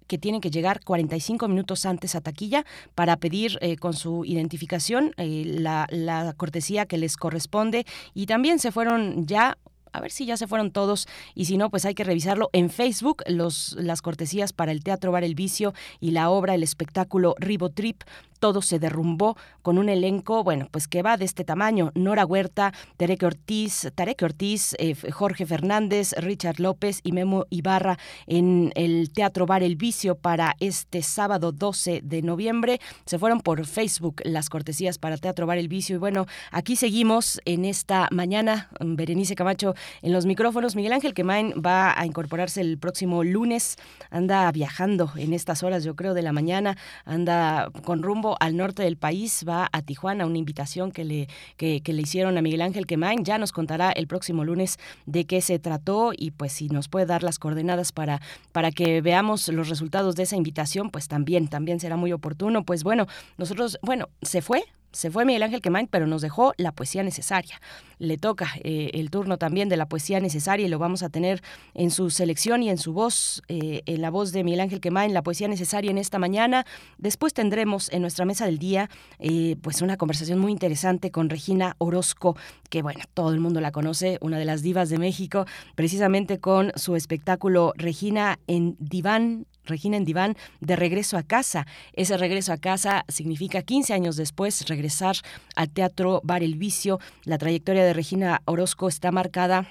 que tienen que llegar 45 minutos antes a taquilla para pedir eh, con su identificación eh, la, la cortesía que les corresponde. Y también se fueron ya a ver si ya se fueron todos y si no, pues hay que revisarlo en Facebook, los, las cortesías para el Teatro Bar El Vicio y la obra, el espectáculo Ribotrip todo se derrumbó con un elenco, bueno, pues que va de este tamaño. Nora Huerta, Tarek Ortiz, Tarek Ortiz, eh, Jorge Fernández, Richard López y Memo Ibarra en el Teatro Bar El Vicio para este sábado 12 de noviembre. Se fueron por Facebook las cortesías para Teatro Bar El Vicio y bueno, aquí seguimos en esta mañana. Berenice Camacho en los micrófonos. Miguel Ángel Quemain va a incorporarse el próximo lunes. Anda viajando en estas horas, yo creo, de la mañana. Anda con rumbo al norte del país, va a Tijuana, una invitación que le, que, le hicieron a Miguel Ángel Quemain. Ya nos contará el próximo lunes de qué se trató y pues si nos puede dar las coordenadas para, para que veamos los resultados de esa invitación, pues también, también será muy oportuno. Pues bueno, nosotros, bueno, se fue, se fue Miguel Ángel Quemain, pero nos dejó la poesía necesaria. Le toca eh, el turno también de la poesía necesaria y lo vamos a tener en su selección y en su voz, eh, en la voz de Miguel Ángel Quemain, la poesía necesaria en esta mañana. Después tendremos en nuestra mesa del día eh, pues una conversación muy interesante con Regina Orozco, que bueno, todo el mundo la conoce, una de las divas de México, precisamente con su espectáculo Regina en Diván Regina en Diván, de regreso a casa. Ese regreso a casa significa 15 años después regresar al Teatro Bar El Vicio. La trayectoria de Regina Orozco está marcada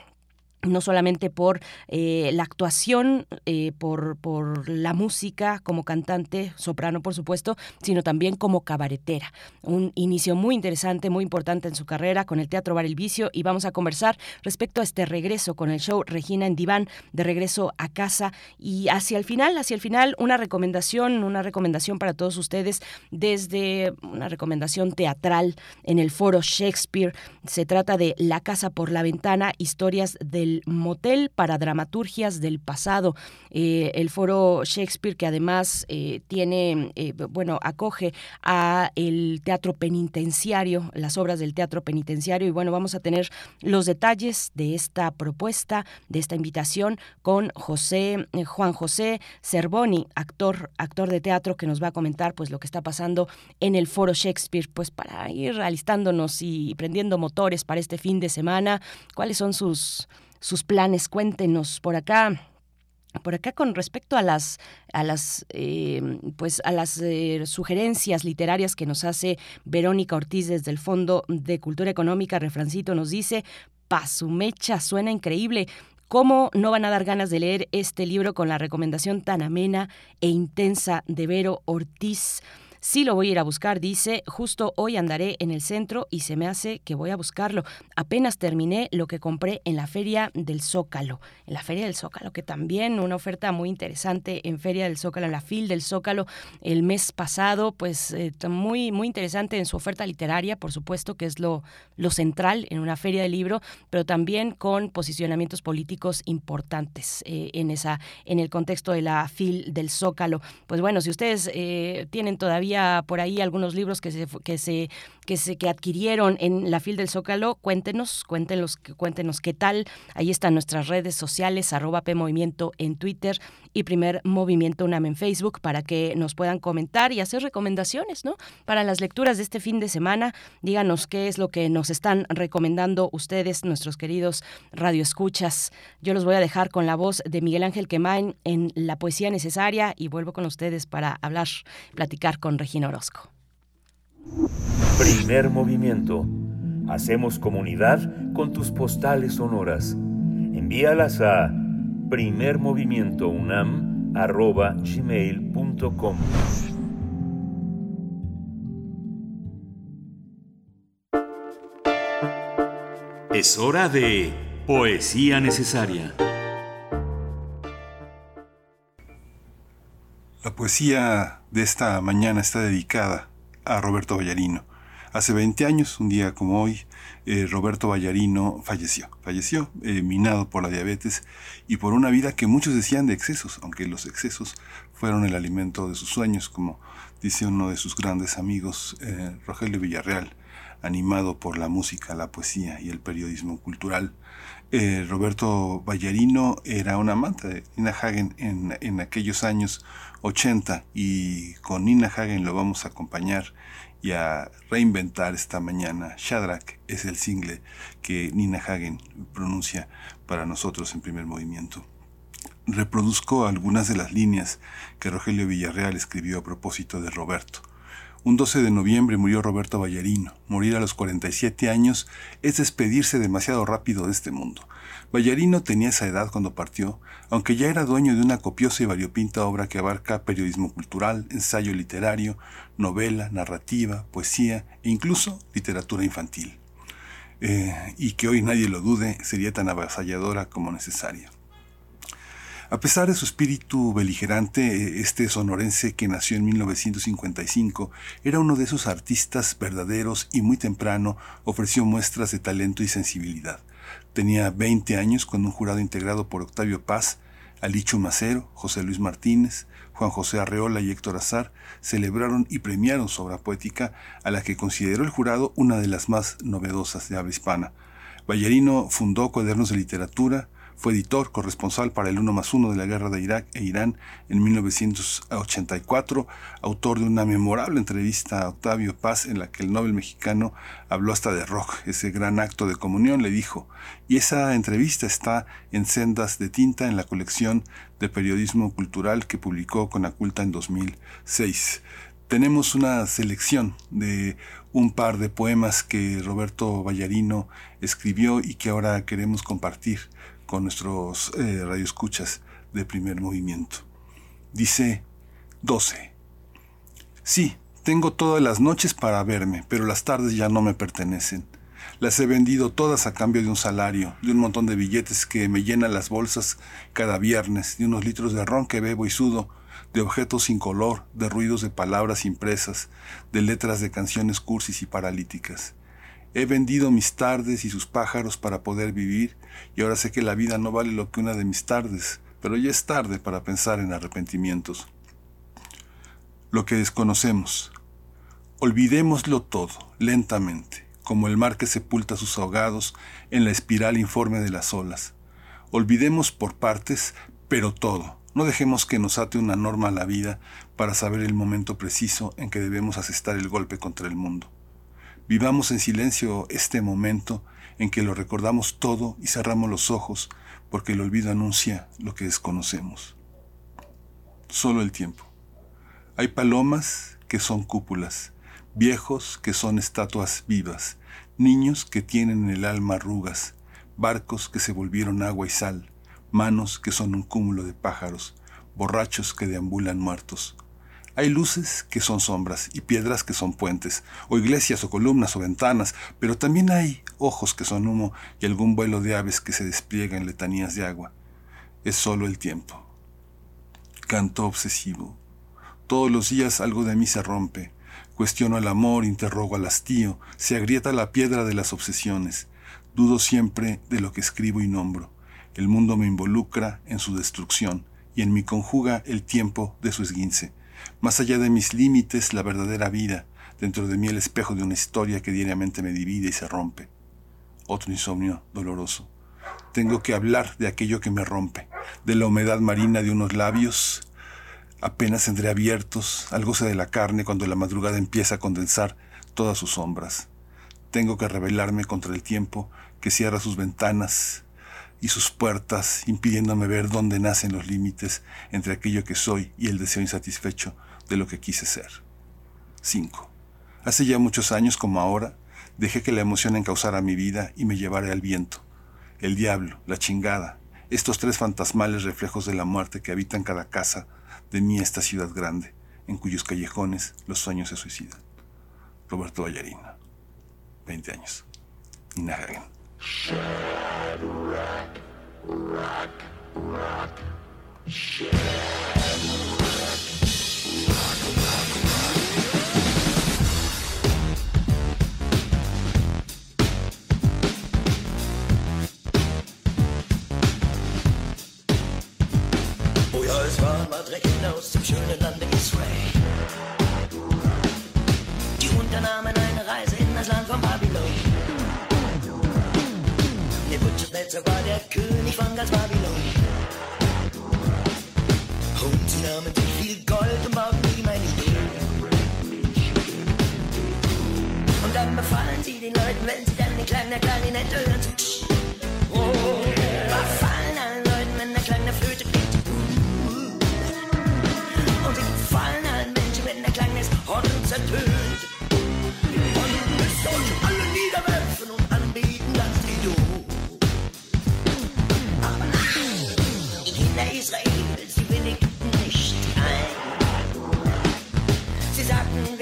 no solamente por eh, la actuación, eh, por, por, la música como cantante, soprano por supuesto, sino también como cabaretera. Un inicio muy interesante, muy importante en su carrera con el Teatro Bar El Vicio y vamos a conversar respecto a este regreso con el show Regina en Diván, de regreso a casa y hacia el final, hacia el final, una recomendación, una recomendación para todos ustedes desde una recomendación teatral en el foro Shakespeare. Se trata de La Casa por la Ventana, historias del motel para dramaturgias del pasado. Eh, el foro Shakespeare, que además eh, tiene, eh, bueno, acoge a el teatro penitenciario, las obras del teatro penitenciario. Y bueno, vamos a tener los detalles de esta propuesta, de esta invitación con José, Juan José Cervoni, actor, actor de teatro, que nos va a comentar pues lo que está pasando en el foro Shakespeare, pues para ir alistándonos y prendiendo motores para este fin de semana. ¿Cuáles son sus sus planes. Cuéntenos por acá. Por acá con respecto a las a las eh, pues a las eh, sugerencias literarias que nos hace Verónica Ortiz desde el Fondo de Cultura Económica, Refrancito nos dice Pasumecha suena increíble. ¿Cómo no van a dar ganas de leer este libro con la recomendación tan amena e intensa de Vero Ortiz? Sí lo voy a ir a buscar, dice, justo hoy andaré en el centro y se me hace que voy a buscarlo. Apenas terminé lo que compré en la feria del Zócalo. En la feria del Zócalo, que también una oferta muy interesante en Feria del Zócalo, en la FIL del Zócalo el mes pasado, pues eh, muy, muy interesante en su oferta literaria, por supuesto, que es lo, central en una feria de libro, pero también con posicionamientos políticos importantes eh, en, esa, en el contexto de la FIL del Zócalo. Pues bueno, si ustedes eh, tienen todavía por ahí algunos libros que se, que se, que se que adquirieron en la FIL del Zócalo, cuéntenos, cuéntenos, cuéntenos qué tal. Ahí están nuestras redes sociales, arroba PMovimiento en Twitter y Primer Movimiento UNAM en Facebook para que nos puedan comentar y hacer recomendaciones, ¿no? Para las lecturas de este fin de semana, díganos qué es lo que nos están recomendando ustedes, nuestros queridos radioescuchas. Yo los voy a dejar con la voz de Miguel Ángel Quemain en La Poesía Necesaria y vuelvo con ustedes para hablar, platicar con Regina Orozco. Primer movimiento. Hacemos comunidad con tus postales sonoras. Envíalas a primermovimientounam.gmail.com Es hora de Poesía Necesaria. La poesía de esta mañana está dedicada a Roberto Ballarino. Hace 20 años, un día como hoy, eh, Roberto Ballarino falleció. Falleció eh, minado por la diabetes y por una vida que muchos decían de excesos, aunque los excesos fueron el alimento de sus sueños, como dice uno de sus grandes amigos, eh, Rogelio Villarreal, animado por la música, la poesía y el periodismo cultural. Roberto Ballarino era un amante de Nina Hagen en, en aquellos años 80 y con Nina Hagen lo vamos a acompañar y a reinventar esta mañana. Shadrach es el single que Nina Hagen pronuncia para nosotros en primer movimiento. Reproduzco algunas de las líneas que Rogelio Villarreal escribió a propósito de Roberto. Un 12 de noviembre murió Roberto Ballarino. Morir a los 47 años es despedirse demasiado rápido de este mundo. Ballarino tenía esa edad cuando partió, aunque ya era dueño de una copiosa y variopinta obra que abarca periodismo cultural, ensayo literario, novela, narrativa, poesía e incluso literatura infantil. Eh, y que hoy nadie lo dude, sería tan avasalladora como necesaria. A pesar de su espíritu beligerante, este sonorense que nació en 1955 era uno de esos artistas verdaderos y muy temprano ofreció muestras de talento y sensibilidad. Tenía 20 años cuando un jurado integrado por Octavio Paz, Alicho Macero, José Luis Martínez, Juan José Arreola y Héctor Azar celebraron y premiaron su obra poética a la que consideró el jurado una de las más novedosas de habla hispana. Ballerino fundó cuadernos de literatura, fue editor corresponsal para el 1 más 1 de la guerra de Irak e Irán en 1984, autor de una memorable entrevista a Octavio Paz en la que el Nobel mexicano habló hasta de rock, ese gran acto de comunión, le dijo. Y esa entrevista está en Sendas de Tinta en la colección de periodismo cultural que publicó con Aculta en 2006 tenemos una selección de un par de poemas que Roberto Ballarino escribió y que ahora queremos compartir con nuestros eh, radioescuchas de primer movimiento. Dice 12. Sí, tengo todas las noches para verme, pero las tardes ya no me pertenecen. Las he vendido todas a cambio de un salario, de un montón de billetes que me llenan las bolsas cada viernes, de unos litros de ron que bebo y sudo, de objetos sin color, de ruidos de palabras impresas, de letras de canciones cursis y paralíticas. He vendido mis tardes y sus pájaros para poder vivir, y ahora sé que la vida no vale lo que una de mis tardes, pero ya es tarde para pensar en arrepentimientos. Lo que desconocemos. Olvidémoslo todo, lentamente, como el mar que sepulta sus ahogados en la espiral informe de las olas. Olvidemos por partes, pero todo. No dejemos que nos ate una norma a la vida para saber el momento preciso en que debemos asestar el golpe contra el mundo. Vivamos en silencio este momento en que lo recordamos todo y cerramos los ojos porque el olvido anuncia lo que desconocemos. Solo el tiempo. Hay palomas que son cúpulas, viejos que son estatuas vivas, niños que tienen en el alma arrugas, barcos que se volvieron agua y sal, manos que son un cúmulo de pájaros, borrachos que deambulan muertos. Hay luces que son sombras y piedras que son puentes, o iglesias o columnas o ventanas, pero también hay ojos que son humo y algún vuelo de aves que se despliega en letanías de agua. Es solo el tiempo. Canto obsesivo. Todos los días algo de mí se rompe. Cuestiono el amor, interrogo al hastío, se agrieta la piedra de las obsesiones. Dudo siempre de lo que escribo y nombro. El mundo me involucra en su destrucción y en mi conjuga el tiempo de su esguince. Más allá de mis límites, la verdadera vida, dentro de mí el espejo de una historia que diariamente me divide y se rompe. Otro insomnio doloroso. Tengo que hablar de aquello que me rompe, de la humedad marina de unos labios apenas entreabiertos, al goce de la carne cuando la madrugada empieza a condensar todas sus sombras. Tengo que rebelarme contra el tiempo que cierra sus ventanas y sus puertas, impidiéndome ver dónde nacen los límites entre aquello que soy y el deseo insatisfecho de lo que quise ser. 5. Hace ya muchos años como ahora, dejé que la emoción encauzara mi vida y me llevara al viento. El diablo, la chingada, estos tres fantasmales reflejos de la muerte que habitan cada casa de mí esta ciudad grande, en cuyos callejones los sueños se suicidan. Roberto Vallarino, 20 años. Shad ja, es waren mal dreckig aus dem schönen Lande Israel. Die Unternahmen Nebuchadnezzar war der König von ganz Babylon. Und sie nahmen sich viel Gold und bauten ihm ein Idol. Und dann befallen sie den Leuten, wenn sie dann den Klang der Klarinette hören. So, oh, befallen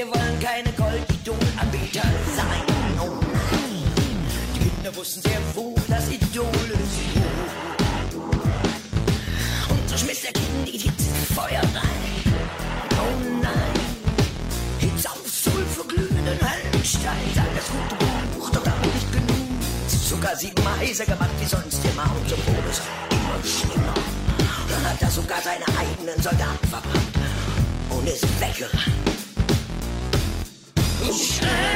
wir wollen keine Goldidol-Anbeter sein. Oh nein, die Kinder wussten sehr wohl, dass Idole sind. Und so schmiss der Kind die Hitze Feuer rein. Oh nein, Hitze auf Sulfur glühenden Höllenstein. Das gute Buch, doch damit nicht genug. Sogar siebenmal heißer gemacht wie sonst immer und so wurde es immer schlimmer. Dann hat er sogar seine eigenen Soldaten verbrannt und ist weggerannt. Share.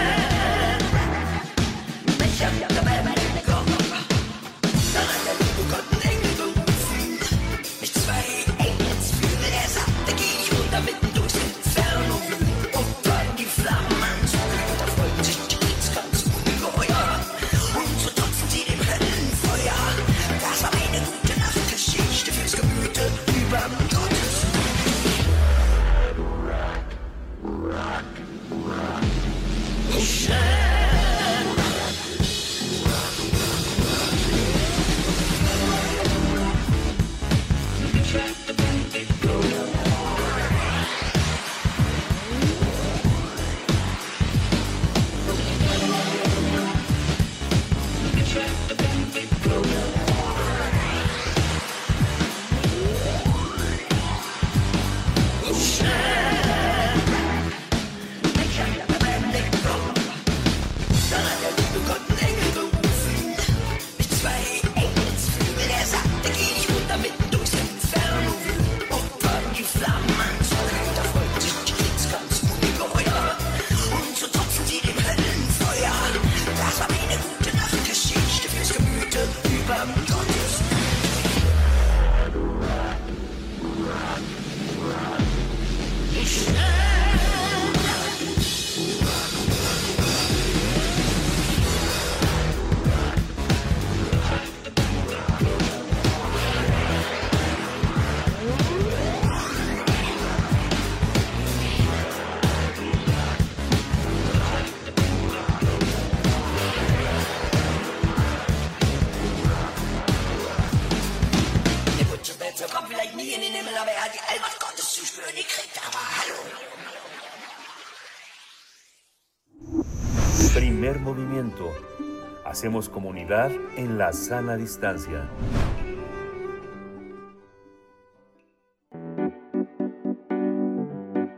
Hacemos comunidad en la sana distancia.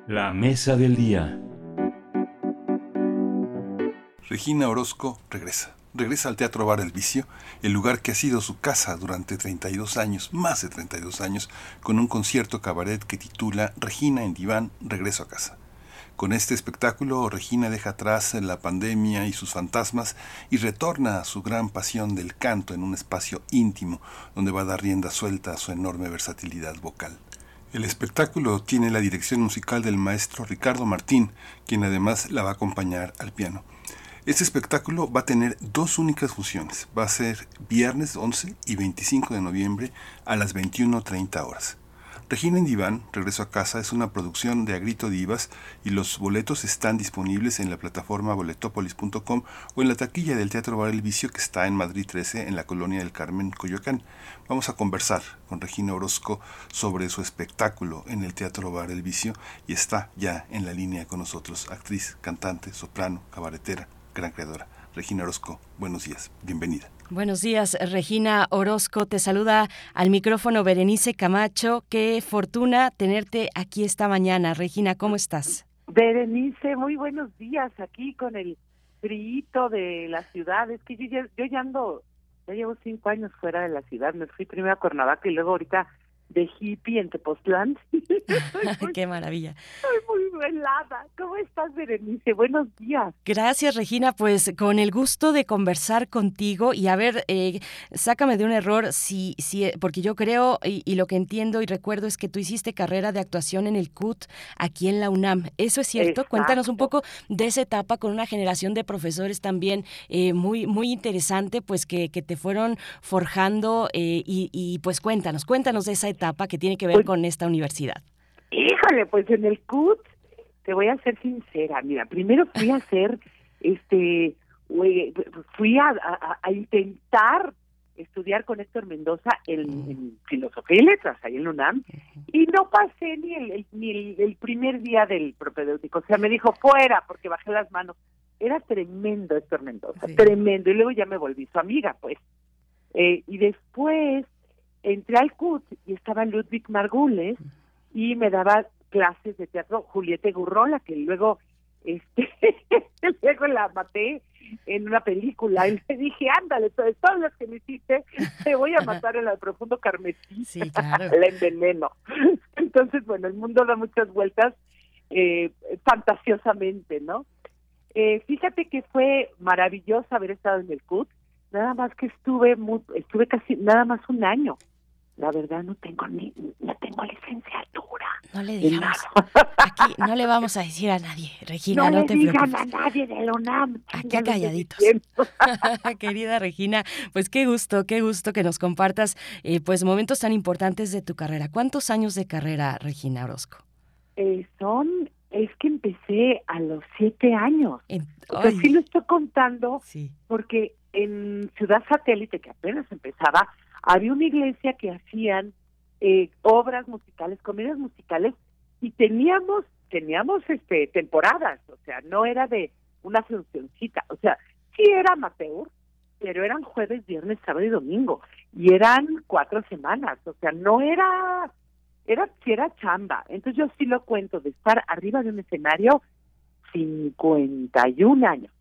La mesa del día. Regina Orozco regresa. Regresa al Teatro Bar El Vicio, el lugar que ha sido su casa durante 32 años, más de 32 años, con un concierto cabaret que titula Regina en diván, regreso a casa. Con este espectáculo, Regina deja atrás la pandemia y sus fantasmas y retorna a su gran pasión del canto en un espacio íntimo donde va a dar rienda suelta a su enorme versatilidad vocal. El espectáculo tiene la dirección musical del maestro Ricardo Martín, quien además la va a acompañar al piano. Este espectáculo va a tener dos únicas funciones. Va a ser viernes 11 y 25 de noviembre a las 21.30 horas. Regina en Diván, Regreso a Casa, es una producción de Agrito Divas y los boletos están disponibles en la plataforma boletopolis.com o en la taquilla del Teatro Bar El Vicio que está en Madrid 13 en la colonia del Carmen, Coyoacán. Vamos a conversar con Regina Orozco sobre su espectáculo en el Teatro Bar El Vicio y está ya en la línea con nosotros, actriz, cantante, soprano, cabaretera, gran creadora. Regina Orozco, buenos días, bienvenida. Buenos días, Regina Orozco. Te saluda al micrófono Berenice Camacho. Qué fortuna tenerte aquí esta mañana. Regina, ¿cómo estás? Berenice, muy buenos días aquí con el frío de la ciudad. Es que yo ya, yo ya ando, ya llevo cinco años fuera de la ciudad. Me fui primero a Cuernavaca y luego ahorita de hippie en Tepoztlán. Qué maravilla. Estoy muy helada. ¿Cómo estás, Berenice? Buenos días. Gracias, Regina. Pues con el gusto de conversar contigo y a ver, eh, sácame de un error, si, si, porque yo creo y, y, lo que entiendo y recuerdo es que tú hiciste carrera de actuación en el CUT aquí en la UNAM. ¿Eso es cierto? Exacto. Cuéntanos un poco de esa etapa con una generación de profesores también eh, muy, muy interesante, pues que, que te fueron forjando eh, y, y, pues cuéntanos, cuéntanos de esa etapa que tiene que ver Pues, con esta universidad. Híjole, pues en el CUT, te voy a ser sincera, mira, primero fui a hacer, este, fui a, a- a intentar estudiar con Héctor Mendoza en, en filosofía y letras ahí en UNAM y no pasé ni el, el- ni el, el primer día del propedéutico, o sea, me dijo fuera porque bajé las manos. Era tremendo Héctor Mendoza, tremendo, y luego ya me volví su amiga, pues. Eh, y después entré al CUT y estaba Ludwig Margules y me daba clases de teatro Julieta Gurrola, que luego este luego la maté en una película y le dije, ándale, de todas las que me hiciste, te voy a matar en el profundo carmesí, la enveneno. Entonces, bueno, el mundo da muchas vueltas eh, fantasiosamente, ¿no? Eh, fíjate que fue maravilloso haber estado en el CUT, nada más que estuve mu- estuve casi nada más un año. La verdad no tengo ni no tengo licenciatura. No le en digamos, aquí no le vamos a decir a nadie, Regina, no, no, le te digan preocupes. a nadie de la UNAM. Aquí calladitos. Querida Regina, pues qué gusto, qué gusto que nos compartas eh, pues momentos tan importantes de tu carrera. ¿Cuántos años de carrera, Regina Orozco? Eh, son, es que empecé a los siete años. O sea, sí lo estoy contando porque en Ciudad Satélite, que apenas empezaba, había una iglesia que hacían eh, obras musicales, comedias musicales, y teníamos, teníamos este temporadas, o sea, no era de una funcioncita, o sea, sí era amateur, pero eran jueves, viernes, sábado y domingo, y eran cuatro semanas, o sea, no era, era, sí era chamba. Entonces yo sí lo cuento, de estar arriba de un escenario 51 años.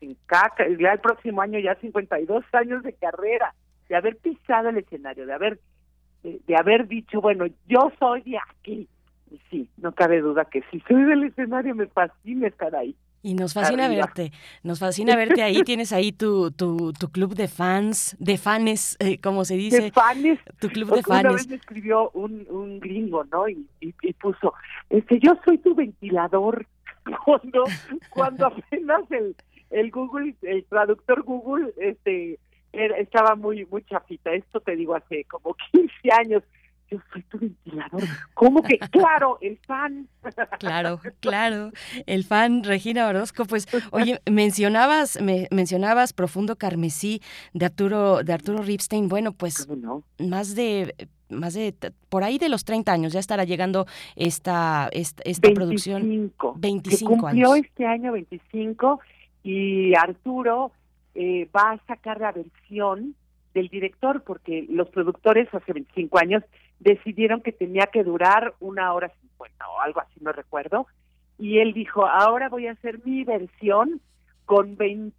Sin caca, ya el próximo año ya 52 años de carrera, de haber pisado el escenario, de haber de, de haber dicho, bueno, yo soy de aquí. Y sí, no cabe duda que si soy del escenario me fascina estar ahí. Y nos fascina Arriba. verte, nos fascina verte ahí. Tienes ahí tu, tu, tu club de fans, de fanes, eh, como se dice. de fanes. Tu club de Una fanes. vez me escribió un, un gringo, ¿no? Y, y, y puso, este, yo soy tu ventilador. Cuando, cuando apenas el, el Google, el traductor Google, este, era- estaba muy, muy chafita. Esto te digo hace como 15 años. Yo soy tu ventilador. ¿Cómo que? Claro, el fan. Claro, claro. El fan Regina Orozco, pues, oye, mencionabas, me, mencionabas Profundo Carmesí de Arturo, de Arturo Ripstein. Bueno, pues más de más de por ahí de los 30 años ya estará llegando esta esta, esta producción 25. 25 Se cumplió años. este año 25 y Arturo eh, va a sacar la versión del director porque los productores hace 25 años decidieron que tenía que durar una hora cincuenta o algo así, no recuerdo. Y él dijo, ahora voy a hacer mi versión con 20,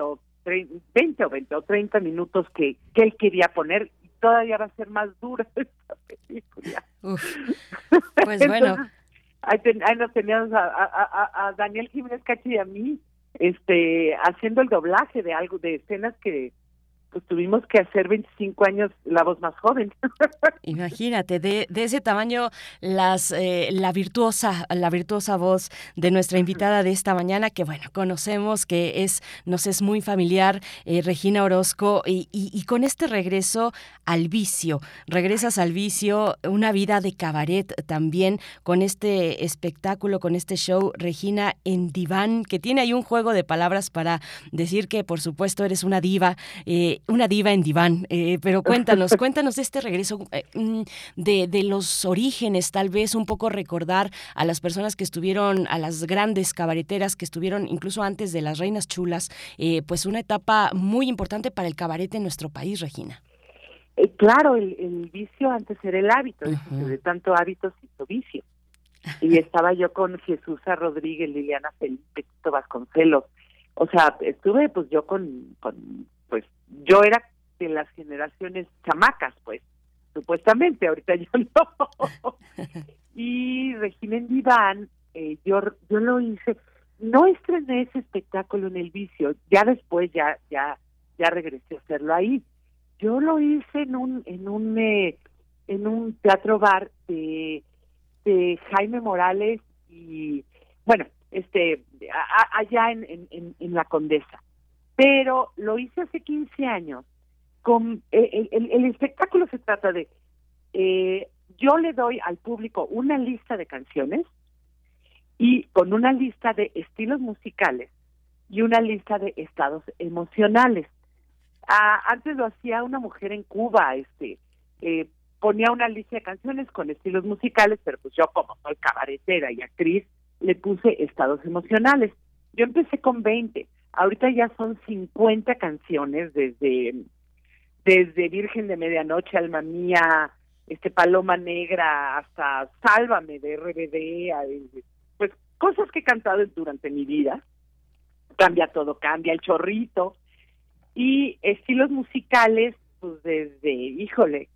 o 20 o 20 o 30 minutos que, que él quería poner y todavía va a ser más dura esta película. pues bueno. ahí, nos teníamos a, a, a, Daniel Jiménez Cachi y a mí este haciendo el doblaje de algo de escenas que pues tuvimos que hacer 25 años la voz más joven. Imagínate, de, de ese tamaño las eh, la virtuosa, la virtuosa voz de nuestra invitada de esta mañana, que bueno, conocemos que es, nos es muy familiar, eh, Regina Orozco, y, y, con este regreso al vicio, regresas al vicio, una vida de cabaret también, con este espectáculo, con este show, Regina en diván, que tiene ahí un juego de palabras para decir que por supuesto eres una diva. Eh, una diva en diván, eh, pero cuéntanos, cuéntanos de este regreso, eh, mm, de, de, los orígenes, tal vez un poco recordar a las personas que estuvieron, a las grandes cabareteras que estuvieron incluso antes de las Reinas Chulas, eh, pues una etapa muy importante para el cabaret en nuestro país, Regina. claro, el, vicio antes era el hábito, de tanto hábito hizo vicio. Y estaba yo con Jesús Rodríguez, Liliana Felipe, Tito Vasconcelos, o sea, estuve pues yo con, con pues yo era de las generaciones chamacas, pues, supuestamente, ahorita yo no. y Regina Diván, eh, yo, yo lo hice, no estrené ese espectáculo en el vicio, ya después ya, ya, ya regresé a hacerlo ahí. Yo lo hice en un, en un, eh, en un teatro bar de, de Jaime Morales y, bueno, este, allá en, en, en la Condesa pero lo hice hace 15 años. Con, eh, el, espectáculo se trata de, eh, yo le doy al público una lista de canciones y con una lista de estilos musicales y una lista de estados emocionales. Ah, antes lo hacía una mujer en Cuba, este, eh, ponía una lista de canciones con estilos musicales, pero pues yo como soy cabaretera y actriz, le puse estados emocionales. Yo empecé con 20 Ahorita ya son 50 canciones desde desde Virgen de Medianoche, Alma Mía, este Paloma Negra, hasta Sálvame de RBD, pues cosas que he cantado durante mi vida. Cambia todo, cambia el chorrito. Y estilos musicales, pues desde, híjole,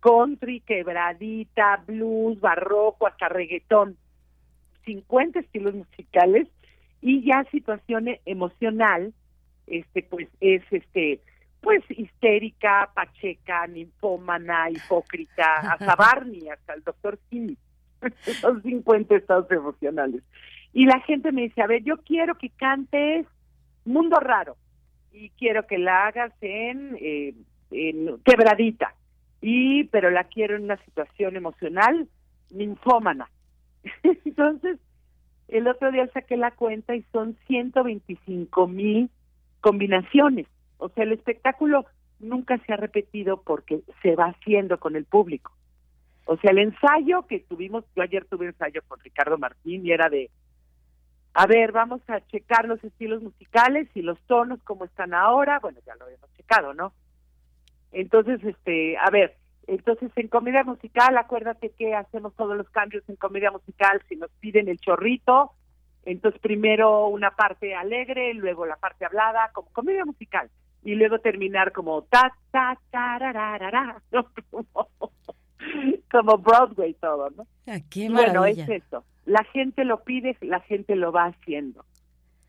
country, quebradita, blues, barroco, hasta reggaetón. 50 estilos musicales y ya situación emocional este pues es este pues histérica, pacheca, ninfómana, hipócrita, hasta Barney, hasta el doctor Simi. Son 50 estados emocionales. Y la gente me dice, a ver, yo quiero que cantes Mundo Raro y quiero que la hagas en, eh, en quebradita, y pero la quiero en una situación emocional ninfómana. Entonces, el otro día saqué la cuenta y son 125 mil combinaciones. O sea, el espectáculo nunca se ha repetido porque se va haciendo con el público. O sea, el ensayo que tuvimos, yo ayer tuve ensayo con Ricardo Martín y era de, a ver, vamos a checar los estilos musicales y los tonos, cómo están ahora. Bueno, ya lo habíamos checado, ¿no? Entonces, este, a ver, entonces, en comedia musical, acuérdate que hacemos todos los cambios en comedia musical si nos piden el chorrito. Entonces, primero una parte alegre, luego la parte hablada, como comedia musical. Y luego terminar como ta, ta, ta, como, Broadway todo, ¿no? Ah, qué bueno, es eso. La gente lo pide, la gente lo va haciendo.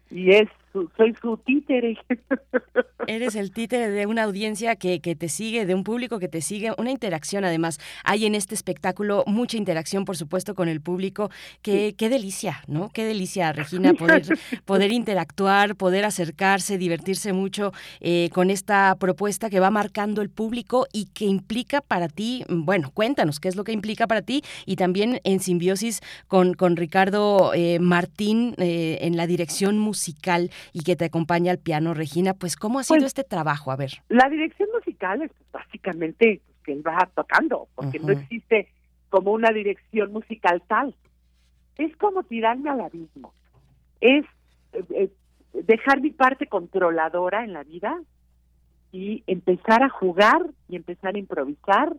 Y es soy su títere. Eres el títere de una audiencia que, que, te sigue, de un público que te sigue, una interacción además. Hay en este espectáculo mucha interacción, por supuesto, con el público. Qué, qué delicia, ¿no? Qué delicia, Regina, poder, poder interactuar, poder acercarse, divertirse mucho eh, con esta propuesta que va marcando el público y que implica para ti, bueno, cuéntanos qué es lo que implica para ti y también en simbiosis con, con Ricardo eh, Martín eh, en la dirección musical y que te acompaña al piano, Regina. Pues, ¿cómo ha sido pues, este trabajo? A ver. La dirección musical es básicamente que él va tocando, porque no existe como una dirección musical tal. Es como tirarme al abismo. Es, eh, eh, dejar mi parte controladora en la vida y empezar a jugar y empezar a improvisar.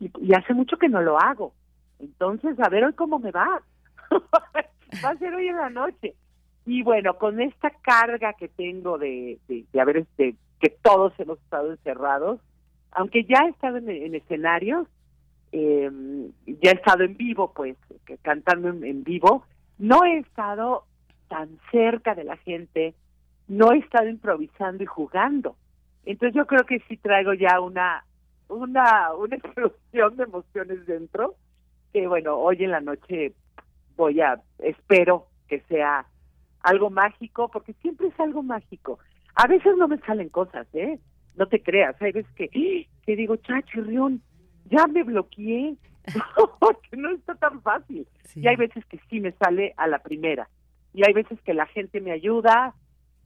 Y, y hace mucho que no lo hago. Entonces, a ver hoy cómo me va. va a ser hoy en la noche. Y bueno, con esta carga que tengo de, de, de haber, este, que todos hemos estado encerrados, aunque ya he estado en, en escenarios, eh, ya he estado en vivo, pues, cantando en, en vivo, no he estado tan cerca de la gente, no he estado improvisando y jugando. Entonces yo creo que sí traigo ya una una una explosión de emociones dentro que bueno, hoy en la noche voy a espero que sea algo mágico porque siempre es algo mágico. A veces no me salen cosas, ¿eh? No te creas, hay veces que ¡ah! que digo, "Chachirrión, ya me bloqueé." que no está tan fácil. Y hay veces que sí me sale a la primera. Y hay veces que la gente me ayuda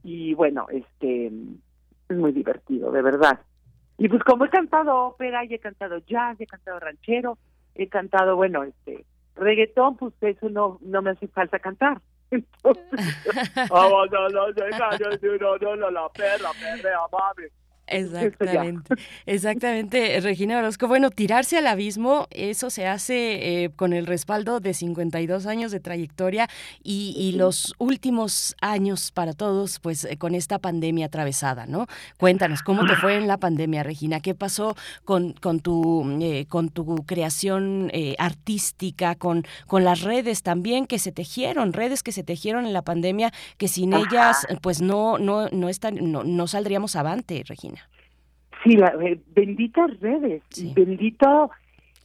y bueno, este es muy divertido, de verdad. Y pues como he cantado ópera y he cantado jazz, y he cantado ranchero, he cantado, bueno, este reggaetón, pues eso no no me hace falta cantar. la perla, perla, mami. Exactamente, exactamente, Regina Orozco. Bueno, tirarse al abismo, eso se hace eh, con el respaldo de 52 años de trayectoria y, y los últimos años para todos, pues eh, con esta pandemia atravesada, ¿no? Cuéntanos, ¿cómo te fue en la pandemia, Regina? ¿Qué pasó con, con, tu, eh, con tu creación eh, artística, con, con las redes también que se tejieron, redes que se tejieron en la pandemia, que sin ellas, pues no, no, no, están, no, no saldríamos avante, Regina. Sí, la, eh, benditas redes, bendito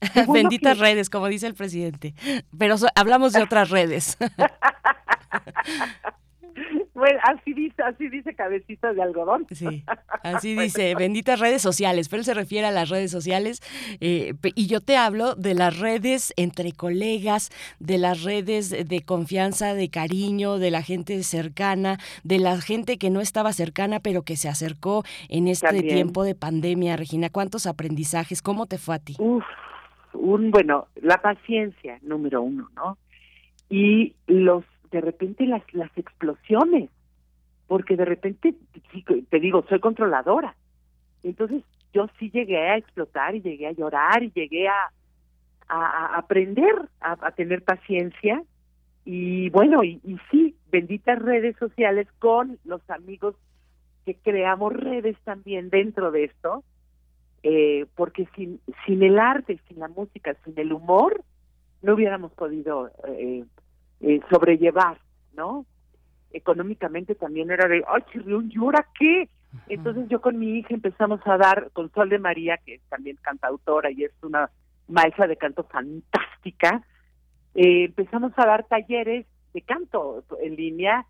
Benditas que- redes, como dice el presidente. Pero so- hablamos de otras redes. Bueno, así dice, así dice cabecita de algodón. Sí, así dice, benditas redes sociales, pero él se refiere a las redes sociales. eh, y yo te hablo de las redes entre colegas, de las redes de confianza, de cariño, de la gente cercana, de la gente que no estaba cercana, pero que se acercó en este También. tiempo de pandemia. Regina, ¿cuántos aprendizajes? ¿Cómo te fue a ti? Uf, un bueno, la paciencia número uno, ¿no? Y los de repente las las explosiones, porque de repente te digo, soy controladora. Entonces yo sí llegué a explotar y llegué a llorar y llegué a a, a aprender a, a tener paciencia y bueno y, y sí benditas redes sociales con los amigos que creamos redes también dentro de esto eh, porque sin sin el arte sin la música sin el humor no hubiéramos podido eh, eh, sobrellevar no económicamente también era de ay chirrión y ahora qué entonces yo con mi hija empezamos a dar con Sol de María que es también cantautora y es una maestra de canto fantástica eh, empezamos a dar talleres de canto en línea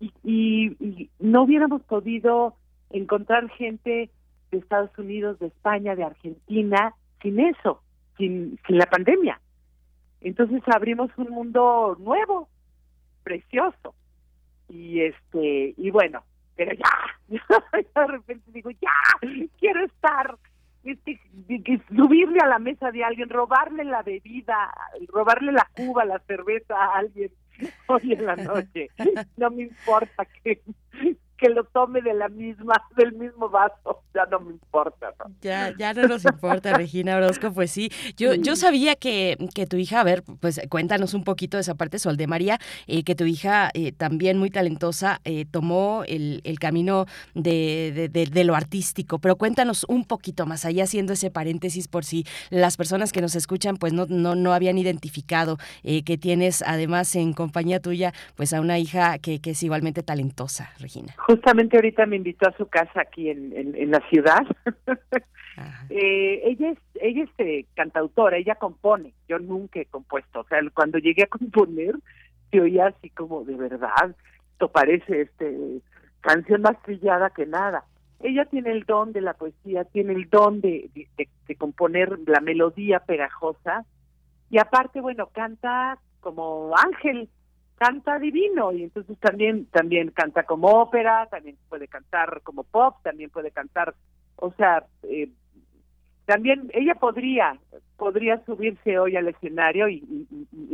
y, y, y no hubiéramos podido encontrar gente de Estados Unidos, de España, de Argentina, sin eso, sin, sin la pandemia. Entonces abrimos un mundo nuevo, precioso. Y este, y bueno, pero ya, de repente digo, ya, quiero estar, este, subirle a la mesa de alguien, robarle la bebida, robarle la cuba, la cerveza a alguien hoy en la noche. No me importa que, que lo tome de la misma, del mismo vaso, ya no me importa. ¿no? Ya, ya no nos importa, Regina Orozco, pues sí. Yo, yo sabía que, que tu hija, a ver, pues cuéntanos un poquito de esa parte, Sol de María, eh, que tu hija eh, también muy talentosa eh, tomó el, el camino de, de- de- de lo artístico, pero cuéntanos un poquito más allá, haciendo ese paréntesis por si las personas que nos escuchan pues no, no, no habían identificado eh, que tienes además en compañía tuya pues a una hija que, que es igualmente talentosa, Regina. Justamente ahorita me invitó a su casa aquí en, en, en la ciudad. eh, ella es ella es eh, cantautora, ella compone. Yo nunca he compuesto. O sea, cuando llegué a componer, se oía así como de verdad. Esto parece este canción más trillada que nada. Ella tiene el don de la poesía, tiene el don de, de, de- de componer la melodía pegajosa y aparte, bueno, canta como ángel, canta divino y entonces también también canta como ópera, también puede cantar como pop, también puede cantar, o sea, eh, también ella podría podría subirse hoy al escenario y,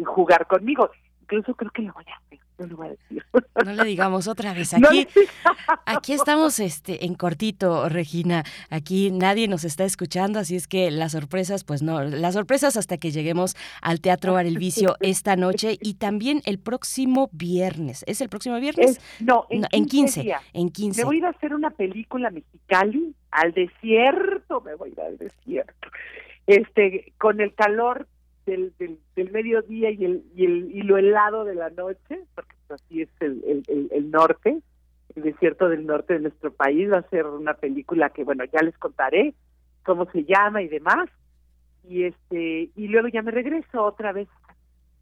jugar conmigo. Incluso creo que lo voy a hacer. no lo voy a decir. No le digamos otra vez. Aquí, aquí estamos este, en cortito, Regina. Aquí nadie nos está escuchando, así es que las sorpresas, pues no, las sorpresas hasta que lleguemos al Teatro Bar El Vicio esta noche y también el próximo viernes. ¿Es el próximo viernes? no, en, 15, días. En 15. Me voy a ir a hacer una película mexicali al desierto, me voy a ir al desierto. Este, con el calor del, del, mediodía y el, y el y lo helado de la noche, porque pues, así es el, el, el, norte, el desierto del norte de nuestro país, va a ser una película que bueno ya les contaré cómo se llama y demás, y este y luego ya me regreso otra vez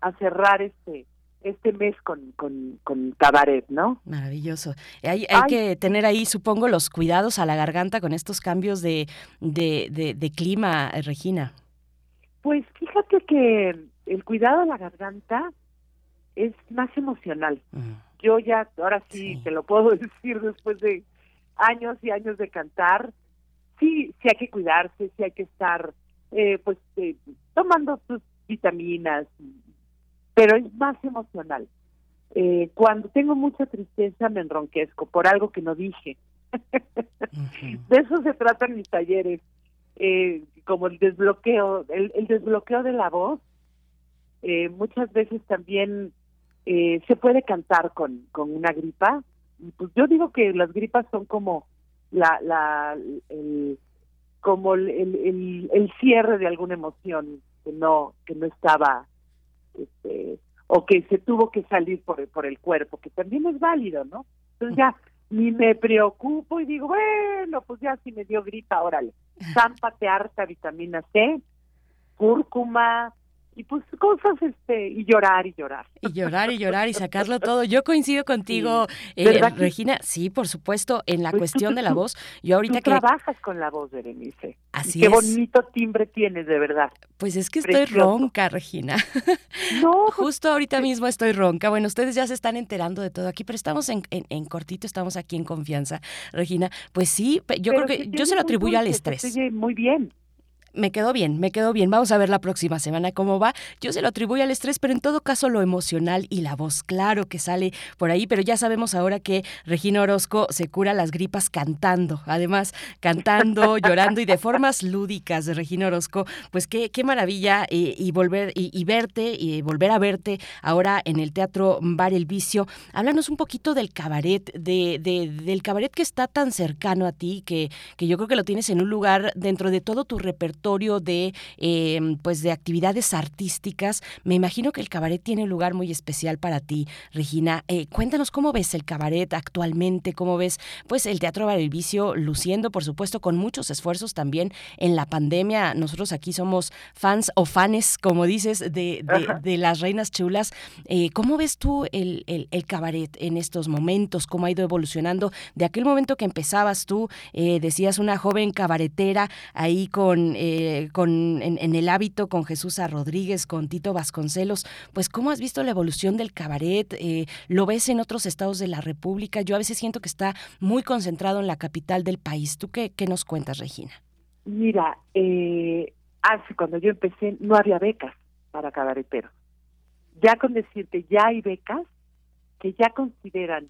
a cerrar este este mes con, con, con cabaret, ¿no? Maravilloso. Hay, hay que tener ahí, supongo, los cuidados a la garganta con estos cambios de, de, de, de clima, Regina. Pues fíjate que el cuidado de la garganta es más emocional. Yo ya, ahora sí, te lo puedo decir después de años y años de cantar, sí, sí hay que cuidarse, sí hay que estar, eh, pues, eh, tomando sus vitaminas, pero es más emocional. Eh, cuando tengo mucha tristeza me enronquezco por algo que no dije. De eso se tratan mis talleres eh, como el desbloqueo, el, desbloqueo de la voz, eh, muchas veces también eh, se puede cantar con, con una gripa. Pues yo digo que las gripas son como la, la, el, como el, el, el cierre de alguna emoción que no, que no estaba, este, o que se tuvo que salir por, por el cuerpo, que también es válido, ¿no? Entonces ya ni me preocupo y digo, bueno, pues ya si me dio gripa, órale, zámpate harta vitamina C, cúrcuma, y pues cosas este y llorar y llorar. Y llorar y llorar y sacarlo todo. Yo coincido contigo eh, Regina sí por supuesto en la pues cuestión de la voz. Yo ahorita que trabajas con la voz Berenice. Así qué bonito timbre tienes de verdad. Pues es que estoy ronca Regina. No pues justo ahorita mismo estoy ronca. Bueno ustedes ya se están enterando de todo aquí pero estamos en, en, cortito estamos aquí en confianza Regina. Pues sí yo creo que yo se lo atribuyo al estrés. muy bien me quedó bien, me quedó bien. Vamos a ver la próxima semana cómo va. Yo se lo atribuyo al estrés, pero en todo caso lo emocional y la voz, claro que sale por ahí, pero ya sabemos ahora que Regina Orozco se cura las gripas cantando, además cantando, llorando y de formas lúdicas de Regina Orozco. Pues qué, qué maravilla eh, y volver y, verte y volver a verte ahora en el Teatro Bar El Vicio. Háblanos un poquito del cabaret, de, del cabaret que está tan cercano a ti, que, que yo creo que lo tienes en un lugar dentro de todo tu repertorio de, em, pues de actividades artísticas. Me imagino que el cabaret tiene un lugar muy especial para ti, Regina. Eh, cuéntanos cómo ves el cabaret actualmente, cómo ves pues el Teatro Vicio luciendo, por supuesto, con muchos esfuerzos también en la pandemia. Nosotros aquí somos fans o fanes, como dices, de, de, las reinas chulas. Eh, ¿Cómo ves tú el, el, el, cabaret en estos momentos? ¿Cómo ha ido evolucionando? De aquel momento que empezabas tú, eh, decías una joven cabaretera ahí con eh, con, en, el hábito con Jesús A. Rodríguez, con Tito Vasconcelos, pues ¿cómo has visto la evolución del cabaret? Eh, ¿Lo ves en otros estados de la República? Yo a veces siento que está muy concentrado en la capital del país. ¿Tú qué, qué nos cuentas, Regina? Mira, eh, hace cuando yo empecé no había becas para cabareteros. Ya con decirte, ya hay becas que ya consideran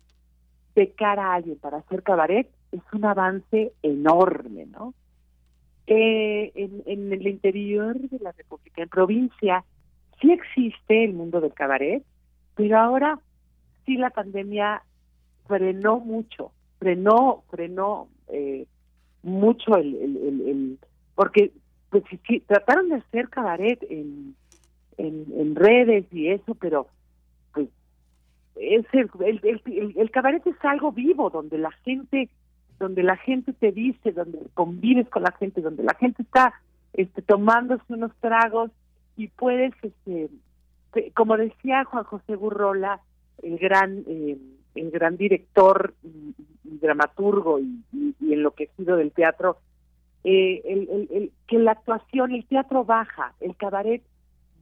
becar a alguien para hacer cabaret es un avance enorme, ¿no? Eh, en, el interior de la República, en provincia, sí existe el mundo del cabaret, pero ahora sí la pandemia frenó mucho, frenó, frenó eh, mucho el, el, porque pues sí, trataron de hacer cabaret en, en, redes y eso, pero pues es el, el, el, cabaret es algo vivo donde la gente donde la gente te dice, donde convives con la gente, donde la gente está este, tomándose unos tragos y puedes, este, como decía Juan José Burrola, el gran, eh, el gran director y, dramaturgo y, y, enloquecido del teatro, eh, el, que la actuación, el teatro baja, el cabaret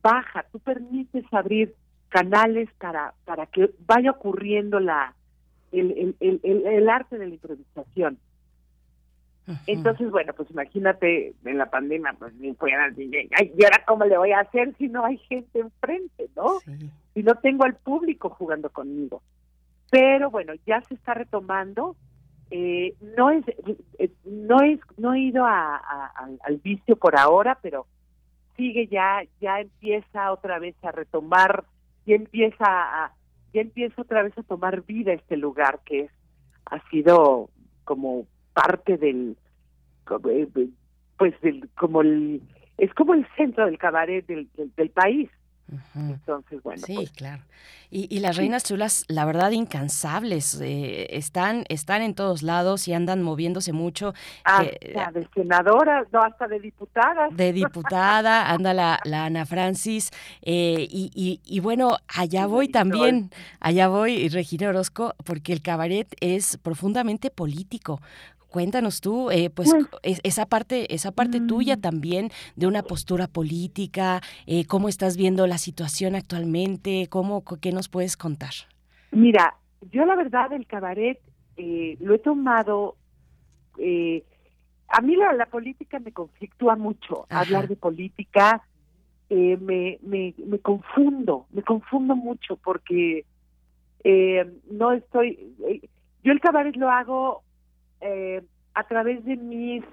baja, tú permites abrir canales para, para que vaya ocurriendo la, el, el, el, el arte de la improvisación. Entonces, bueno, pues imagínate en la pandemia, pues ni puedan, ay, ¿y ahora cómo le voy a hacer si no hay gente enfrente, no? Si no tengo al público jugando conmigo. Pero bueno, ya se está retomando. Eh, no es, eh, no es, no he ido a, al vicio por ahora, pero sigue ya, ya empieza otra vez a retomar, ya empieza a, ya empieza otra vez a tomar vida este lugar que es, ha sido como parte del, eh, pues del, como el, es como el centro del cabaret del, del país. Entonces, bueno. Sí, pues, claro. Y, y las reinas chulas, la verdad, incansables. Eh, están, están en todos lados y andan moviéndose mucho. Hasta de senadora, no, hasta de diputada. De diputada, anda la, la Ana Francis. Eh, y, y, y, bueno, allá voy también, allá voy, Regina Orozco, porque el cabaret es profundamente político. Cuéntanos tú, eh, pues, esa parte, esa parte tuya Mm. también de una postura política, eh, cómo estás viendo la situación actualmente, cómo, qué nos puedes contar. Mira, yo la verdad el cabaret eh, lo he tomado. Eh, a mí la, la, política me conflictúa mucho. Ajá. Hablar de política eh, me, me, me confundo, me confundo mucho porque eh, no estoy. yo el cabaret lo hago eh, a través de mis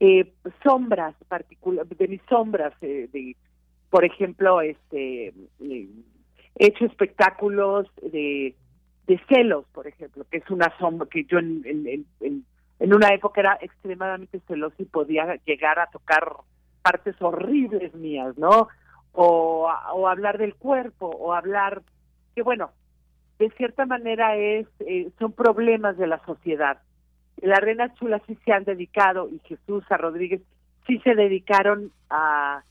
eh, sombras particular de mis sombras eh, de por ejemplo este eh, he hecho espectáculos de de celos por ejemplo que es una sombra que yo en, una época era extremadamente celoso y podía llegar a tocar partes horribles mías no o, o hablar del cuerpo o hablar que bueno de cierta manera es eh, son problemas de la sociedad las reinas chulas sí se han dedicado y Jesús a Rodríguez sí se dedicaron a,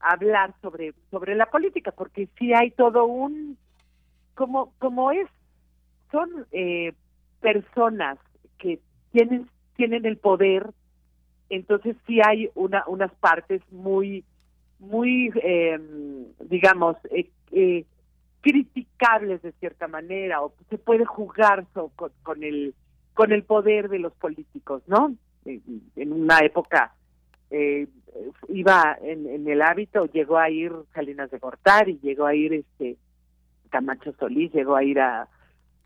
hablar sobre sobre la política porque sí hay todo un como como es son eh, personas que tienen tienen el poder entonces sí hay una unas partes muy muy eh, digamos eh, criticables de cierta manera o se puede jugar con, con el con el poder de los políticos, ¿no? En una época eh, iba en, en, el hábito, llegó a ir Salinas de Gortari, llegó a ir este Camacho Solís, llegó a ir a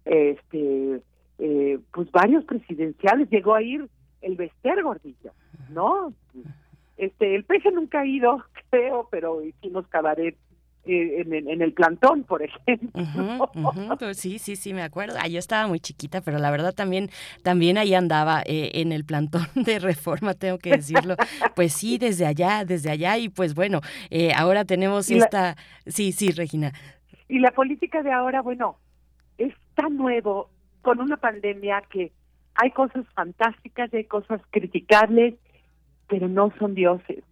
este eh, pues varios presidenciales, llegó a ir el Bester Gordillo, ¿no? Este, el peje nunca ha ido, creo, pero hicimos cabaret en, en, en, el plantón, por ejemplo. Uh -huh, uh -huh. Sí, sí, sí, me acuerdo. Ah, yo estaba muy chiquita, pero la verdad también, también ahí andaba eh, en el plantón de reforma, tengo que decirlo. Pues sí, desde allá, desde allá, y pues bueno, eh, ahora tenemos y esta... La... Sí, sí, Regina. Y la política de ahora, bueno, es tan nuevo, con una pandemia que hay cosas fantásticas, hay cosas criticables, pero no son dioses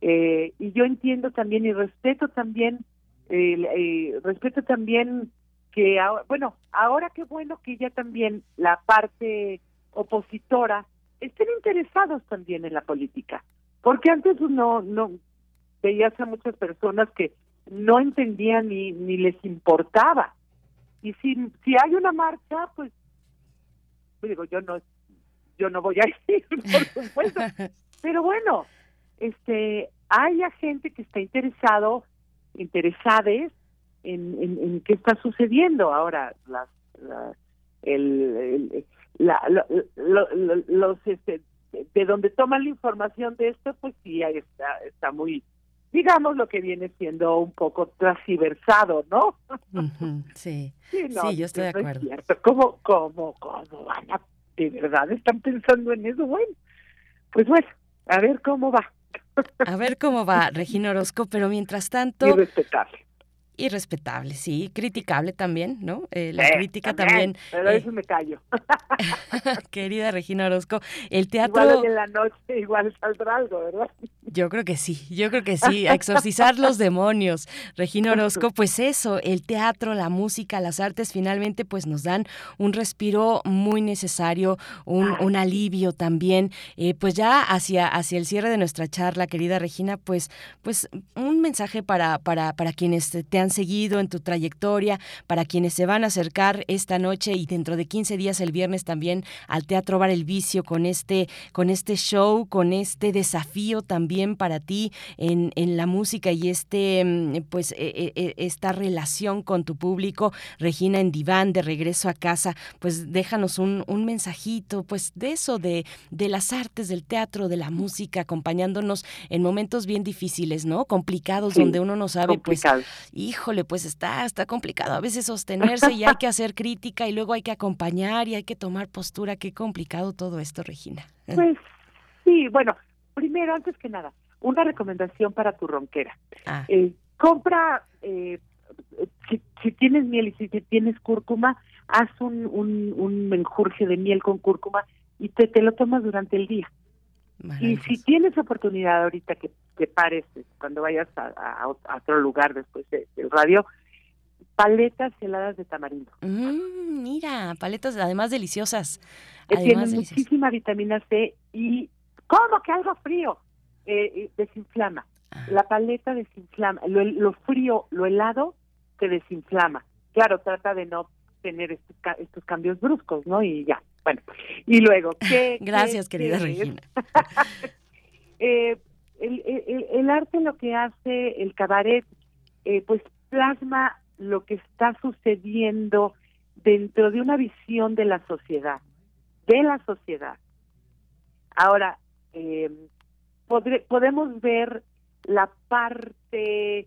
eh, y yo entiendo también y respeto también, eh, respeto también que, ahora, bueno, ahora qué bueno que ya también la parte opositora estén interesados también en la política, porque antes no, no, veías a muchas personas que no entendían ni, ni les importaba. Y si, si hay una marcha, pues, digo, yo no, yo no voy a ir, por supuesto, pero bueno, este haya gente que está interesado interesades en, en, en qué está sucediendo. Ahora las la, el, el la, lo, lo, los este de donde toman la información de esto pues sí ahí está está muy digamos lo que viene siendo un poco transversado no uh -huh, sí. Sí, no, sí, yo estoy de acuerdo es cierto. ¿Cómo, cómo cómo van a de verdad están pensando en eso bueno pues bueno a ver cómo va a ver cómo va Regina Orozco, pero mientras tanto... Irrespetable, sí, criticable también, ¿no? Eh, la eh, crítica también. también pero eh, eso me callo. querida Regina Orozco, el teatro... Igual en la noche igual saldrá algo, ¿verdad? Yo creo que sí, yo creo que sí, a exorcizar los demonios. Regina Orozco, pues eso, el teatro, la música, las artes finalmente pues nos dan un respiro muy necesario, un, un alivio también. Eh, pues ya hacia, hacia el cierre de nuestra charla, querida Regina, pues, pues un mensaje para, para, para quienes te han han seguido en tu trayectoria, para quienes se van a acercar esta noche y dentro de 15 días el viernes también al Teatro Bar El Vicio con este, con este show, con este desafío también para ti en, en la música y este, mm, pues, e, e, e, esta relación con tu público. Regina en Diván, de regreso a casa, pues déjanos un, un mensajito, pues de eso, de, de las artes, del teatro, de la música, acompañándonos en momentos bien difíciles, ¿no? Complicados, donde uno no sabe, pues, híjole, pues está, está complicado a veces sostenerse y hay que hacer crítica y luego hay que acompañar y hay que tomar postura. Qué complicado todo esto, Regina. Pues sí, bueno, primero, antes que nada, una recomendación para tu ronquera. Ah. Eh, compra, eh, si, si tienes miel y si tienes cúrcuma, haz un, un, un menjurje de miel con cúrcuma y te, te lo tomas durante el día. Y si tienes oportunidad ahorita que, que pares eh, cuando vayas a, a- a otro lugar después de- del radio, paletas heladas de tamarindo. Mm, mira, paletas además deliciosas. Además tienen deliciosas. muchísima vitamina C y ¿cómo que algo frío? Eh, eh, desinflama. Ah. La paleta desinflama. Lo, lo frío, lo helado, te desinflama. Claro, trata de no tener estos, ca- estos cambios bruscos, ¿no? Y ya, bueno. Y luego, ¿qué? Gracias, qué- querida qué- Regina. eh, el, el- el arte lo que hace el cabaret, eh, pues plasma lo que está sucediendo dentro de una visión de la sociedad, de la sociedad. Ahora, eh, podré- podemos ver la parte,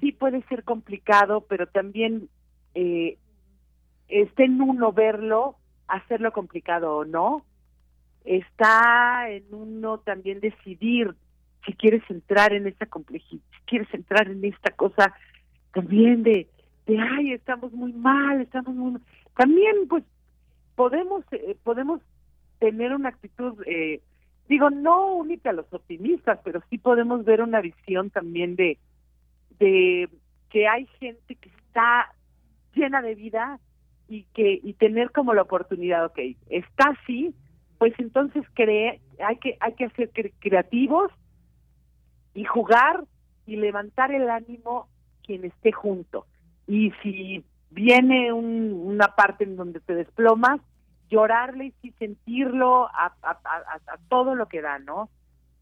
sí puede ser complicado, pero también eh, está en uno verlo, hacerlo complicado o no. Está en uno también decidir si quieres entrar en esta complejidad, si quieres entrar en esta cosa también de, de ay, estamos muy mal, estamos muy mal". También, pues, podemos, eh, podemos tener una actitud, eh, digo, no única a los optimistas, pero sí podemos ver una visión también de, de que hay gente que está llena de vida y que y tener como la oportunidad, ok, está así, pues entonces cree, hay que hay que ser cre- creativos y jugar y levantar el ánimo quien esté junto. Y si viene un- una parte en donde te desplomas, llorarle y sentirlo a todo lo que da, ¿no?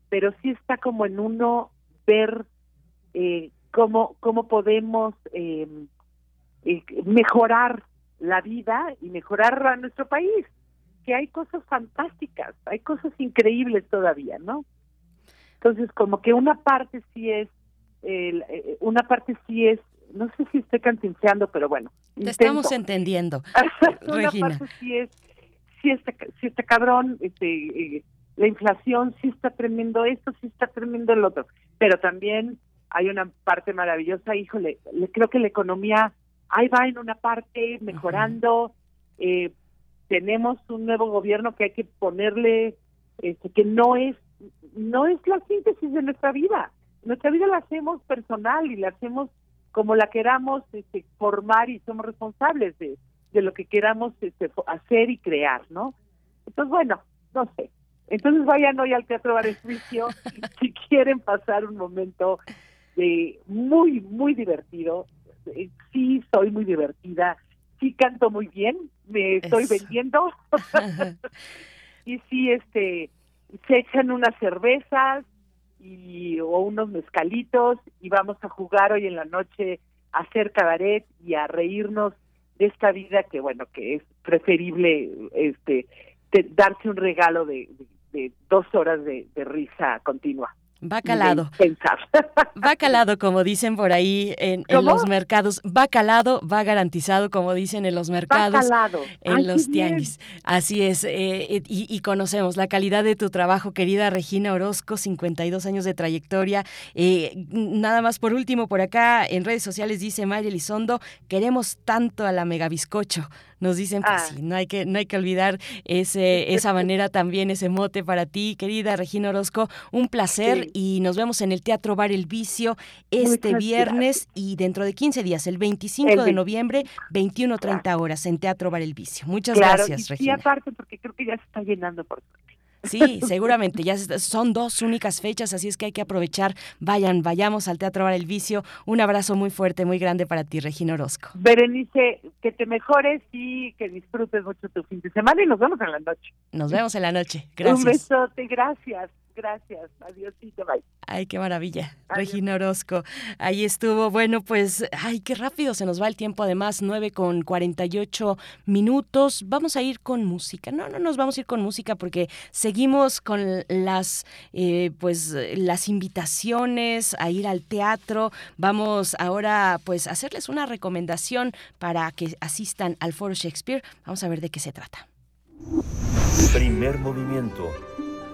Pero sí está como en uno ver eh, cómo, cómo podemos eh, eh, mejorar la vida y mejorar a nuestro país, que hay cosas fantásticas, hay cosas increíbles todavía, ¿no? Entonces, como que una parte sí es, el- eh, una parte sí es, no sé si estoy cantinceando, pero bueno. Te estamos entendiendo, una Regina. parte sí es, sí está, sí está cabrón, este, eh, la inflación, sí está tremendo esto, sí está tremendo el otro, pero también hay una parte maravillosa, híjole, le- creo que la economía ahí va en una parte mejorando, eh, tenemos un nuevo gobierno que hay que ponerle, este, que no es, no es la síntesis de nuestra vida, nuestra vida la hacemos personal y la hacemos como la queramos este, formar y somos responsables de, de lo que queramos este, hacer y crear, ¿no? Entonces, bueno, no sé. Entonces vayan hoy al Teatro Bar El Juicio si quieren pasar un momento de muy, muy divertido. Eh, Sí, soy muy divertida. Sí canto muy bien. Me estoy Eso. vendiendo. y sí, este, se echan unas cervezas y o unos mezcalitos y vamos a jugar hoy en la noche a hacer cabaret y a reírnos de esta vida que bueno que es preferible este darse un regalo de, dos horas de risa continua Va calado. pensar Va calado, como dicen por ahí en, en los mercados. Va calado, va garantizado, como dicen en los mercados. calado. En Ay, los bien. tianguis. Así es. eh, eh, y, y conocemos la calidad de tu trabajo, querida Regina Orozco, 52 años de trayectoria. Eh, nada más por último, por acá en redes sociales dice Mayra Elizondo, queremos tanto a la megabiscocho. Nos dicen, pues Ah. sí, no hay que, no hay que olvidar ese, esa manera también, ese mote para ti, querida Regina Orozco. Un placer Sí. y nos vemos en el Teatro Bar El Vicio este Muchas viernes y dentro de 15 días, el 25 El de 20. noviembre, 21.30 horas en Teatro Bar El Vicio. Muchas claro gracias, y Regina. aparte porque creo que ya se está llenando por Sí, seguramente. Ya son dos únicas fechas, así es que hay que aprovechar. Vayan, vayamos al Teatro Bar El Vicio. Un abrazo muy fuerte, muy grande para ti, Regina Orozco. Berenice, que te mejores y que disfrutes mucho tu fin de semana y nos vemos en la noche. Nos vemos en la noche. Gracias. Un besote, gracias. Gracias, adiósito, bye. Ay, qué maravilla. Regina Orozco, ahí estuvo. Bueno, pues, ay, qué rápido se nos va el tiempo, además, 9 con 48 minutos. Vamos a ir con música. No, no nos vamos a ir con música porque seguimos con las, eh, pues, las invitaciones a ir al teatro. Vamos ahora, pues, a hacerles una recomendación para que asistan al Foro Shakespeare. Vamos a ver de qué se trata. Primer movimiento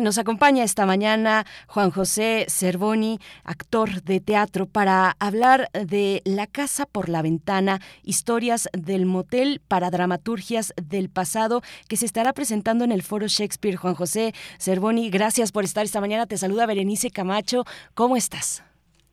Nos acompaña esta mañana Juan José Cervoni, actor de teatro, para hablar de La Casa por la Ventana, historias del motel para dramaturgias del pasado, que se estará presentando en el Foro Shakespeare. Juan José Cervoni, gracias por estar esta mañana. Te saluda Berenice Camacho. ¿Cómo estás?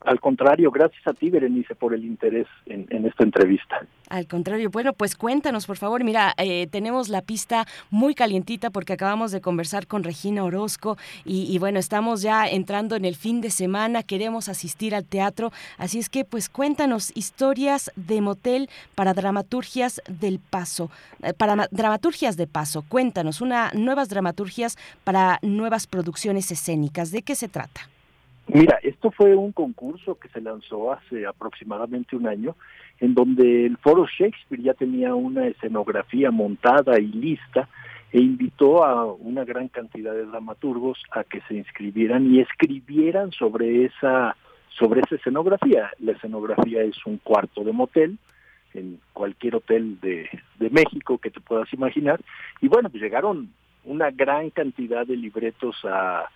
Al contrario, gracias a ti, Berenice, por el interés en, esta entrevista. Al contrario, bueno, pues cuéntanos, por favor. Mira, eh, tenemos la pista muy calientita porque acabamos de conversar con Regina Orozco y, y, bueno, estamos ya entrando en el fin de semana, queremos asistir al teatro, así es que pues cuéntanos historias de motel para dramaturgias del paso, eh, para dramaturgias de paso, cuéntanos, una nuevas dramaturgias para nuevas producciones escénicas, ¿de qué se trata? Mira, esto fue un concurso que se lanzó hace aproximadamente un año, en donde el Foro Shakespeare ya tenía una escenografía montada y lista e invitó a una gran cantidad de dramaturgos a que se inscribieran y escribieran sobre esa sobre esa escenografía. La escenografía es un cuarto de motel en cualquier hotel de, de México que te puedas imaginar y bueno, pues llegaron una gran cantidad de libretos a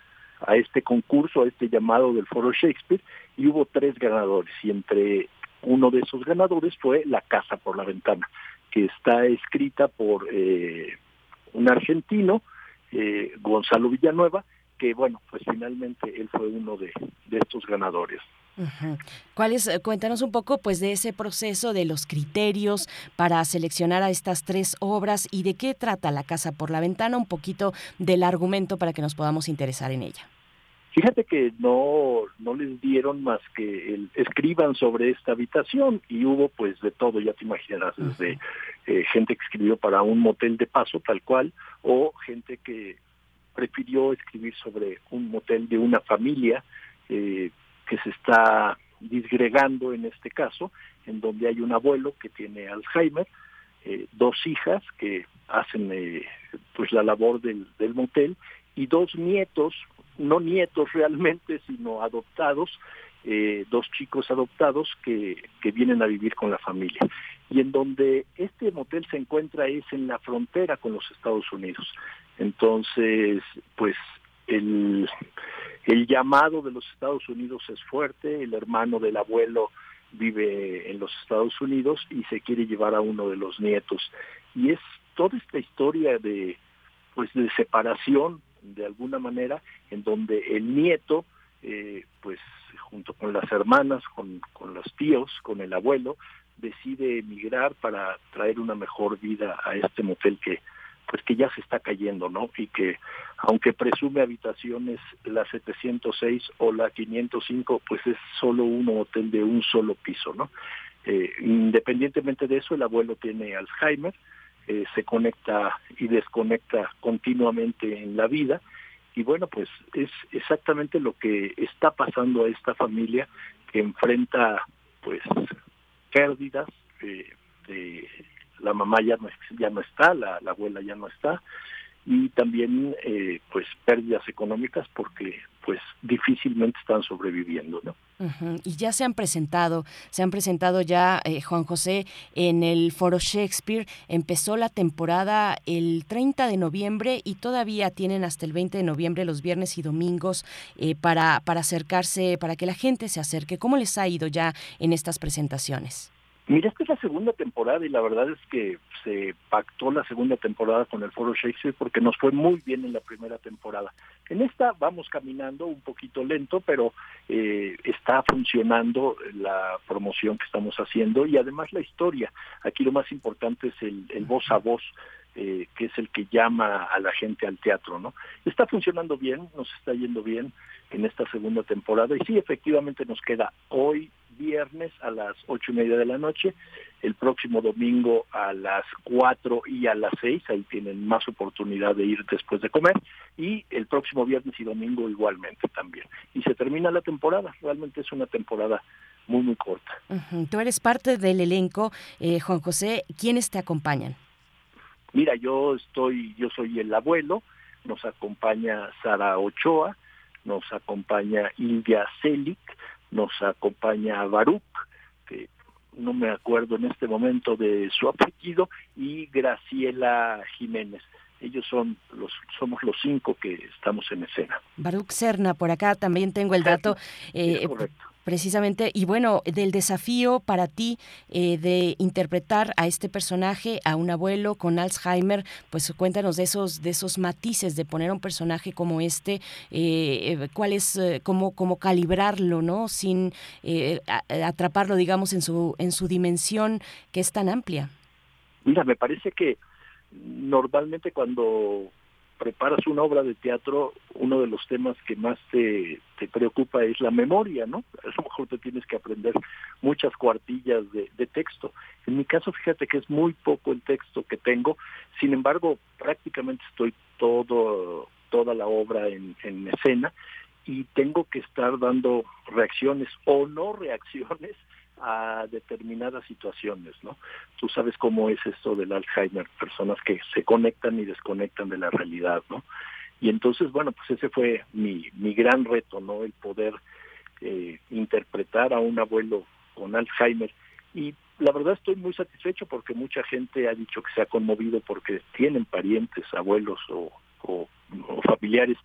a este concurso, a este llamado del Foro Shakespeare, y hubo tres ganadores, y entre uno de esos ganadores fue La Casa por la Ventana, que está escrita por eh, un argentino, eh, Gonzalo Villanueva, que bueno, pues finalmente él fue uno de, estos ganadores. ¿Cuáles? Eh, cuéntanos un poco pues de ese proceso, de los criterios para seleccionar a estas tres obras y de qué trata La Casa por la Ventana, un poquito del argumento para que nos podamos interesar en ella. Fíjate que no, no les dieron más que el, escriban sobre esta habitación y hubo pues de todo, ya te imaginarás, desde eh, gente que escribió para un motel de paso tal cual o gente que prefirió escribir sobre un motel de una familia eh, que se está disgregando en este caso, en donde hay un abuelo que tiene Alzheimer, eh, dos hijas que hacen pues la labor del motel y dos nietos no nietos realmente, sino adoptados, eh, dos chicos adoptados que, que vienen a vivir con la familia. Y en donde este motel se encuentra es en la frontera con los Estados Unidos. Entonces, pues el, el llamado de los Estados Unidos es fuerte, el hermano del abuelo vive en los Estados Unidos y se quiere llevar a uno de los nietos. Y es toda esta historia de pues de separación de alguna manera, en donde el nieto, eh, pues junto con las hermanas, con, con los tíos, con el abuelo, decide emigrar para traer una mejor vida a este motel que pues que ya se está cayendo, ¿no? Y que aunque presume habitaciones la 706 o la 505, pues es solo un hotel de un solo piso, ¿no? Eh, independientemente de eso, el abuelo tiene Alzheimer, eh, se conecta y desconecta continuamente en la vida. Y bueno, pues es exactamente lo que está pasando a esta familia que enfrenta pues pérdidas, eh, la mamá ya no, ya no está, la, la abuela ya no está, y también eh, pues pérdidas económicas porque pues difícilmente están sobreviviendo, ¿no? Y ya se han presentado, se han presentado ya, eh, Juan José, en el Foro Shakespeare. Empezó la temporada el 30 de noviembre y todavía tienen hasta el 20 de noviembre, los viernes y domingos, eh, para, para acercarse, para que la gente se acerque. ¿Cómo les ha ido ya en estas presentaciones? Mira, esta es la segunda temporada y la verdad es que se pactó la segunda temporada con el Foro Shakespeare porque nos fue muy bien en la primera temporada. En esta vamos caminando un poquito lento, pero eh, está funcionando la promoción que estamos haciendo y además la historia. Aquí lo más importante es el, el voz a voz. Eh, que es el que llama a la gente al teatro, ¿no? Está funcionando bien, nos está yendo bien en esta segunda temporada y sí, efectivamente nos queda hoy viernes a las ocho y media de la noche, el próximo domingo a las cuatro y a las seis, ahí tienen más oportunidad de ir después de comer, y el próximo viernes y domingo igualmente también. Y se termina la temporada, realmente es una temporada muy, muy corta. Tú eres parte del elenco, eh, Juan José, ¿quiénes te acompañan? Mira, yo estoy, yo soy el abuelo, nos acompaña Sara Ochoa, nos acompaña India Selic, nos acompaña Baruch, que no me acuerdo en este momento de su apellido, y Graciela Jiménez. Ellos son los, somos los cinco que estamos en escena. Baruch Serna, por acá también tengo el dato. Eh, correcto. Precisamente, y bueno, del desafío para ti eh, de interpretar a este personaje, a un abuelo con Alzheimer, pues cuéntanos de esos, de esos matices de poner a un personaje como este, eh, eh cuál es, eh, cómo, cómo calibrarlo, ¿no? Sin atraparlo, digamos, en su, en su dimensión que es tan amplia. Mira, me parece que normalmente cuando preparas una obra de teatro, uno de los temas que más te, te preocupa es la memoria, ¿no? A lo mejor te tienes que aprender muchas cuartillas de, de, texto. En mi caso, fíjate que es muy poco el texto que tengo, sin embargo, prácticamente estoy todo toda la obra en, en escena y tengo que estar dando reacciones o no reacciones a determinadas situaciones, ¿no? Tú sabes cómo es esto del Alzheimer, personas que se conectan y desconectan de la realidad, ¿no? Y entonces, bueno, pues ese fue mi, mi gran reto, ¿no? El poder eh, interpretar a un abuelo con Alzheimer. Y la verdad estoy muy satisfecho porque mucha gente ha dicho que se ha conmovido porque tienen parientes, abuelos o, o, o familiares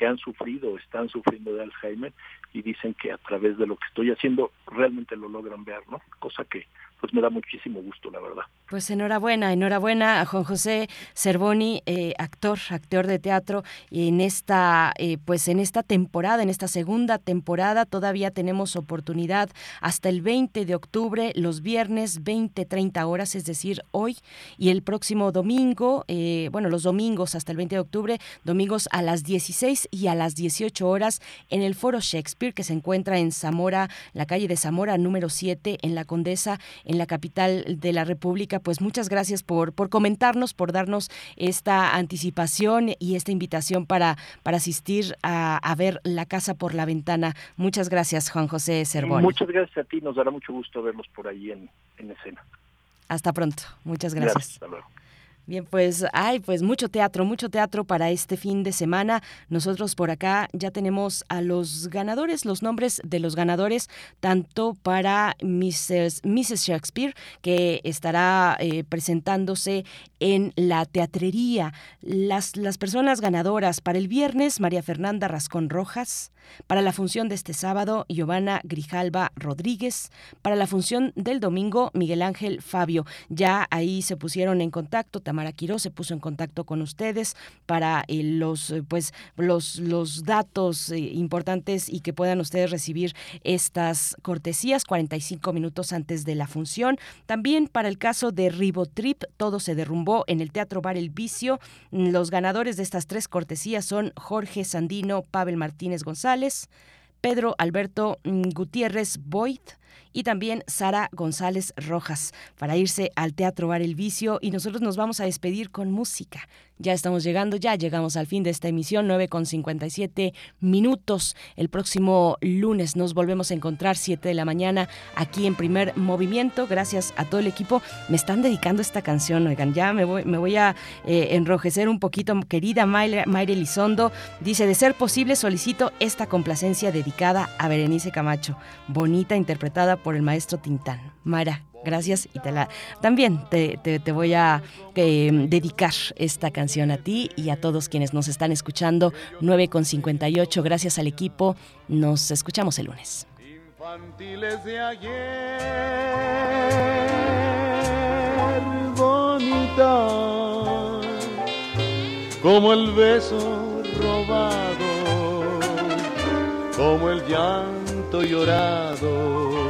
que han sufrido o están sufriendo de Alzheimer y dicen que a través de lo que estoy haciendo realmente lo logran ver, ¿no? Cosa que pues me da muchísimo gusto, la verdad. Pues enhorabuena, enhorabuena a Juan José Cervoni, eh, actor, actor de teatro, y en esta, eh, pues en esta temporada, en esta segunda temporada, todavía tenemos oportunidad hasta el 20 de octubre, los viernes 20, 30 horas, es decir, hoy y el próximo domingo, eh, bueno, los domingos hasta el 20 de octubre, domingos a las 16 y a las 18 horas en el Foro Shakespeare que se encuentra en Zamora, la calle de Zamora número 7 en la Condesa en la capital de la República. Pues muchas gracias por, por comentarnos, por darnos esta anticipación y esta invitación para, para asistir a, a ver La Casa por la Ventana. Muchas gracias, Juan José Cervón. Muchas gracias a ti, nos dará mucho gusto verlos por ahí en, en escena. Hasta pronto, muchas gracias. gracias hasta luego. Bien, pues hay pues mucho teatro, mucho teatro para este fin de semana. Nosotros por acá ya tenemos a los ganadores, los nombres de los ganadores, tanto para Mrs. Mrs. Shakespeare, que estará eh, presentándose en la teatrería. Las, las personas ganadoras para el viernes, María Fernanda Rascón Rojas. Para la función de este sábado, Giovanna Grijalva Rodríguez. Para la función del domingo, Miguel Ángel Fabio. Ya ahí se pusieron en contacto, Tamara Quiró se puso en contacto con ustedes para eh, los, eh, pues, los, los datos eh, importantes y que puedan ustedes recibir estas cortesías 45 minutos antes de la función. También para el caso de Ribotrip, todo se derrumbó en el Teatro Bar El Vicio. Los ganadores de estas tres cortesías son Jorge Sandino, Pavel Martínez González, Pedro Alberto Gutiérrez Boyd y también Sara González Rojas para irse al Teatro Bar El Vicio y nosotros nos vamos a despedir con música. Ya estamos llegando, ya llegamos al fin de esta emisión, 9 con 57 minutos. El próximo lunes nos volvemos a encontrar 7 de la mañana aquí en Primer Movimiento. Gracias a todo el equipo. Me están dedicando esta canción, oigan, ya me voy, me voy a eh, enrojecer un poquito. Querida Mayre, Mayre Lizondo, dice, de ser posible solicito esta complacencia dedicada a Berenice Camacho, bonita por el maestro Tintán. Mara, gracias y te la, también te, te, te voy a eh, dedicar esta canción a ti y a todos quienes nos están escuchando. 9 con 58, gracias al equipo. Nos escuchamos el lunes. Infantiles de ayer bonita, como el beso robado, como el llanto llorado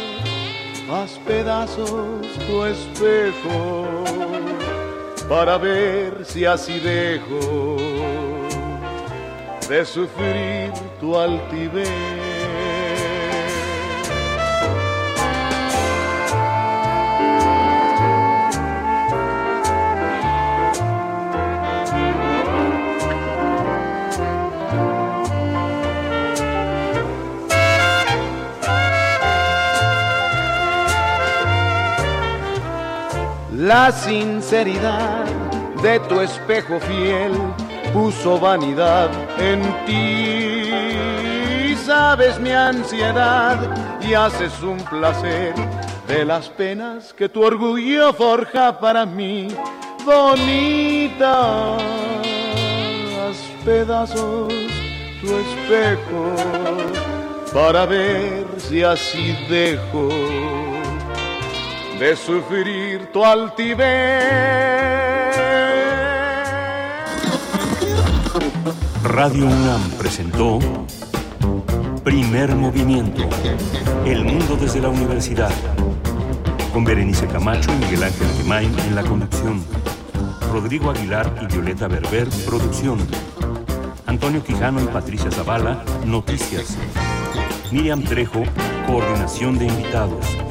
Haz pedazos tu espejo para ver si así dejo de sufrir tu altivez. La sinceridad de tu espejo fiel puso vanidad en ti. Sabes mi ansiedad y haces un placer de las penas que tu orgullo forja para mí. Bonita, haz pedazos tu espejo para ver si así dejo de sufrir tu altivez. Radio UNAM presentó Primer Movimiento. El mundo desde la universidad. Con Berenice Camacho y Miguel Ángel Gemain en la conducción. Rodrigo Aguilar y Violeta Berber, producción. Antonio Quijano y Patricia Zavala, noticias. Miriam Trejo, coordinación de invitados.